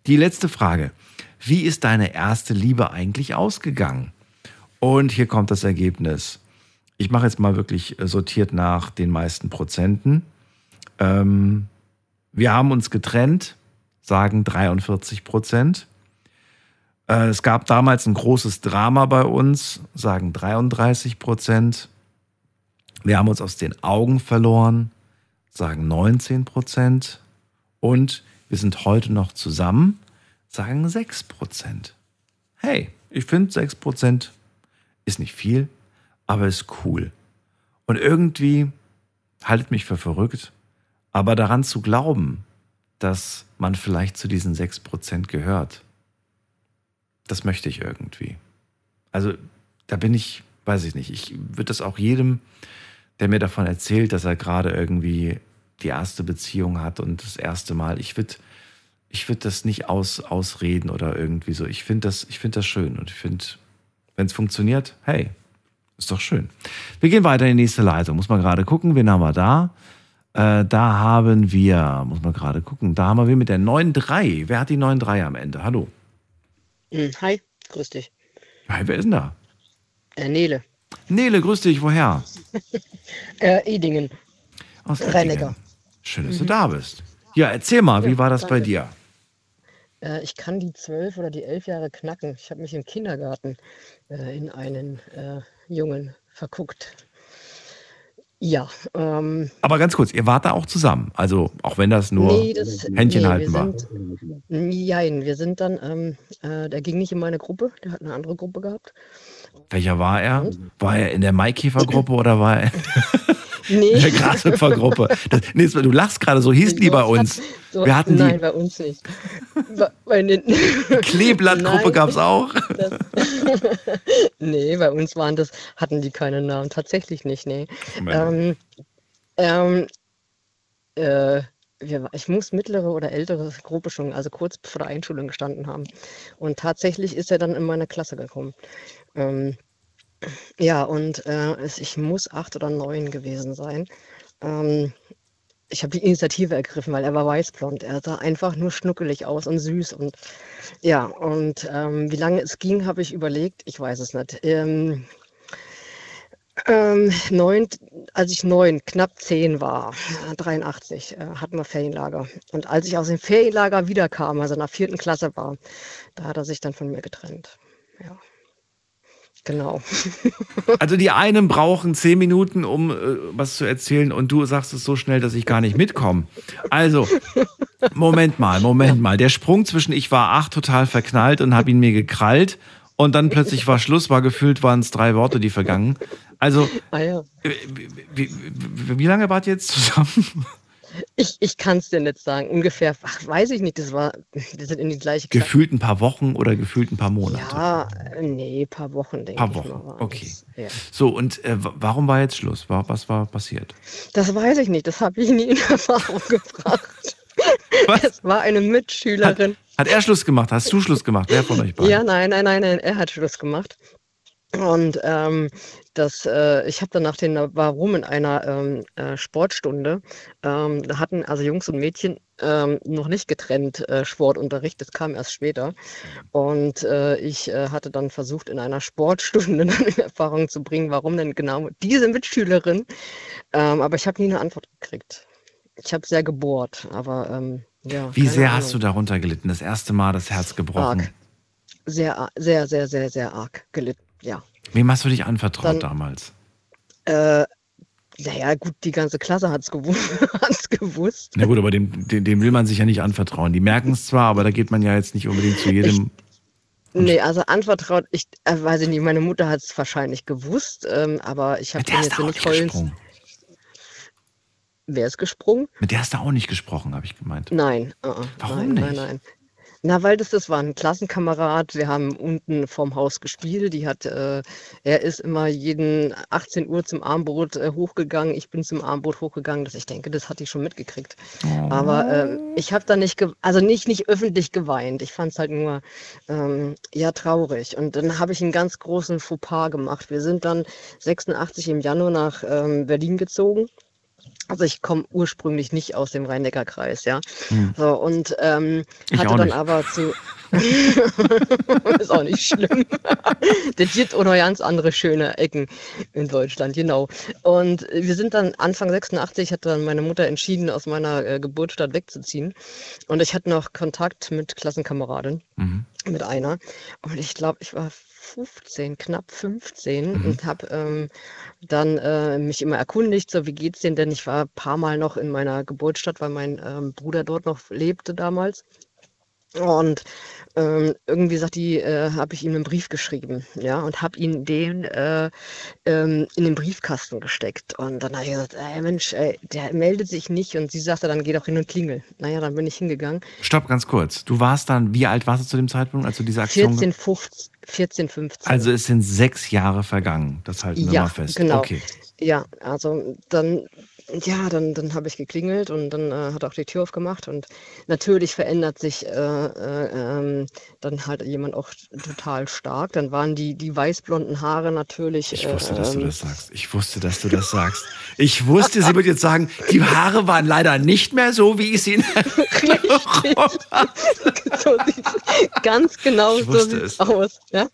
A: Die letzte Frage. Wie ist deine erste Liebe eigentlich ausgegangen? Und hier kommt das Ergebnis. Ich mache jetzt mal wirklich äh, sortiert nach den meisten Prozenten. Ähm, wir haben uns getrennt, sagen 43 Prozent. Äh, es gab damals ein großes Drama bei uns, sagen 33 Prozent. Wir haben uns aus den Augen verloren, sagen 19 Prozent. Und wir sind heute noch zusammen, sagen 6 Prozent. Hey, ich finde 6 Prozent ist nicht viel, aber ist cool. Und irgendwie haltet mich für verrückt, aber daran zu glauben, dass man vielleicht zu diesen 6 Prozent gehört, das möchte ich irgendwie. Also da bin ich, weiß ich nicht, ich würde das auch jedem, der mir davon erzählt, dass er gerade irgendwie die erste Beziehung hat und das erste Mal, ich würde ich würd das nicht aus, ausreden oder irgendwie so. Ich finde das, find das schön und ich finde, wenn es funktioniert, hey, ist doch schön. Wir gehen weiter in die nächste Leitung. Muss man gerade gucken, wen haben wir da? Äh, da haben wir, muss man gerade gucken, da haben wir mit der 9.3. Wer hat die 9.3 am Ende? Hallo.
K: Hm, Hi, grüß dich.
A: Hi, wer ist denn da?
K: Äh, Nele.
A: Nele, grüß dich, woher? (laughs)
K: Äh, Edingen.
A: Aus
K: Rennecker.
A: Schön, dass du da bist. Ja, erzähl mal, wie
K: Ja,
A: war das bei
K: danke.
A: dir?
K: Äh, ich kann die zwölf oder die elf Jahre knacken. Ich habe mich im Kindergarten äh, in einen äh, Jungen verguckt. Ja, ähm,
A: Aber ganz kurz, ihr wart da auch zusammen. Also, auch wenn das nur
K: nee, das,
A: Händchen
K: nee,
A: halten
K: wir
A: war.
K: sind, nein, wir sind dann, ähm, äh, der ging nicht in meine Gruppe, der hat eine andere Gruppe gehabt.
A: Welcher war er? War er in der Maikäfergruppe oder war er (laughs)
K: Nee.
A: in der Grashüpfergruppe? Das, nee, du lachst gerade, so hießen die bei uns.
K: So,
A: Wir hatten
K: nein,
A: die
K: bei uns nicht.
A: Kleeblattgruppe gab es auch.
K: Das, (laughs) nee, bei uns waren das, hatten die keine Namen, tatsächlich nicht, nee. Ähm, ähm, äh, ich muss mittlere oder ältere Gruppe schon, also kurz vor der Einschulung gestanden haben. Und tatsächlich ist er dann in meine Klasse gekommen. Ähm, ja, und äh, ich muss acht oder neun gewesen sein. Ähm, ich habe die Initiative ergriffen, weil er war weißblond. Er sah einfach nur schnuckelig aus und süß. Und ja, und ähm, wie lange es ging, habe ich überlegt. Ich weiß es nicht. Ähm, ähm, neun, als ich neun, knapp zehn war, äh, 83, äh, hatten wir Ferienlager. Und als ich aus dem Ferienlager wiederkam, also in der vierten Klasse war, da hat er sich dann von mir getrennt. Ja, genau. (laughs)
A: Also die einen brauchen zehn Minuten, um äh, was zu erzählen und du sagst es so schnell, dass ich gar nicht mitkomme. Also, Moment mal, Moment mal. Der Sprung zwischen ich war acht total verknallt und habe ihn mir gekrallt und dann plötzlich war Schluss, war gefühlt, waren es drei Worte, die vergangen. Also,
K: Ah ja.
A: wie, wie, wie, wie lange wart ihr jetzt zusammen?
K: Ich, ich kann es dir nicht sagen. Ungefähr, ach, weiß ich nicht, das war, wir sind in die gleiche Klasse.
A: Gefühlt ein paar Wochen oder gefühlt ein paar Monate?
K: Ja, äh, nee, paar Wochen, denke
A: Paar
K: ich
A: Wochen,
K: mal.
A: okay.
K: Ja.
A: So, und äh, wa- warum war jetzt Schluss? Wa- Was war passiert?
K: Das weiß ich nicht, das habe ich nie in (laughs) Erfahrung gebracht. Es war eine Mitschülerin.
A: Hat er Schluss gemacht? Hast du Schluss gemacht? Wer von euch beiden?
K: Ja, nein, nein, nein, nein, er hat Schluss gemacht. Und ähm, das, äh, ich habe dann nach den Warum in einer ähm, äh, Sportstunde, ähm, da hatten also Jungs und Mädchen ähm, noch nicht getrennt äh, Sportunterricht, das kam erst später. Und äh, ich äh, hatte dann versucht, in einer Sportstunde (laughs) dann in Erfahrung zu bringen, warum denn genau diese Mitschülerin. Ähm, aber ich habe nie eine Antwort gekriegt. Ich habe sehr gebohrt, aber ähm, ja.
A: Wie sehr
K: Ahnung.
A: hast du darunter gelitten? Das erste Mal das Herz gebrochen.
K: Arg. Sehr, sehr, sehr, sehr, sehr arg gelitten, ja.
A: Wem hast du dich anvertraut
K: Dann-
A: damals?
K: Äh, naja, gut, die ganze Klasse hat es gewusst. (laughs) hat's gewusst.
A: Na gut, aber dem, dem, dem will man sich ja nicht anvertrauen. Die merken es zwar, aber da geht man ja jetzt nicht unbedingt zu jedem.
K: Nee, also anvertraut, ich äh, weiß ich nicht, meine Mutter hat es wahrscheinlich gewusst, ähm, aber ich habe
A: hast
K: jetzt nicht
A: nicht
K: heulen.
A: gesprungen.
K: Wer ist gesprungen?
A: Mit der hast du auch nicht gesprochen, habe ich gemeint.
K: Nein. Uh -uh.
A: Warum
K: nein,
A: nicht?
K: Nein, nein. Na, weil das, das war ein Klassenkamerad. Wir haben unten vorm Haus gespielt. Die hat, äh, er ist immer jeden 18 Uhr zum Armbrot äh, hochgegangen. Ich bin zum Armbrot hochgegangen. Das, ich denke, das hat die schon mitgekriegt. Aber ähm, ich habe da nicht, also nicht, nicht öffentlich geweint. Ich fand es halt nur, ähm, ja, traurig. Und dann habe ich einen ganz großen Fauxpas gemacht. Wir sind dann 86 im Januar nach ähm, Berlin gezogen. Also ich komme ursprünglich nicht aus dem Rhein-Neckar-Kreis, ja.
A: Hm.
K: So, und ähm, hatte dann aber zu. (laughs) ist auch nicht schlimm. (laughs) das gibt auch noch ganz andere schöne Ecken in Deutschland, genau. Und wir sind dann Anfang 86, hat dann meine Mutter entschieden, aus meiner äh, Geburtsstadt wegzuziehen. Und ich hatte noch Kontakt mit Klassenkameradin,
A: Mhm.
K: Mit einer. Und ich glaube, ich war 15, knapp 15 und habe ähm, dann äh, mich immer erkundigt, so wie geht's denn denn? Ich war ein paar Mal noch in meiner Geburtsstadt, weil mein ähm, Bruder dort noch lebte damals. Und ähm, irgendwie sagt die, äh, habe ich ihm einen Brief geschrieben, ja, und habe ihn den äh, ähm, in den Briefkasten gesteckt. Und dann habe ich gesagt, ey Mensch, ey, der meldet sich nicht. Und sie sagte, dann geh doch hin und klingel. Naja, dann bin ich hingegangen.
A: Stopp, ganz kurz. Du warst dann, wie alt warst du zu dem Zeitpunkt, als du diese Aktion
K: 14, 15, 14, 15.
A: Also es sind sechs Jahre vergangen. Das halten wir
K: Ja,
A: mal fest.
K: genau.
A: Okay.
K: Ja, also dann, ja, dann, dann habe ich geklingelt und dann äh, hat auch die Tür aufgemacht und natürlich verändert sich äh, äh, ähm, dann halt jemand auch total stark. Dann waren die, die weißblonden Haare natürlich.
A: Ich wusste, dass du
K: ähm,
A: das sagst. Ich wusste, dass du das sagst. Ich wusste, sie wird jetzt sagen, die Haare waren leider nicht mehr so, wie ich sie in
K: so ganz genau so sieht's
A: es.
K: aus. Ja?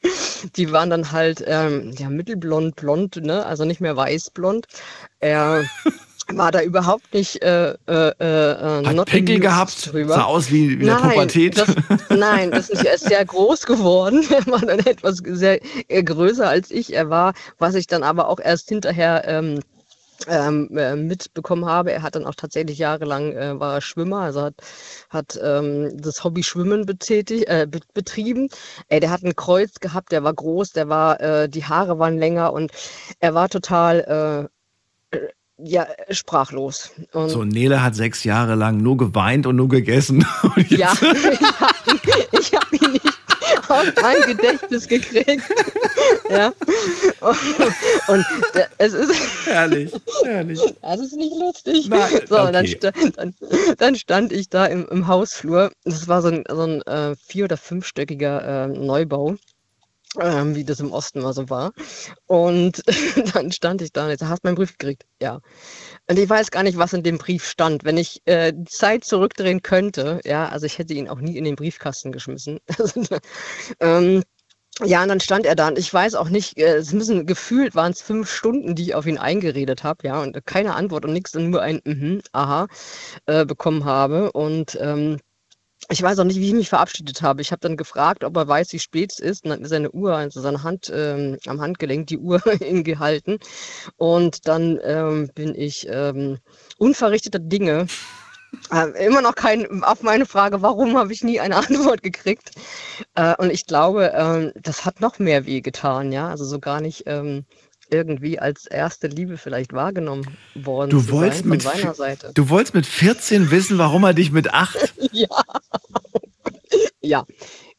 K: Die waren dann halt ähm, ja, mittelblond, blond, ne? also nicht mehr weißblond. Er war da überhaupt nicht äh, äh, äh,
A: Hat Pickel gehabt,
K: drüber.
A: sah aus wie, wie in der
K: Nein,
A: Pubertät.
K: Das, nein, das ist, er ist sehr groß geworden. (laughs) Er war dann etwas sehr äh, größer als ich. Er war, was ich dann aber auch erst hinterher ähm, ähm, äh, mitbekommen habe. Er hat dann auch tatsächlich jahrelang äh, war er Schwimmer, also hat, hat ähm, das Hobby Schwimmen betätigt, äh, be betrieben. Ey, der hat ein Kreuz gehabt, der war groß, der war, die Haare waren länger und er war total ja, sprachlos. Und
A: So, Nele hat sechs Jahre lang nur geweint und nur gegessen. (laughs) Und
K: Ja, (laughs) ich habe hab ihn nicht aus mein Gedächtnis gekriegt. (laughs) Ja. Und, und der- es ist.
A: Herrlich, herrlich.
K: Das ist nicht lustig.
A: Nein,
K: so, dann,
A: okay.
K: sta dann, dann stand ich da im, im Hausflur. Das war so ein, so ein äh, vier- oder fünfstöckiger äh, Neubau. Ähm, wie das im Osten mal so war. Und (laughs) dann stand ich da und ich sag, hast du meinen Brief gekriegt? Ja. Und ich weiß gar nicht, was in dem Brief stand. Wenn ich äh, die Zeit zurückdrehen könnte, ja, also ich hätte ihn auch nie in den Briefkasten geschmissen. (laughs) ähm, ja, und dann stand er da und ich weiß auch nicht, äh, es müssen gefühlt waren es fünf Stunden, die ich auf ihn eingeredet habe, ja, und keine Antwort und nichts und nur ein mhm, aha äh, bekommen habe. Und ähm, ich weiß auch nicht, wie ich mich verabschiedet habe. Ich habe dann gefragt, ob er weiß, wie spät es ist. Und dann ist seine Uhr, also seine Hand ähm, am Handgelenk, die Uhr (laughs) hingehalten. Und dann ähm, bin ich ähm, unverrichteter Dinge. Äh, immer noch kein, auf meine Frage, warum habe ich nie eine (laughs) Antwort gekriegt. Äh, und ich glaube, ähm, das hat noch mehr weh getan, ja. Also so gar nicht ähm, irgendwie als erste Liebe vielleicht wahrgenommen worden
A: Du
K: zu
A: wolltest,
K: sein von
A: mit,
K: seiner Seite.
A: du wolltest mit 14 wissen, warum er dich mit 8. (laughs)
K: ja. ja,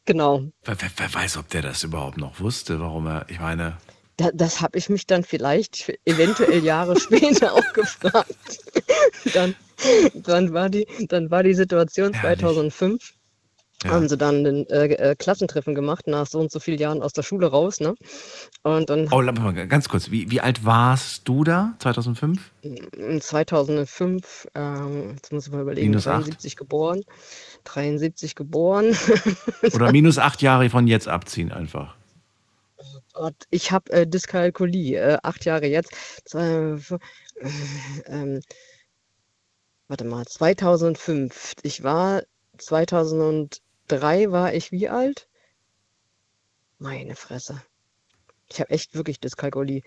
K: genau.
A: Wer, wer, wer weiß, ob der das überhaupt noch wusste, warum er, ich meine,
K: Da, das habe ich mich dann vielleicht eventuell Jahre (laughs) später auch gefragt. dann, dann, war die, dann war die Situation 2005. Haben sie dann ein äh, äh, Klassentreffen gemacht, nach so und so vielen Jahren aus der Schule raus. Ne? Und dann
A: oh, mal ganz kurz, wie, wie alt warst du da, 2005?
K: in 2005, ähm, jetzt muss ich mal überlegen,
A: Minus acht?
K: 73 geboren. 73 geboren. (laughs)
A: Oder minus acht Jahre von jetzt abziehen einfach.
K: Gott, ich habe äh, Dyskalkulie, äh, acht Jahre jetzt. Zwei, äh, ähm, warte mal, 2005. Ich war 2003 war ich wie alt? Meine Fresse. Ich habe echt wirklich Dyskalkulie.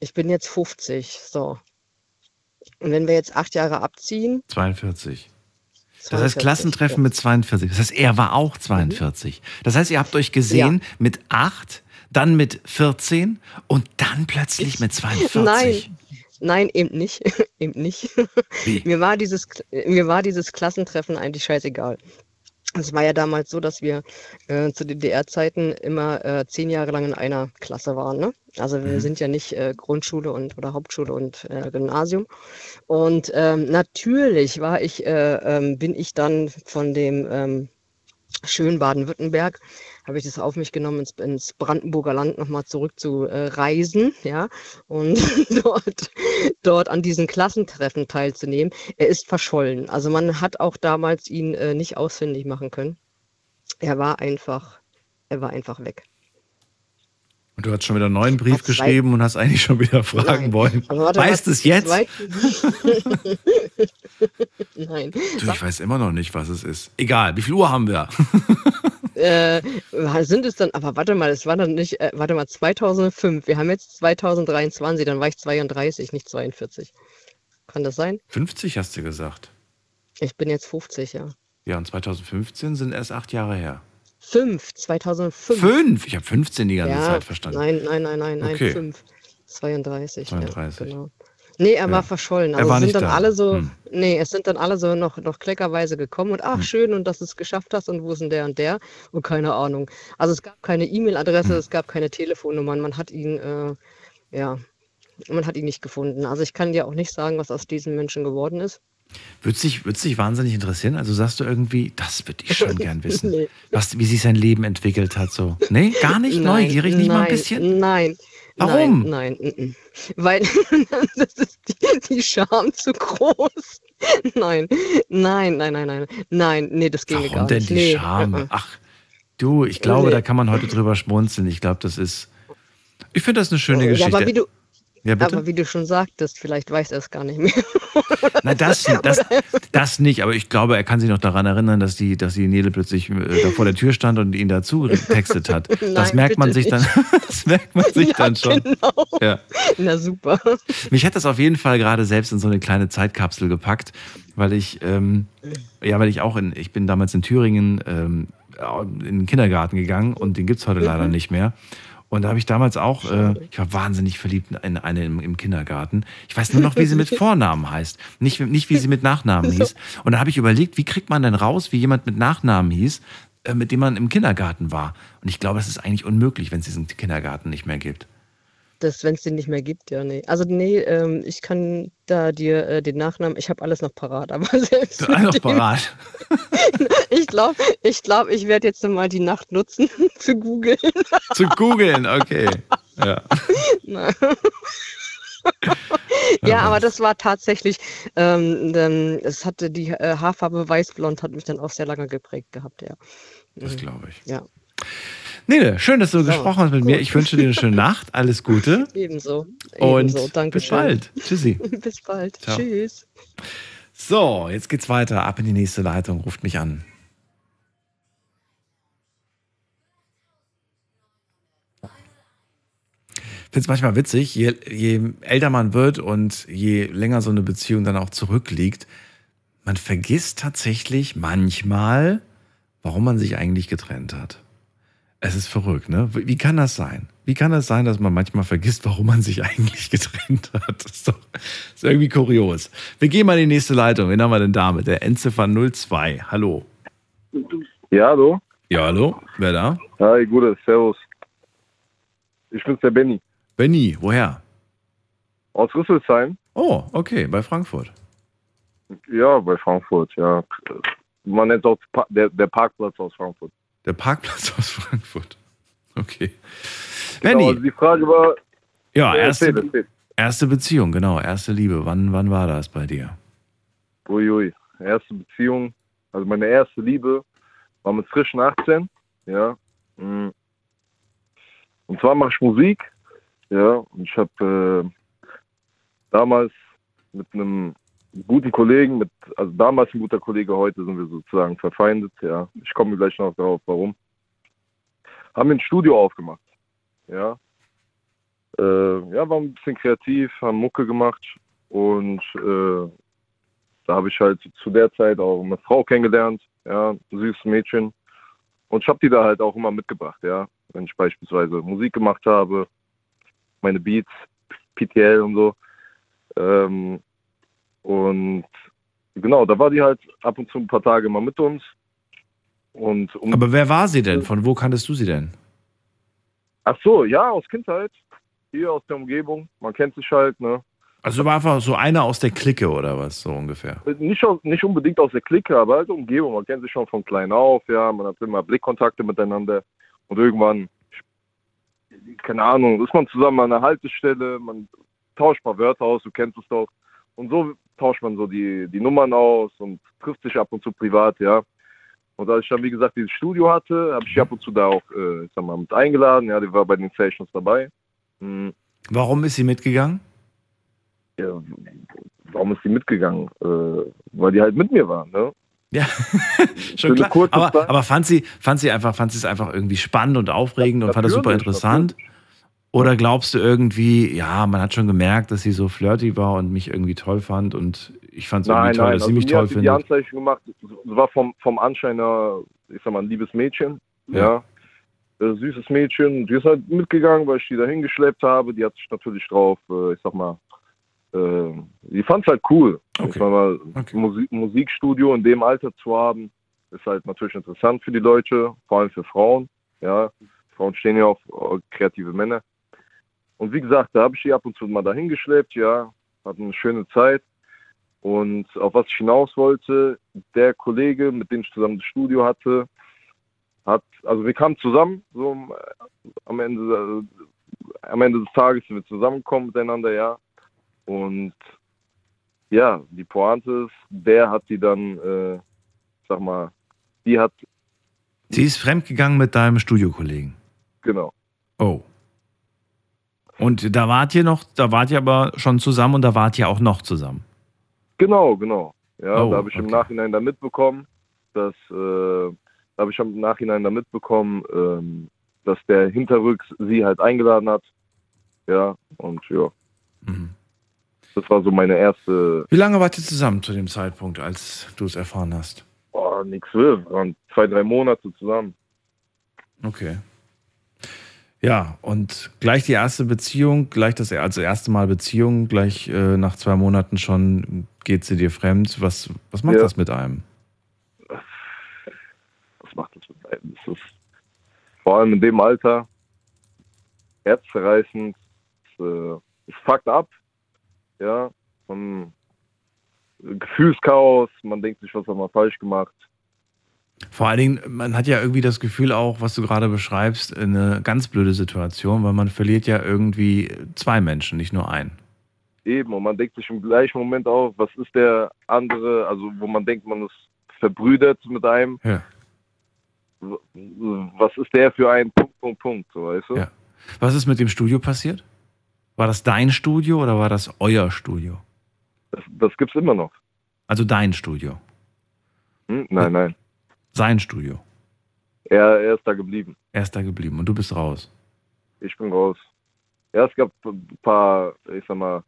K: Ich bin jetzt 50, so. Und wenn wir jetzt acht Jahre abziehen,
A: 42. Das heißt
K: 42,
A: Klassentreffen mit 42. Das heißt, er war auch 42. Das heißt, ihr habt euch gesehen mit 8, dann mit 14 und dann plötzlich mit 42.
K: Nein, nein, eben nicht. (laughs) eben nicht. Mir war dieses, mir war dieses Klassentreffen eigentlich scheißegal. Es war ja damals so, dass wir äh, zu DDR-Zeiten immer äh, zehn Jahre lang in einer Klasse waren. Ne? Also wir
L: Mhm.
K: sind ja nicht äh, Grundschule und oder Hauptschule und äh, Gymnasium. Und ähm, natürlich war ich, äh, ähm, bin ich dann von dem ähm, schönen Baden-Württemberg, habe ich das auf mich genommen, ins, ins Brandenburger Land nochmal zurück zu äh, (laughs) ja, und (laughs) dort, dort an diesen Klassentreffen teilzunehmen. Er ist verschollen. Also man hat auch damals ihn äh, nicht ausfindig machen können. Er war einfach, er war einfach weg.
A: Und du hast schon wieder einen neuen Brief geschrieben und hast eigentlich schon wieder fragen
K: Nein.
A: wollen.
K: Warte,
A: weißt es jetzt? (laughs)
K: Nein.
A: Du, ich weiß immer noch nicht, was es ist. Egal, wie viel Uhr haben wir?
K: Äh, sind es dann, aber warte mal, es war dann nicht, äh, warte mal, 2005. Wir haben jetzt 2023, dann war ich 32, nicht 42. Kann das sein?
A: 50 hast du gesagt.
K: Ich bin jetzt 50, ja.
A: Ja, und 2015 sind erst acht Jahre her.
K: 5, 2005.
A: Fünf? Ich habe 15 die ganze
K: ja,
A: Zeit verstanden.
K: Nein, nein, nein, nein, nein,
A: Okay.
K: 5. 32.
A: 32.
K: Ja, genau. Nee, er
A: Ja.
K: war verschollen.
A: Er
K: Also
A: war
K: es sind dann
A: da.
K: alle so,
A: Hm.
K: nee, es sind dann alle so noch, noch kleckerweise gekommen und ach,
A: Hm.
K: schön und dass du es geschafft hast und wo ist denn der und der und keine Ahnung. Also es gab keine E-Mail-Adresse,
A: Hm.
K: es gab keine Telefonnummern, man hat ihn, äh, ja, man hat ihn nicht gefunden. Also ich kann dir auch nicht sagen, was aus diesen Menschen geworden ist.
A: Würde dich, würd's dich wahnsinnig interessieren? Also sagst du irgendwie, das würde ich schon gern (laughs) wissen.
K: Nee.
A: Was, wie sich sein Leben entwickelt hat so. Nee, gar nicht
K: Nein,
A: neugierig, nicht mal ein
K: nein,
A: bisschen?
K: Nein.
A: Warum?
K: Nein, nein, mm, mm. weil (laughs) das ist die, die Scham zu groß. (laughs) Nein, nein, nein, nein, nein, nein, nee, das ginge
A: Warum
K: gar
A: denn
K: nicht.
A: die
K: nee,
A: Scham?
K: äh.
A: Ach, du, ich glaube,
K: Nee.
A: da kann man heute drüber schmunzeln. Ich glaube, das ist. Ich finde das eine schöne
K: Ja,
A: Geschichte.
K: aber wie du,
A: Ja,
K: aber wie du schon sagtest, vielleicht weiß er es gar nicht mehr. (laughs)
A: Nein, das, (laughs) das, das nicht, aber ich glaube, er kann sich noch daran erinnern, dass die, dass die Nele plötzlich äh, da vor der Tür stand und ihn dazu (laughs) getextet hat. das
K: Nein,
A: merkt man sich dann,
K: nicht.
A: das merkt man sich
K: Ja,
A: dann schon.
K: genau.
A: Ja.
K: Na super.
A: Mich hat das auf jeden Fall gerade selbst in so eine kleine Zeitkapsel gepackt, weil ich, ähm, ja, weil ich auch in, ich bin damals in Thüringen ähm, in den Kindergarten gegangen und den gibt's heute leider nicht mehr. Und da habe ich damals auch, äh, ich war wahnsinnig verliebt in eine im, im Kindergarten. Ich weiß nur noch, wie sie mit (laughs) Vornamen heißt, nicht, nicht wie sie mit Nachnamen hieß. Und da habe ich überlegt, wie kriegt man denn raus, wie jemand mit Nachnamen hieß, äh, mit dem man im Kindergarten war. Und ich glaube, es ist eigentlich unmöglich, wenn es diesen Kindergarten nicht mehr gibt.
K: Das, wenn es den nicht mehr gibt, ja, nee. Also nee, ähm, ich kann da dir äh, den Nachnamen, ich habe alles noch parat, (laughs) aber selbst
A: Du hast
K: mit
A: noch parat.
K: Ich glaube, (laughs) ich, glaub, ich werde jetzt mal die Nacht nutzen (laughs) zu googeln.
A: Zu googeln, okay. Ja.
K: Ja, aber das war tatsächlich, ähm, ähm, es hatte die äh, Haarfarbe weißblond, hat mich dann auch sehr lange geprägt gehabt, ja.
A: Das
K: Mhm.
A: glaube ich.
K: Ja,
A: Nele, schön, dass du
K: So,
A: gesprochen hast mit mir.
K: gut.
A: Ich wünsche dir eine schöne Nacht. Alles Gute.
K: ebenso.
A: Und
K: ebenso. Danke
A: bis bald. Tschüssi. (laughs)
K: bis bald.
A: Ciao.
K: Tschüss.
A: So, jetzt geht's weiter. Ab in die nächste Leitung. Ruft mich an. Ich finde es manchmal witzig, je, je älter man wird und je länger so eine Beziehung dann auch zurückliegt, man vergisst tatsächlich manchmal, warum man sich eigentlich getrennt hat. Es ist verrückt, ne? Wie kann das sein? Wie kann das sein, dass man manchmal vergisst, warum man sich (laughs) eigentlich getrennt hat? Das ist doch das ist irgendwie kurios. Wir gehen mal in die nächste Leitung. Wen haben wir denn da mit der Endziffer 02? Hallo.
M: Ja, hallo.
A: Ja, hallo. Wer da?
M: Hi, Gute, servus. Ich bin's, der Benny.
A: Benny, woher?
M: Aus Rüsselsheim.
A: Oh, okay, bei Frankfurt.
M: Ja, bei Frankfurt, ja. Man nennt auch der, der Parkplatz aus Frankfurt.
A: Der Parkplatz aus Frankfurt. Okay.
M: Genau, also die Frage war,
A: Ja, erste,
M: erzähl, erzähl.
A: erste Beziehung, genau, erste Liebe. Wann, wann war das bei dir?
M: uiui, erste Beziehung, also meine erste Liebe war mit frischen 18, ja. Mm. Und zwar mache ich Musik, ja, und ich habe äh, damals mit einem guten Kollegen, mit, also damals ein guter Kollege, heute sind wir sozusagen verfeindet, ja. Ich komme gleich noch darauf, warum. Haben wir ein Studio aufgemacht, ja. Äh, ja, war ein bisschen kreativ, haben Mucke gemacht und äh, da habe ich halt zu der Zeit auch eine Frau kennengelernt, ja, ein süßes Mädchen. Und ich habe die da halt auch immer mitgebracht, ja. Wenn ich beispielsweise Musik gemacht habe, meine Beats, PTL und so. Ähm, und genau, da war die halt ab und zu ein paar Tage immer mit uns. Und um,
A: Aber wer war sie denn? Von wo kanntest du sie denn?
M: ach so, ja, aus Kindheit. Hier aus der Umgebung. Man kennt sich halt, ne?
A: Also war einfach so einer aus der Clique oder was, so ungefähr.
M: Nicht, aus, nicht unbedingt aus der Clique, aber halt Umgebung. Man kennt sich schon von klein auf, ja. Man hat immer Blickkontakte miteinander. Und irgendwann, keine Ahnung, ist man zusammen an einer Haltestelle, man tauscht ein paar Wörter aus, du kennst es doch. Und so tauscht man so die, die Nummern aus und trifft sich ab und zu privat, ja. Und als ich dann, wie gesagt, dieses Studio hatte, habe ich ab und zu da auch, äh, ich sag mal, mit eingeladen. Ja, die war bei den Sessions dabei. Hm,
A: Warum ist sie mitgegangen?
M: ja, warum ist die mitgegangen? Äh, weil die halt mit mir war, ne?
A: Ja, (laughs) schon klar. Aber, aber fand sie, fand sie einfach, fand sie es einfach irgendwie spannend und aufregend und fand das super
M: Natürlich,
A: interessant? Oder glaubst du irgendwie, ja, man hat schon gemerkt, dass sie so flirty war und mich irgendwie toll fand und ich fand es irgendwie
M: Nein,
A: toll,
M: nein,
A: dass
M: also
A: sie mich
M: mir
A: toll
M: sie die
A: findet?
M: Anzeichen gemacht. War vom, vom Anschein her, ich sag mal, ein liebes Mädchen.
A: Ja.
M: Ja. Äh, süßes Mädchen. Die ist halt mitgegangen, weil ich die da hingeschleppt habe. Die hat sich natürlich drauf, äh, ich sag mal, äh, die fand es halt cool. Ich sag mal, Musik, Musikstudio in dem Alter zu haben, ist halt natürlich interessant für die Leute, vor allem für Frauen. Ja, Frauen stehen ja auf kreative Männer. Und wie gesagt, da habe ich die ab und zu mal dahin geschleppt, ja, hatten eine schöne Zeit. Und auf was ich hinaus wollte, der Kollege, mit dem ich zusammen das Studio hatte, hat, also wir kamen zusammen, so am- am Ende, äh, am Ende des Tages sind wir zusammengekommen miteinander, ja. Und ja, die Pointe ist, der hat die dann, äh, sag mal, die hat,
A: Sie ist fremdgegangen mit deinem Studiokollegen.
M: genau,
A: Oh. Und da wart ihr noch, da wart ihr aber schon zusammen und da wart ihr auch noch zusammen.
M: Genau, genau. Ja,
A: Oh,
M: da habe ich im Nachhinein dann mitbekommen, dass äh, da habe ich im Nachhinein dann mitbekommen, ähm, dass der hinterrücks sie halt eingeladen hat. Ja, und ja.
A: Mhm.
M: Das war so meine erste,
A: Wie lange wart ihr zusammen zu dem Zeitpunkt, als du es erfahren hast?
M: oh, nix will, waren zwei, drei Monate zusammen.
A: Okay. Ja, und gleich die erste Beziehung, gleich das also erste Mal Beziehung, gleich äh, nach zwei Monaten schon geht sie dir fremd. Was, was macht
M: Ja.
A: das mit einem?
M: Was macht das mit einem? Das ist vor allem in dem Alter herzzerreißend. Es, äh, es fuckt ab. Ja, man, Gefühlschaos, man denkt sich, was hat man falsch gemacht.
A: Vor allen Dingen, man hat ja irgendwie das Gefühl auch, was du gerade beschreibst, eine ganz blöde Situation, weil man verliert ja irgendwie zwei Menschen, nicht nur einen.
M: Eben, und man denkt sich im gleichen Moment auch, was ist der andere, also wo man denkt, man ist verbrüdert mit einem.
A: Ja.
M: Was ist der für ein Punkt, Punkt, Punkt, so weißt du?
A: Ja. Was ist mit dem Studio passiert? War das dein Studio oder war das euer Studio?
M: Das, das gibt's immer noch.
A: Also dein Studio.
M: Hm? Nein, nein.
A: Sein Studio.
M: Er, er ist da geblieben.
A: Er ist da geblieben und du bist raus.
M: Ich bin raus. Ja, es gab ein paar, ich sag mal,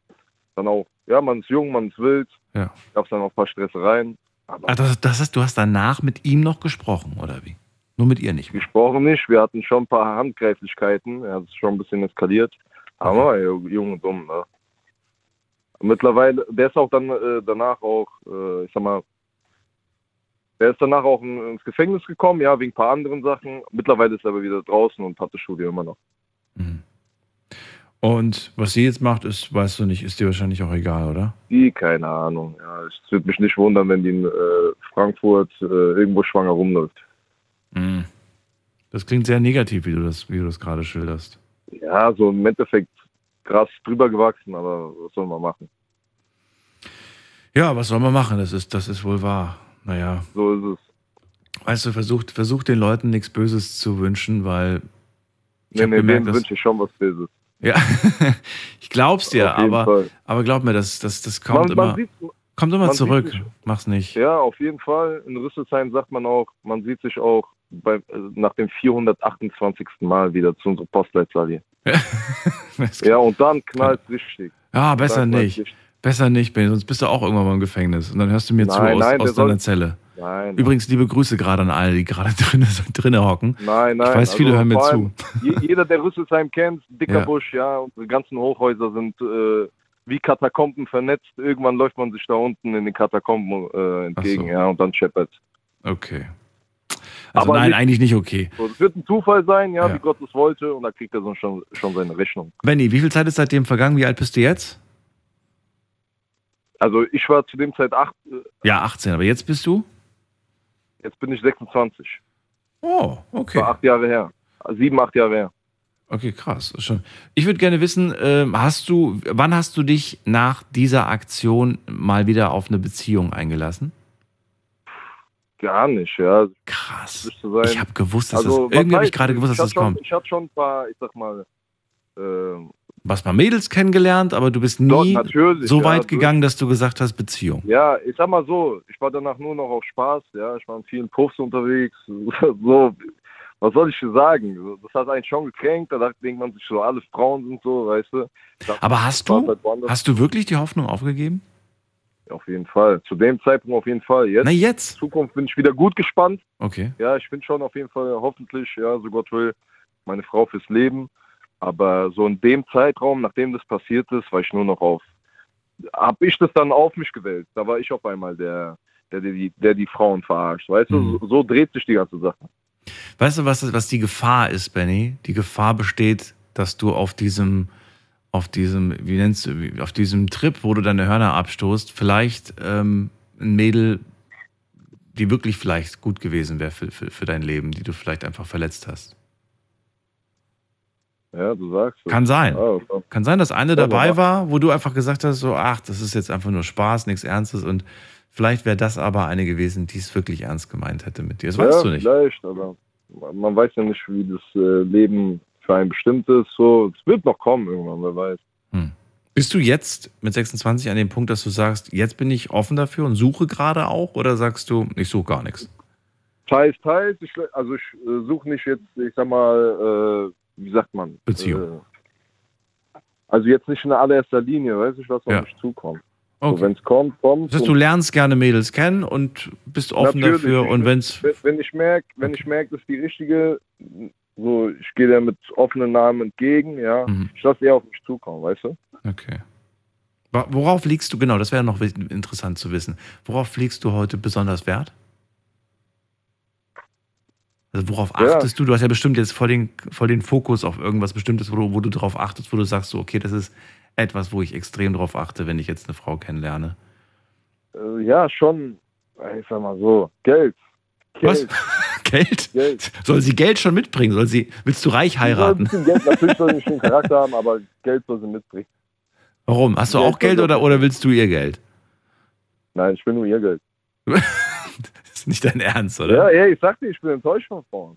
M: dann auch, ja, man ist jung, man ist wild.
A: Ja.
M: Gab es dann auch ein paar Stressereien.
A: Ah, das, das heißt, du hast danach mit ihm noch gesprochen, oder wie? Nur mit ihr nicht.
M: Gesprochen nicht, wir hatten schon ein paar Handgreiflichkeiten. Er hat es schon ein bisschen eskaliert. Aber ja, jung und dumm, ne? Mittlerweile, der ist auch dann äh, danach auch, äh, ich sag mal, der ist danach auch in, ins Gefängnis gekommen, ja, wegen ein paar anderen Sachen. Mittlerweile ist er aber wieder draußen und hat das Studio immer noch.
A: Und was sie jetzt macht, ist, weißt du nicht, ist dir wahrscheinlich auch egal, oder?
M: Die, keine Ahnung. Ja, es würde mich nicht wundern, wenn die in äh, Frankfurt äh, irgendwo schwanger rumläuft.
A: Mhm. Das klingt sehr negativ, wie du das, wie du das gerade schilderst.
M: Ja, so im Endeffekt krass drüber gewachsen, aber was soll man machen?
A: Ja, was soll man machen? Das ist, das ist wohl wahr. Naja.
M: So ist es.
A: Weißt du, versucht, versucht den Leuten nichts Böses zu wünschen, weil. Ich
M: Nee, nee,
A: gemerkt,
M: denen wünsche ich schon was Böses.
A: Ja, (laughs) ich glaub's dir, aber,
M: Fall.
A: aber glaub mir, das, das, das kommt
M: Man- man
A: immer,
M: sieht-
A: kommt immer zurück. Mach's nicht.
M: Ja, auf jeden Fall. In Rüsselsheim sagt man auch, man sieht sich auch bei, nach dem 428. Mal wieder zu unserer Postleitzahl hier. (laughs) ja, und dann knallt richtig.
A: Ja, besser nicht.
M: richtig.
A: Besser nicht, Benny, sonst bist du auch irgendwann mal im Gefängnis. Und dann hörst du mir zu
M: Nein,
A: aus,
M: nein,
A: aus deiner
M: soll-
A: Zelle.
M: Nein.
A: Übrigens, liebe Grüße gerade an alle, die gerade (laughs) drinnen drinne hocken.
M: Nein, nein.
A: Ich weiß, viele
M: also
A: hören mir zu.
M: jeder, der Rüsselsheim kennt, dicker
A: Ja.
M: Busch, ja, unsere ganzen Hochhäuser sind äh, wie Katakomben vernetzt. Irgendwann läuft man sich da unten in den Katakomben äh, entgegen,
A: so.
M: ja, und dann scheppert.
A: Okay. Also
M: Aber
A: nein,
M: nicht-
A: eigentlich nicht okay.
M: So, das wird ein Zufall sein, ja,
A: Ja.
M: wie Gott es wollte, und da kriegt er so schon, schon seine Rechnung.
A: Benny, wie viel Zeit ist seitdem vergangen? Wie alt bist du jetzt?
M: Also ich war zu dem Zeit acht, äh,
A: Ja, 18, aber jetzt bist du?
M: jetzt bin ich 26.
A: Oh,
M: Das
A: okay.
M: war acht Jahre her. Sieben, acht Jahre her.
A: Okay, krass. Schon. Ich würde gerne wissen, ähm, hast du, wann hast du dich nach dieser Aktion mal wieder auf eine Beziehung eingelassen?
M: Gar nicht, ja.
A: Krass. Ich habe gewusst, dass
M: Also,
A: das, irgendwie habe ich gerade gewusst, dass das
M: schon,
A: kommt.
M: Ich hatte schon ein paar, ich sag mal, ähm,
A: Du hast mal Mädels kennengelernt, aber du bist nie
M: natürlich,
A: so
M: ja,
A: weit
M: durch-
A: gegangen, dass du gesagt hast, Beziehung.
M: ja, ich sag mal so, ich war danach nur noch auf Spaß, ja, ich war in vielen Puffs unterwegs, (laughs) so, was soll ich dir sagen? Das hat einen schon gekränkt, da dachte- denkt man sich so, alle Frauen sind so, weißt du. Dachte,
A: Aber hast du,
M: halt
A: hast du wirklich die Hoffnung aufgegeben?
M: Auf jeden Fall, zu dem Zeitpunkt auf jeden Fall. Jetzt,
A: Na jetzt?
M: Zukunft bin ich wieder gut gespannt.
A: Okay.
M: Ja, ich bin schon auf jeden Fall hoffentlich, ja, so Gott will, meine Frau fürs Leben. Aber so in dem Zeitraum, nachdem das passiert ist, war ich nur noch auf, habe ich das dann auf mich gewählt. Da war ich auf einmal der, der, der, die, der die Frauen verarscht. Weißt
A: Mhm.
M: du, so, so dreht sich die ganze Sache.
A: Weißt du, was, was die Gefahr ist, Benny? Die Gefahr besteht, dass du auf diesem, auf diesem, wie nennst du, auf diesem Trip, wo du deine Hörner abstoßt, vielleicht ähm, ein Mädel, die wirklich vielleicht gut gewesen wäre für, für, für dein Leben, die du vielleicht einfach verletzt hast.
M: Ja, du sagst es.
A: Kann sein.
M: Ja, okay.
A: Kann sein, dass eine
M: Ja,
A: dabei war, wo du einfach gesagt hast, so, ach, das ist jetzt einfach nur Spaß, nichts Ernstes und vielleicht wäre das aber eine gewesen, die es wirklich ernst gemeint hätte mit dir. Das weißt
M: ja,
A: du nicht.
M: vielleicht, aber man weiß ja nicht, wie das äh, Leben für einen bestimmt ist. So, es wird noch kommen irgendwann, wer weiß.
A: Bist du jetzt mit 26 an dem Punkt, dass du sagst, jetzt bin ich offen dafür und suche gerade auch? Oder sagst du, ich suche gar nichts?
M: Teils, teils. Ich, also ich äh, suche nicht jetzt, ich sag mal, äh, wie sagt man?
A: Beziehung.
M: Äh, also jetzt nicht in allererster Linie, weiß ich, was auf
A: Ja.
M: mich zukommt.
A: Okay.
M: So, wenn es kommt, kommt.
A: Das heißt, du lernst gerne Mädels kennen und bist offen
M: Natürlich.
A: dafür. Und wenn es.
M: wenn, ich merke, wenn ich merke, das ist die richtige, so ich gehe der mit offenen Namen entgegen, ja.
A: Mhm.
M: Ich lasse eher auf mich zukommen, weißt du?
A: Okay. Worauf legst du, genau, das wäre noch interessant zu wissen. Worauf legst du heute besonders Wert? Also worauf
M: Ja.
A: achtest du? Du hast ja bestimmt jetzt voll den, voll den Fokus auf irgendwas Bestimmtes, wo du, wo du darauf achtest, wo du sagst, so, okay, das ist etwas, wo ich extrem drauf achte, wenn ich jetzt eine Frau kennenlerne.
M: Äh, ja, schon, ich sag mal so, Geld.
A: Was?
M: Geld. (laughs)
A: Geld?
M: Geld.
A: Soll sie Geld schon mitbringen? Soll sie, willst du reich heiraten?
M: Geld, natürlich soll sie einen schönen Charakter haben, aber Geld soll sie mitbringen.
A: Warum? Hast du
M: Geld
A: auch Geld oder, oder willst du ihr Geld?
M: Nein, ich will nur ihr Geld. (laughs)
A: Ist nicht dein Ernst, oder?
M: Ja, ey, ich sag dir, ich bin enttäuscht von Frauen.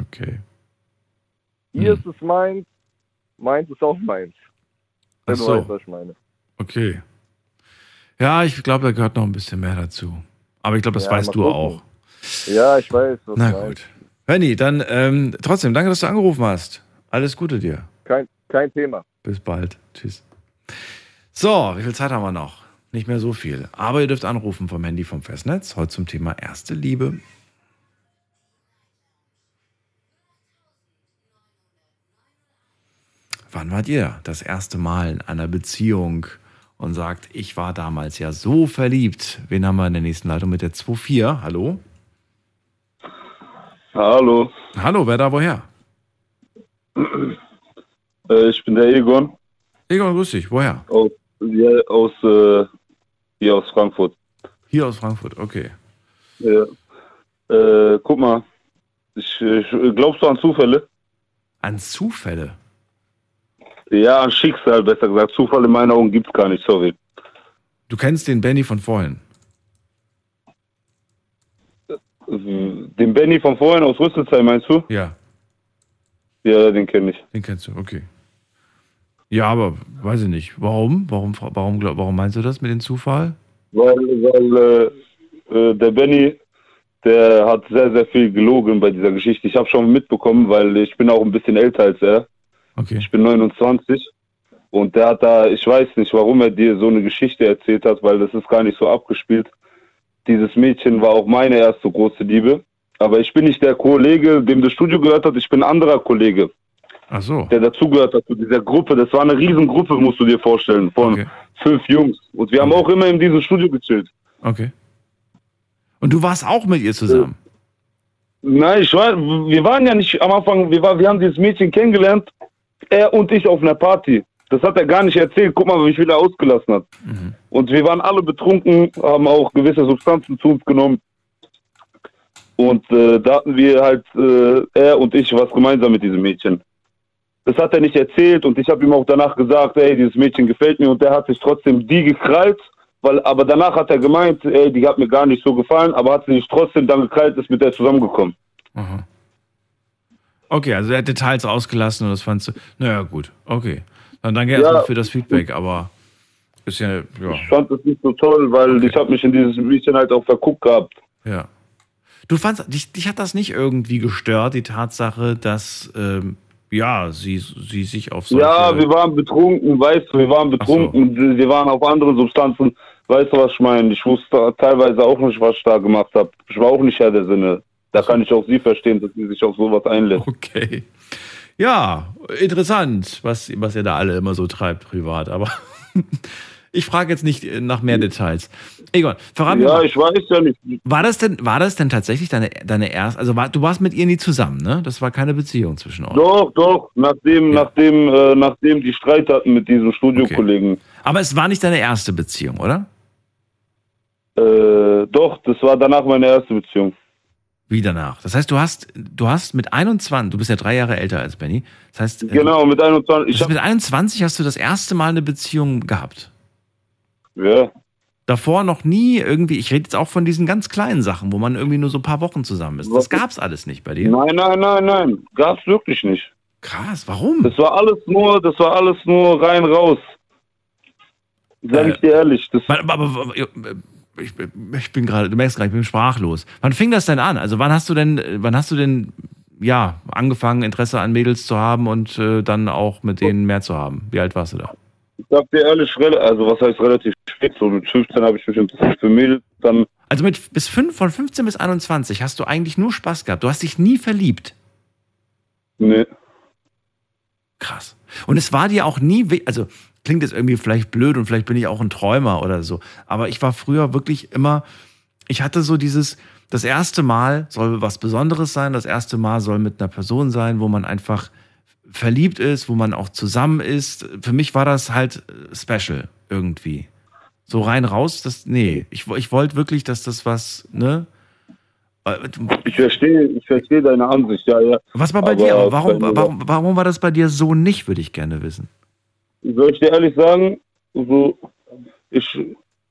A: Okay.
M: Ihr
A: Hm.
M: ist es meins, meins ist auch meins. Wenn
A: Ach
M: du
A: so.
M: weißt, was ich meine.
A: Okay. Ja, ich glaube, da gehört noch ein bisschen mehr dazu. Aber ich glaube, das
M: Ja,
A: weißt du
M: gucken.
A: auch.
M: Ja, ich weiß.
A: Na
M: du
A: gut. Benny, dann ähm, trotzdem, danke, dass du angerufen hast. Alles Gute dir.
M: Kein, kein Thema.
A: Bis bald. Tschüss. So, wie viel Zeit haben wir noch? Nicht mehr so viel. Aber ihr dürft anrufen vom Handy vom Festnetz. Heute zum Thema erste Liebe. Wann wart ihr das erste Mal in einer Beziehung und sagt, ich war damals ja so verliebt? Wen haben wir in der nächsten Leitung mit der 2.4? Hallo?
L: Hallo,
A: Hallo, wer da woher?
L: äh, ich bin der Egon
A: Egon, grüß dich. Woher?
L: aus, hier aus, äh, hier aus Frankfurt.
A: Hier aus Frankfurt, okay.
L: Ja. Äh, guck mal, ich, ich, glaubst du an Zufälle?
A: An Zufälle?
L: Ja, an Schicksal, besser gesagt. Zufall in meinen Augen gibt's gar nicht, sorry.
A: Du kennst den Benny von vorhin.
L: Den Benny von vorhin aus Rüsselsheim, meinst du?
A: Ja,
L: Ja, den kenne ich.
A: den kennst du, okay. Ja, aber weiß ich nicht. Warum? Warum, warum, glaub- warum meinst du das mit dem Zufall?
L: Weil, weil äh, äh, der Benny, der hat sehr, sehr viel gelogen bei dieser Geschichte. Ich habe schon mitbekommen, weil ich bin auch ein bisschen älter als er.
A: Okay.
L: Ich bin 29 und der hat da, ich weiß nicht, warum er dir so eine Geschichte erzählt hat, weil das ist gar nicht so abgespielt. Dieses Mädchen war auch meine erste große Liebe. Aber ich bin nicht der Kollege, dem das Studio gehört hat, ich bin ein anderer Kollege,
A: Ach so.
L: der dazugehört hat zu dieser Gruppe. Das war eine Riesengruppe, musst du dir vorstellen, von
A: Okay.
L: fünf Jungs. Und wir haben auch immer in diesem Studio gechillt.
A: Okay. Und du warst auch mit ihr zusammen?
L: Nein, ich war, wir waren ja nicht am Anfang, wir, war, wir haben dieses Mädchen kennengelernt, er und ich auf einer Party. Das hat er gar nicht erzählt. Guck mal, wie viel er ausgelassen hat. Und wir waren alle betrunken, haben auch gewisse Substanzen zu uns genommen. Und äh, da hatten wir halt, äh, er und ich, was gemeinsam mit diesem Mädchen. Das hat er nicht erzählt und ich habe ihm auch danach gesagt, ey, dieses Mädchen gefällt mir und der hat sich trotzdem die gekrallt, weil, aber danach hat er gemeint, ey, die hat mir gar nicht so gefallen, aber hat sie sich trotzdem dann gekrallt, ist mit der zusammengekommen.
A: Aha. Okay, also er hat Details ausgelassen und das fandst du. Naja, gut, okay. Dann danke
L: Ja.
A: erstmal für das Feedback, aber ist ja, ja,
L: Ich fand das nicht so toll, weil ich habe mich in dieses Mädchen halt auch verguckt gehabt.
A: ja. Du fandst, dich, dich hat das nicht irgendwie gestört, die Tatsache, dass, ähm, ja, sie, sie sich auf solche...
L: Ja, wir waren betrunken, weißt du, wir waren betrunken, wir wir waren auf anderen Substanzen. Weißt du, was ich meine? Ich wusste teilweise auch nicht, was ich da gemacht habe. Ich war auch nicht Herr der Sinne. Da kann ich auch sie verstehen, dass sie sich auf sowas einlässt.
A: Okay. Ja, interessant, was, was ihr da alle immer so treibt privat, aber ich frage jetzt nicht nach mehr Details. Egon, verrat mir
L: Ja, ich weiß ja nicht.
A: war das denn, war das denn tatsächlich deine, deine erste, also war, du warst mit ihr nie zusammen, ne? Das war keine Beziehung zwischen euch.
L: Doch, doch, nachdem, nachdem, äh, nachdem die Streit hatten mit diesem Studiokollegen.
A: Aber es war nicht deine erste Beziehung, oder?
L: Äh, doch, das war danach meine erste Beziehung.
A: Wie danach? Das heißt, du hast, du hast mit 21, du bist ja drei Jahre älter als Benny. Das heißt, äh,
L: Genau, mit 21.
A: das
L: Ich
A: heißt,
L: hab,
A: mit 21 hast du das erste Mal eine Beziehung gehabt.
L: Ja,
A: Davor noch nie irgendwie, ich rede jetzt auch von diesen ganz kleinen Sachen, wo man irgendwie nur so ein paar Wochen zusammen ist. Das gab's alles nicht bei dir.
L: nein, nein, nein, nein, gab's wirklich nicht.
A: Krass, warum?
L: Das war alles nur, das war alles nur rein raus. Sag ich dir ehrlich. Das,
A: Aber, aber, aber ich, ich bin gerade, du merkst gerade, ich bin sprachlos. Wann fing das denn an? Also wann hast du denn, wann hast du denn, ja, angefangen, Interesse an Mädels zu haben und äh, dann auch mit denen mehr zu haben? Wie alt warst du da?
L: Ich sag dir ehrlich, also was heißt relativ spät, so mit 15 habe ich mich interessiert für Mädels, dann,
A: Also mit bis fünf, von 15 bis 21 hast du eigentlich nur Spaß gehabt. Du hast dich nie verliebt.
L: nee.
A: Krass. Und es war dir auch nie, also klingt jetzt irgendwie vielleicht blöd und vielleicht bin ich auch ein Träumer oder so, aber ich war früher wirklich immer, ich hatte so dieses, das erste Mal soll was Besonderes sein, das erste Mal soll mit einer Person sein, wo man einfach verliebt ist, wo man auch zusammen ist. Für mich war das halt äh, special irgendwie. So rein raus, das, nee, ich, ich wollte wirklich, dass das was, ne?
L: Ich verstehe, ich verstehe deine Ansicht, ja, ja.
A: Was war bei
L: Aber
A: dir? Warum, warum, warum war das bei dir so nicht, würde ich gerne wissen.
L: soll ich dir ehrlich sagen, so, ich,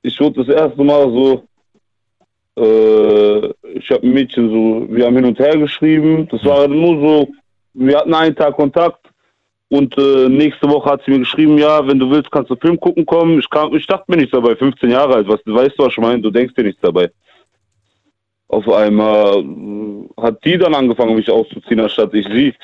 L: ich wurde das erste Mal so, äh, ich habe ein Mädchen so, wir haben hin und her geschrieben, das war nur so, wir hatten einen Tag Kontakt und äh, nächste Woche hat sie mir geschrieben, ja, wenn du willst, kannst du Film gucken kommen. Ich, kam, ich dachte mir nichts dabei, 15 Jahre alt, was, weißt du, was ich meine, du denkst dir nichts dabei. Auf einmal äh, hat die dann angefangen, mich auszuziehen, anstatt ich sie.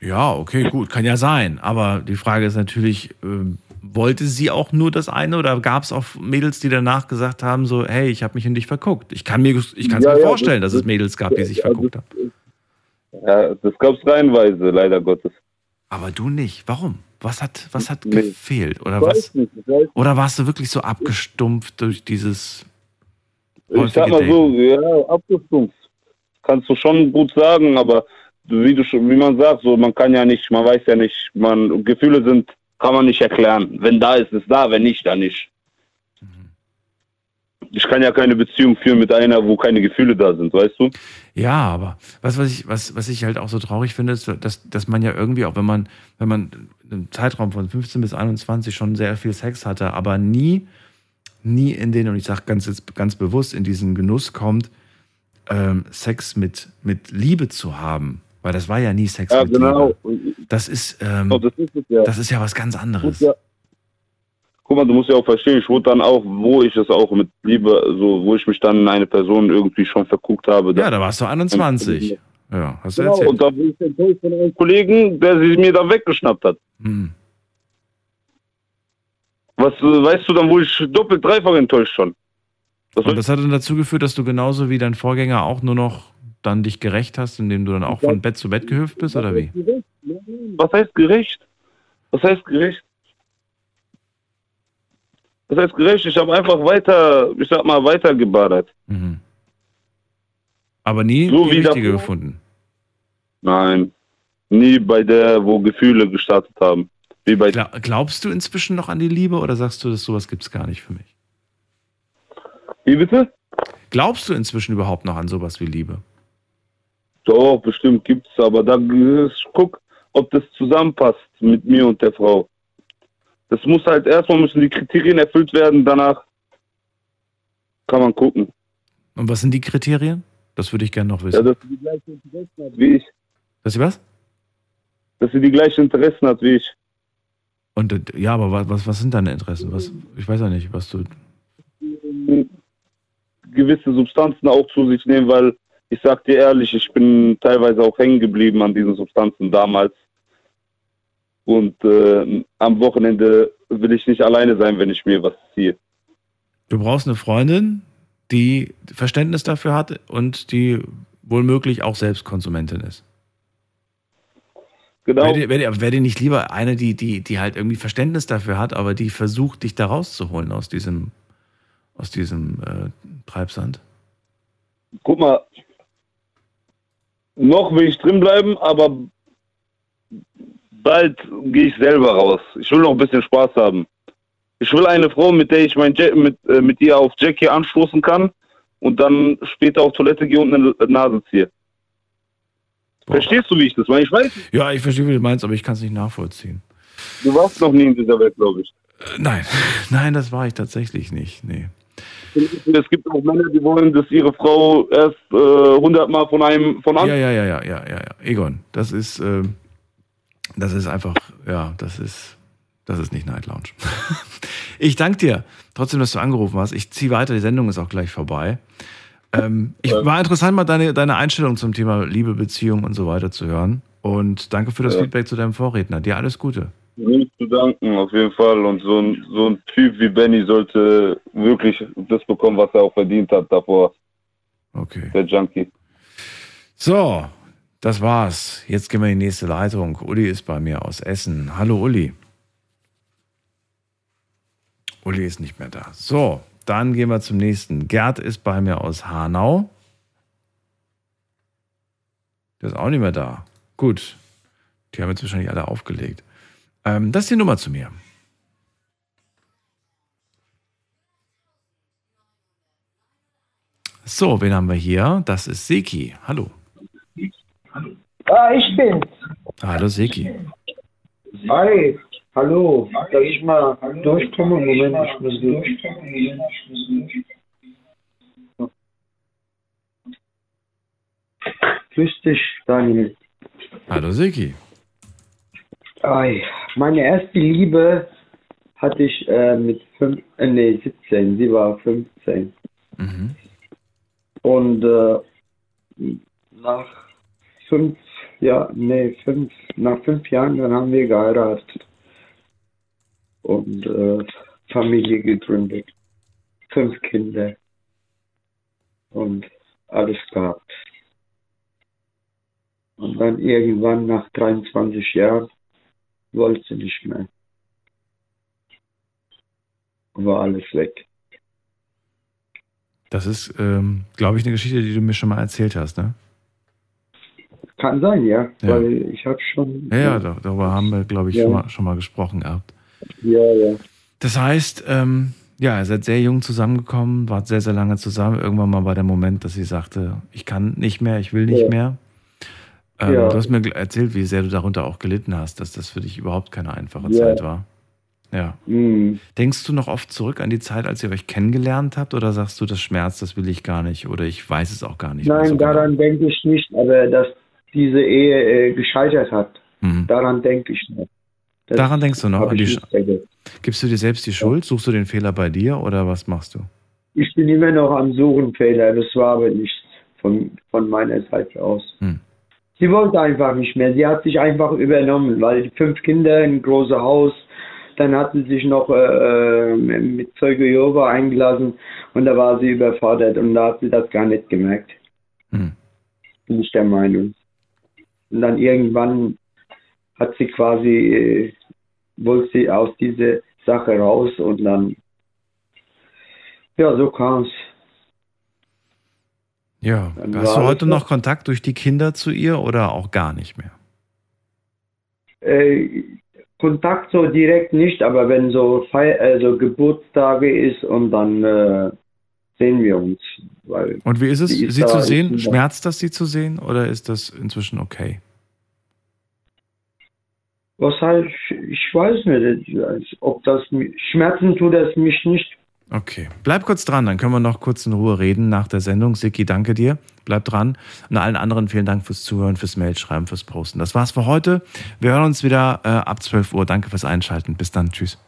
A: Ja, okay, gut, kann ja sein. Aber die Frage ist natürlich, ähm, wollte sie auch nur das eine oder gab es auch Mädels, die danach gesagt haben, so, hey, ich habe mich in dich verguckt? Ich kann mir, ich kann's
L: Ja,
A: mir
L: ja,
A: vorstellen,
L: das-
A: dass es Mädels gab, die sich
L: ja,
A: verguckt haben.
L: Ja, das gab's reihenweise, leider Gottes.
A: Aber du nicht. Warum? Was hat, was hat
L: Nee.
A: gefehlt? Oder was?
L: nicht,
A: Oder warst du wirklich so abgestumpft durch dieses
L: Ich sag mal so, ja, abgestumpft. Kannst du schon gut sagen, aber wie du schon, wie man sagt, so man kann ja nicht, man weiß ja nicht, man Gefühle sind, kann man nicht erklären. Wenn da ist, ist da, wenn nicht, dann nicht. Ich kann ja keine Beziehung führen mit einer, wo keine Gefühle da sind, weißt du?
A: Ja, aber was, was, ich, was, was ich halt auch so traurig finde, ist, dass, dass man ja irgendwie, auch wenn man, wenn man im Zeitraum von 15 bis 21 schon sehr viel Sex hatte, aber nie, nie in den, und ich sage ganz, jetzt ganz bewusst, in diesen Genuss kommt, ähm, Sex mit, mit Liebe zu haben. Weil das war ja nie Sex
L: Ja,
A: mit
L: genau.
A: Liebe. Das ist, ähm,
L: Oh, das ist es ja.
A: das ist ja was ganz anderes.
L: Ja. Guck mal, du musst ja auch verstehen, ich wurde dann auch, wo ich es auch mit Liebe, so, wo ich mich dann in eine Person irgendwie schon verguckt habe.
A: Ja, da warst du 21. Ja, hast du
L: Genau,
A: erzählt.
L: und da bin ich enttäuscht von einem Kollegen, der sie mir dann weggeschnappt hat.
A: Hm.
L: Was, äh, weißt du, dann wurde ich doppelt, dreifach enttäuscht schon.
A: Und das hat dann dazu geführt, dass du genauso wie dein Vorgänger auch nur noch dann dich gerecht hast, indem du dann auch von Bett zu Bett gehüpft bist, oder wie?
L: Was heißt gerecht? Was heißt gerecht? Was heißt gerecht? Ich habe einfach weiter, ich sag mal, weiter gebadert.
A: Mhm. Aber nie
L: So
A: die
L: wie
A: richtige
L: davor?
A: gefunden.
L: Nein, nie bei der, wo Gefühle gestartet haben. Wie bei
A: Gla glaubst du inzwischen noch an die Liebe oder sagst du, dass sowas gibt's gar nicht für mich?
L: Wie bitte?
A: Glaubst du inzwischen überhaupt noch an sowas wie Liebe?
L: Doch, bestimmt gibt's, aber da guck, ob das zusammenpasst mit mir und der Frau. Das muss halt erstmal müssen die Kriterien erfüllt werden, danach kann man gucken.
A: Und was sind die Kriterien? Das würde ich gerne noch
L: Ja,
A: wissen.
L: dass sie die gleichen Interessen hat wie ich.
A: Dass sie was?
L: Dass sie die gleichen Interessen hat wie ich.
A: Und ja, aber wa- was, was sind deine Interessen? Was, ich weiß ja nicht, was du.
L: gewisse Substanzen auch zu sich nehmen, weil ich sag dir ehrlich, ich bin teilweise auch hängen geblieben an diesen Substanzen damals. Und äh, am Wochenende will ich nicht alleine sein, wenn ich mir was ziehe.
A: Du brauchst eine Freundin, die Verständnis dafür hat und die wohlmöglich auch selbst Konsumentin ist.
L: Genau.
A: Wäre dir, wär dir, wär dir nicht lieber eine, die, die, die halt irgendwie Verständnis dafür hat, aber die versucht, dich da rauszuholen aus diesem, aus diesem äh, Treibsand?
L: Guck mal, noch will ich drin bleiben, aber bald gehe ich selber raus. Ich will noch ein bisschen Spaß haben. Ich will eine Frau, mit der ich mein Jack, mit, äh, mit ihr auf Jackie anstoßen kann und dann später auf Toilette gehe und eine Nase ziehe. Verstehst du, wie ich das meine? Ich weiß,
A: Ja, ich verstehe, wie du meinst, aber ich kann es nicht nachvollziehen.
L: du warst noch nie in dieser Welt, glaube ich.
A: Äh, Nein, (laughs) nein, das war ich tatsächlich nicht. Nee.
L: Es gibt auch Männer, die wollen, dass ihre Frau erst äh, 100 Mal von einem von
A: Ja,
L: anderen.
A: ja, ja, ja, ja, ja, ja. Egon, das ist, ähm, das ist einfach, ja, das ist, das ist nicht Night Lounge. (laughs) ich danke dir trotzdem, dass du angerufen hast. Ich ziehe weiter, die Sendung ist auch gleich vorbei. Ähm, ich war interessant, mal deine, deine Einstellung zum Thema Liebe, Beziehung und so weiter zu hören. Und danke für das
L: Ja.
A: Feedback zu deinem Vorredner. Dir alles Gute.
L: Nicht zu danken, auf jeden Fall. Und so ein, so ein Typ wie Benny sollte wirklich das bekommen, was er auch verdient hat davor.
A: Okay.
L: Der Junkie.
A: So, das war's. Jetzt gehen wir in die nächste Leitung. Uli ist bei mir aus Essen. Hallo Uli. Uli ist nicht mehr da. So, dann gehen wir zum nächsten. Gerd ist bei mir aus Hanau. Der ist auch nicht mehr da. Gut. Die haben jetzt wahrscheinlich alle aufgelegt. Ähm, das ist die Nummer zu mir. So, wen haben wir hier? Das ist Seki. Hallo.
N: Ah, ich bin's.
A: Hallo Seki.
N: Hi, hallo. Darf ich mal durchkommen? Moment, ich muss durch. Grüß dich, Daniel.
A: Hallo Seki.
N: Ei, meine erste Liebe hatte ich äh, mit fünf, äh, nee, 17. Sie war 15.
A: Mhm.
N: Und äh, nach fünf, ja, nee, fünf, nach fünf Jahren, dann haben wir geheiratet. Und äh, Familie gegründet. Fünf Kinder. Und alles gehabt. Und dann irgendwann nach 23 Jahren wollte sie nicht mehr. War alles weg.
A: Das ist, ähm, glaube ich, eine Geschichte, die du mir schon mal erzählt hast, ne?
N: Kann sein, ja.
A: Ja.
N: Weil ich habe schon.
A: Ja, ja, da- darüber haben wir, glaube ich,
N: Ja.
A: schon, mal, schon mal gesprochen gehabt.
N: Ja, ja.
A: Das heißt, ähm, ja, ihr seid sehr jung zusammengekommen, wart sehr, sehr lange zusammen. Irgendwann mal war der Moment, dass sie sagte, ich kann nicht mehr, ich will nicht
N: Ja.
A: mehr. Ähm,
N: Ja.
A: Du hast mir erzählt, wie sehr du darunter auch gelitten hast, dass das für dich überhaupt keine einfache
N: Ja.
A: Zeit war. Ja.
N: Mhm.
A: Denkst du noch oft zurück an die Zeit, als ihr euch kennengelernt habt, oder sagst du, das Schmerz, das will ich gar nicht, oder ich weiß es auch gar nicht
N: Nein,
A: genau?
N: daran denke ich nicht, aber dass diese Ehe äh, gescheitert hat.
A: Mhm.
N: Daran denke ich noch. Das
A: Daran denkst du noch? Gibst du dir selbst die Schuld? Suchst du den Fehler bei dir oder was machst du?
N: Ich bin immer noch am Suchen Fehler, das war aber nicht von, von meiner Seite aus.
A: Hm.
N: Sie wollte einfach nicht mehr. Sie hat sich einfach übernommen, weil die fünf Kinder, ein großes Haus, dann hat sie sich noch äh, äh, mit Zeuge Jehova eingelassen und da war sie überfordert und da hat sie das gar nicht gemerkt.
A: Hm.
N: Bin ich der Meinung. Und dann irgendwann hat sie quasi, äh, wollte sie aus dieser Sache raus und dann, ja, so kam es.
A: Ja.
N: Dann
A: Hast du heute noch Kontakt durch die Kinder zu ihr oder auch gar nicht mehr?
N: Äh, Kontakt so direkt nicht, aber wenn so Feier, also Geburtstage ist und dann äh, sehen wir uns.
A: Und wie ist es,
N: sie ist
A: sie
N: da,
A: zu sehen? Schmerzt das, sie zu sehen oder ist das inzwischen okay?
N: Was halt, ich weiß nicht, ob das schmerzen tut es mich nicht.
A: Okay. Bleib kurz dran, dann können wir noch kurz in Ruhe reden nach der Sendung. Siki, danke dir. Bleib dran. Und allen anderen vielen Dank fürs Zuhören, fürs Mailschreiben, fürs Posten. Das war's für heute. Wir hören uns wieder äh, ab 12 Uhr. Danke fürs Einschalten. Bis dann. Tschüss.